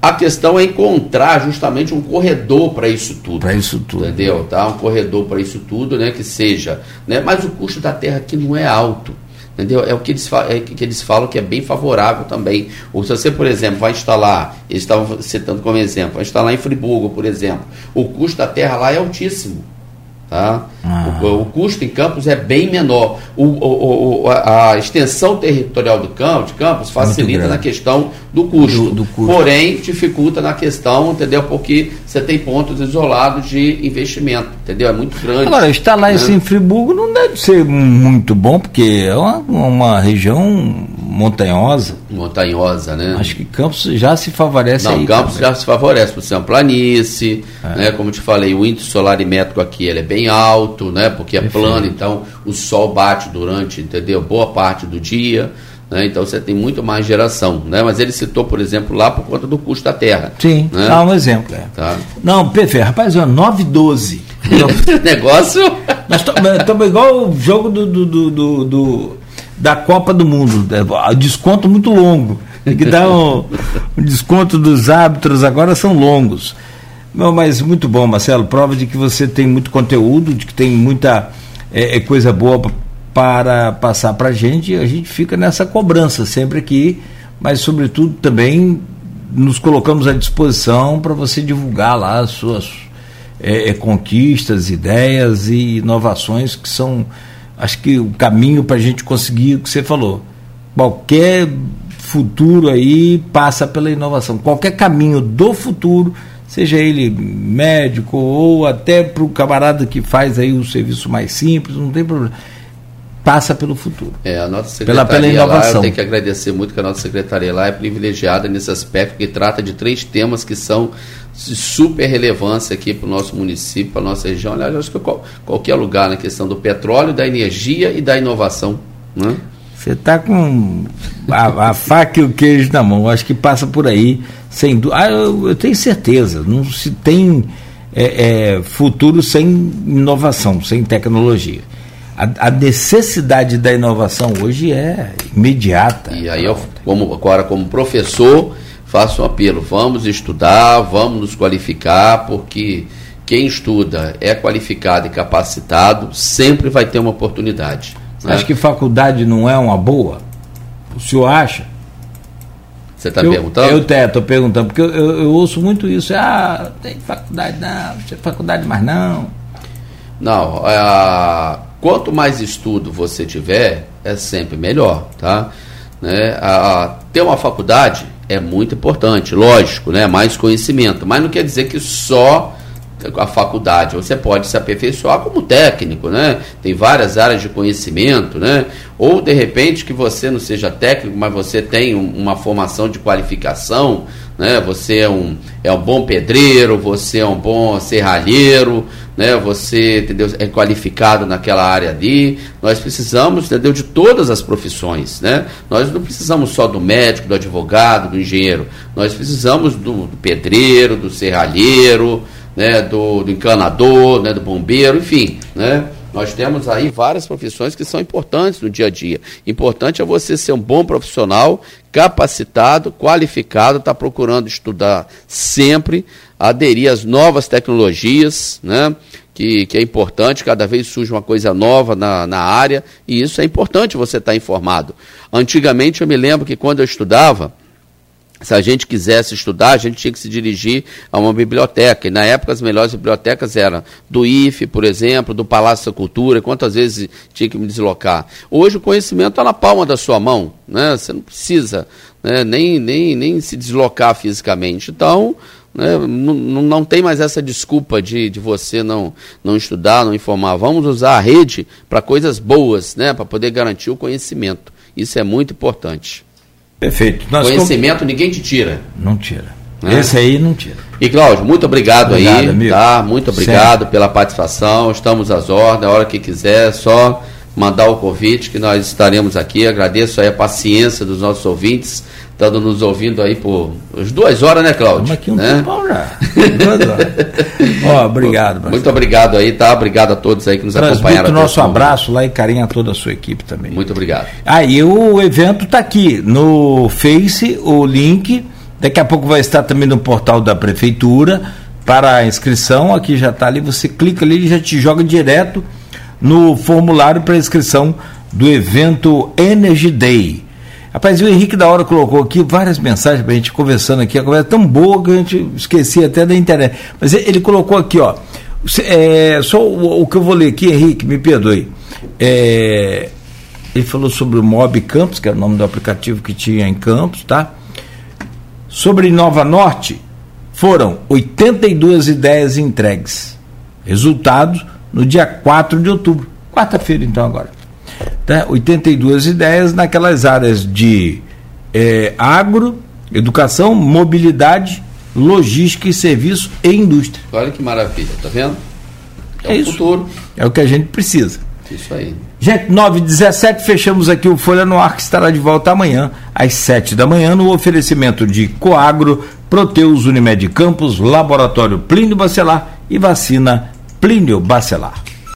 A questão é encontrar justamente um corredor para isso tudo. Para isso tudo. Entendeu? Tá? Um corredor para isso tudo, né? Que seja. Né? Mas o custo da terra aqui não é alto. Entendeu? É o que eles, é que eles falam que é bem favorável também. Ou se você, por exemplo, vai instalar, eles estavam citando como exemplo, vai instalar em Friburgo, por exemplo, o custo da terra lá é altíssimo. Tá? Ah. O, o, custo em campos é bem menor. O, o, a, extensão territorial do campo, de campos facilita na questão do custo, do, do custo, Porém, dificulta na questão, entendeu? Porque você tem pontos isolados de investimento, entendeu? É muito grande. Agora, instalar né? isso em Friburgo não deve ser muito bom, porque é uma, uma região montanhosa. Montanhosa, né? Acho que Campos já se favorece Não, aí Campos também. já se favorece, por ser uma planície, é. né? Como te falei, o índice solarimétrico aqui ele é bem alto, né? Porque é Perfeito. plano, então o sol bate durante, entendeu? Boa parte do dia. Né? Então você tem muito mais geração. Né? Mas ele citou, por exemplo, lá por conta do custo da terra. Sim, né? dá um exemplo. É. Tá. Não, PV, rapaz, é 9,12. Negócio. Nós estamos igual o jogo do, do, do, do da Copa do Mundo. É, desconto muito longo. Tem que dar um, um desconto dos árbitros agora são longos. Não, mas muito bom, Marcelo. Prova de que você tem muito conteúdo, de que tem muita é, é coisa boa para passar para a gente. A gente fica nessa cobrança sempre aqui, mas sobretudo também nos colocamos à disposição para você divulgar lá as suas é, é, conquistas, ideias e inovações que são acho que o caminho para a gente conseguir o que você falou. Qualquer futuro aí passa pela inovação. Qualquer caminho do futuro, seja ele médico ou até para o camarada que faz aí o serviço mais simples, não tem problema. Passa pelo futuro. É, a nossa secretaria pela, pela inovação. lá, eu tenho que agradecer muito que a nossa secretaria lá é privilegiada nesse aspecto, que trata de três temas que são de super relevância aqui para o nosso município, para a nossa região. Aliás, acho que qualquer lugar na questão do petróleo, da energia e da inovação. Né? Você está com a, a, faca e o queijo na mão. Acho que passa por aí, sem dúvida. Ah, eu, eu, tenho certeza. Não se tem é, é, futuro sem inovação, sem tecnologia. A, a, necessidade da inovação hoje é imediata. E aí, eu, como, agora, como professor faço um apelo: vamos estudar, vamos nos qualificar, porque quem estuda é qualificado e capacitado sempre vai ter uma oportunidade. Né? Acho que faculdade não é uma boa? O senhor acha? Você está perguntando? Eu estou perguntando, porque eu, eu, eu, ouço muito isso. Ah, tem faculdade não, tem faculdade mais não. Não, é, quanto mais estudo você tiver, é sempre melhor, tá? Né? A, ter uma faculdade é muito importante, lógico, né? Mais conhecimento, mas não quer dizer que só a faculdade, você pode se aperfeiçoar como técnico, né? Tem várias áreas de conhecimento, né? Ou de repente que você não seja técnico, mas você tem uma formação de qualificação, né? Você é um, é um bom pedreiro, você é um bom serralheiro, né? Você entendeu, é qualificado naquela área ali. Nós precisamos entendeu, de todas as profissões. Né? Nós não precisamos só do médico, do advogado, do engenheiro. Nós precisamos do, do pedreiro, do serralheiro, né? do, do encanador, né? do bombeiro, enfim. Né? Nós temos aí várias profissões que são importantes no dia a dia. Importante é você ser um bom profissional, capacitado, qualificado, está procurando estudar sempre, aderir às novas tecnologias, né? Que, que é importante, cada vez surge uma coisa nova na, na área, e isso é importante você estar tá informado. Antigamente eu me lembro que quando eu estudava, se a gente quisesse estudar, a gente tinha que se dirigir a uma biblioteca. E na época as melhores bibliotecas eram do IFE, por exemplo, do Palácio da Cultura, quantas vezes tinha que me deslocar. Hoje o conhecimento está na palma da sua mão, né? você não precisa né? nem, nem, nem se deslocar fisicamente. Então, né? não, não tem mais essa desculpa de, de você não, não estudar, não informar. Vamos usar a rede para coisas boas, né? para poder garantir o conhecimento. Isso é muito importante. Perfeito. Nós Conhecimento ninguém te tira. Não tira. Né? Esse aí não tira. E Cláudio, muito obrigado, obrigado aí, amigo. tá? Muito obrigado Sempre. pela participação. Estamos às ordens, a hora que quiser, só mandar o convite que nós estaremos aqui. Agradeço aí a paciência dos nossos ouvintes estando nos ouvindo aí por duas horas, né, Cláudio? Aqui um né? tempão já. Duas horas. Ó, obrigado. Muito obrigado aí, tá? Obrigado a todos aí que nos Transmito acompanharam. nosso abraço lá e carinho a toda a sua equipe também. Muito obrigado. Aí o evento está aqui no Face, o link. Daqui a pouco vai estar também no portal da Prefeitura para a inscrição. Aqui já está ali, você clica ali e já te joga direto no formulário para inscrição do evento Energy Day Rapaz, o Henrique da hora colocou aqui várias mensagens para a gente conversando aqui, a conversa é tão boa que a gente esquecia até da internet. Mas ele colocou aqui, ó. É, só o, o, que eu vou ler aqui, Henrique, me perdoe. É, ele falou sobre o Mob Campos, que era o nome do aplicativo que tinha em Campos, tá? Sobre Nova Norte, foram 82 ideias entregues. Resultados no dia 4 de outubro. Quarta-feira, então, agora né, 82 ideias naquelas áreas de é, agro, educação, mobilidade, logística e serviço e indústria. Olha que maravilha, tá vendo? É, é o isso. futuro. É o que a gente precisa. Isso aí. Gente, 9 17 fechamos aqui o Folha no Ar, que estará de volta amanhã, às 7 da manhã, no oferecimento de Coagro, Proteus Unimed Campos, Laboratório Plínio Bacelar e Vacina Plínio Bacelar.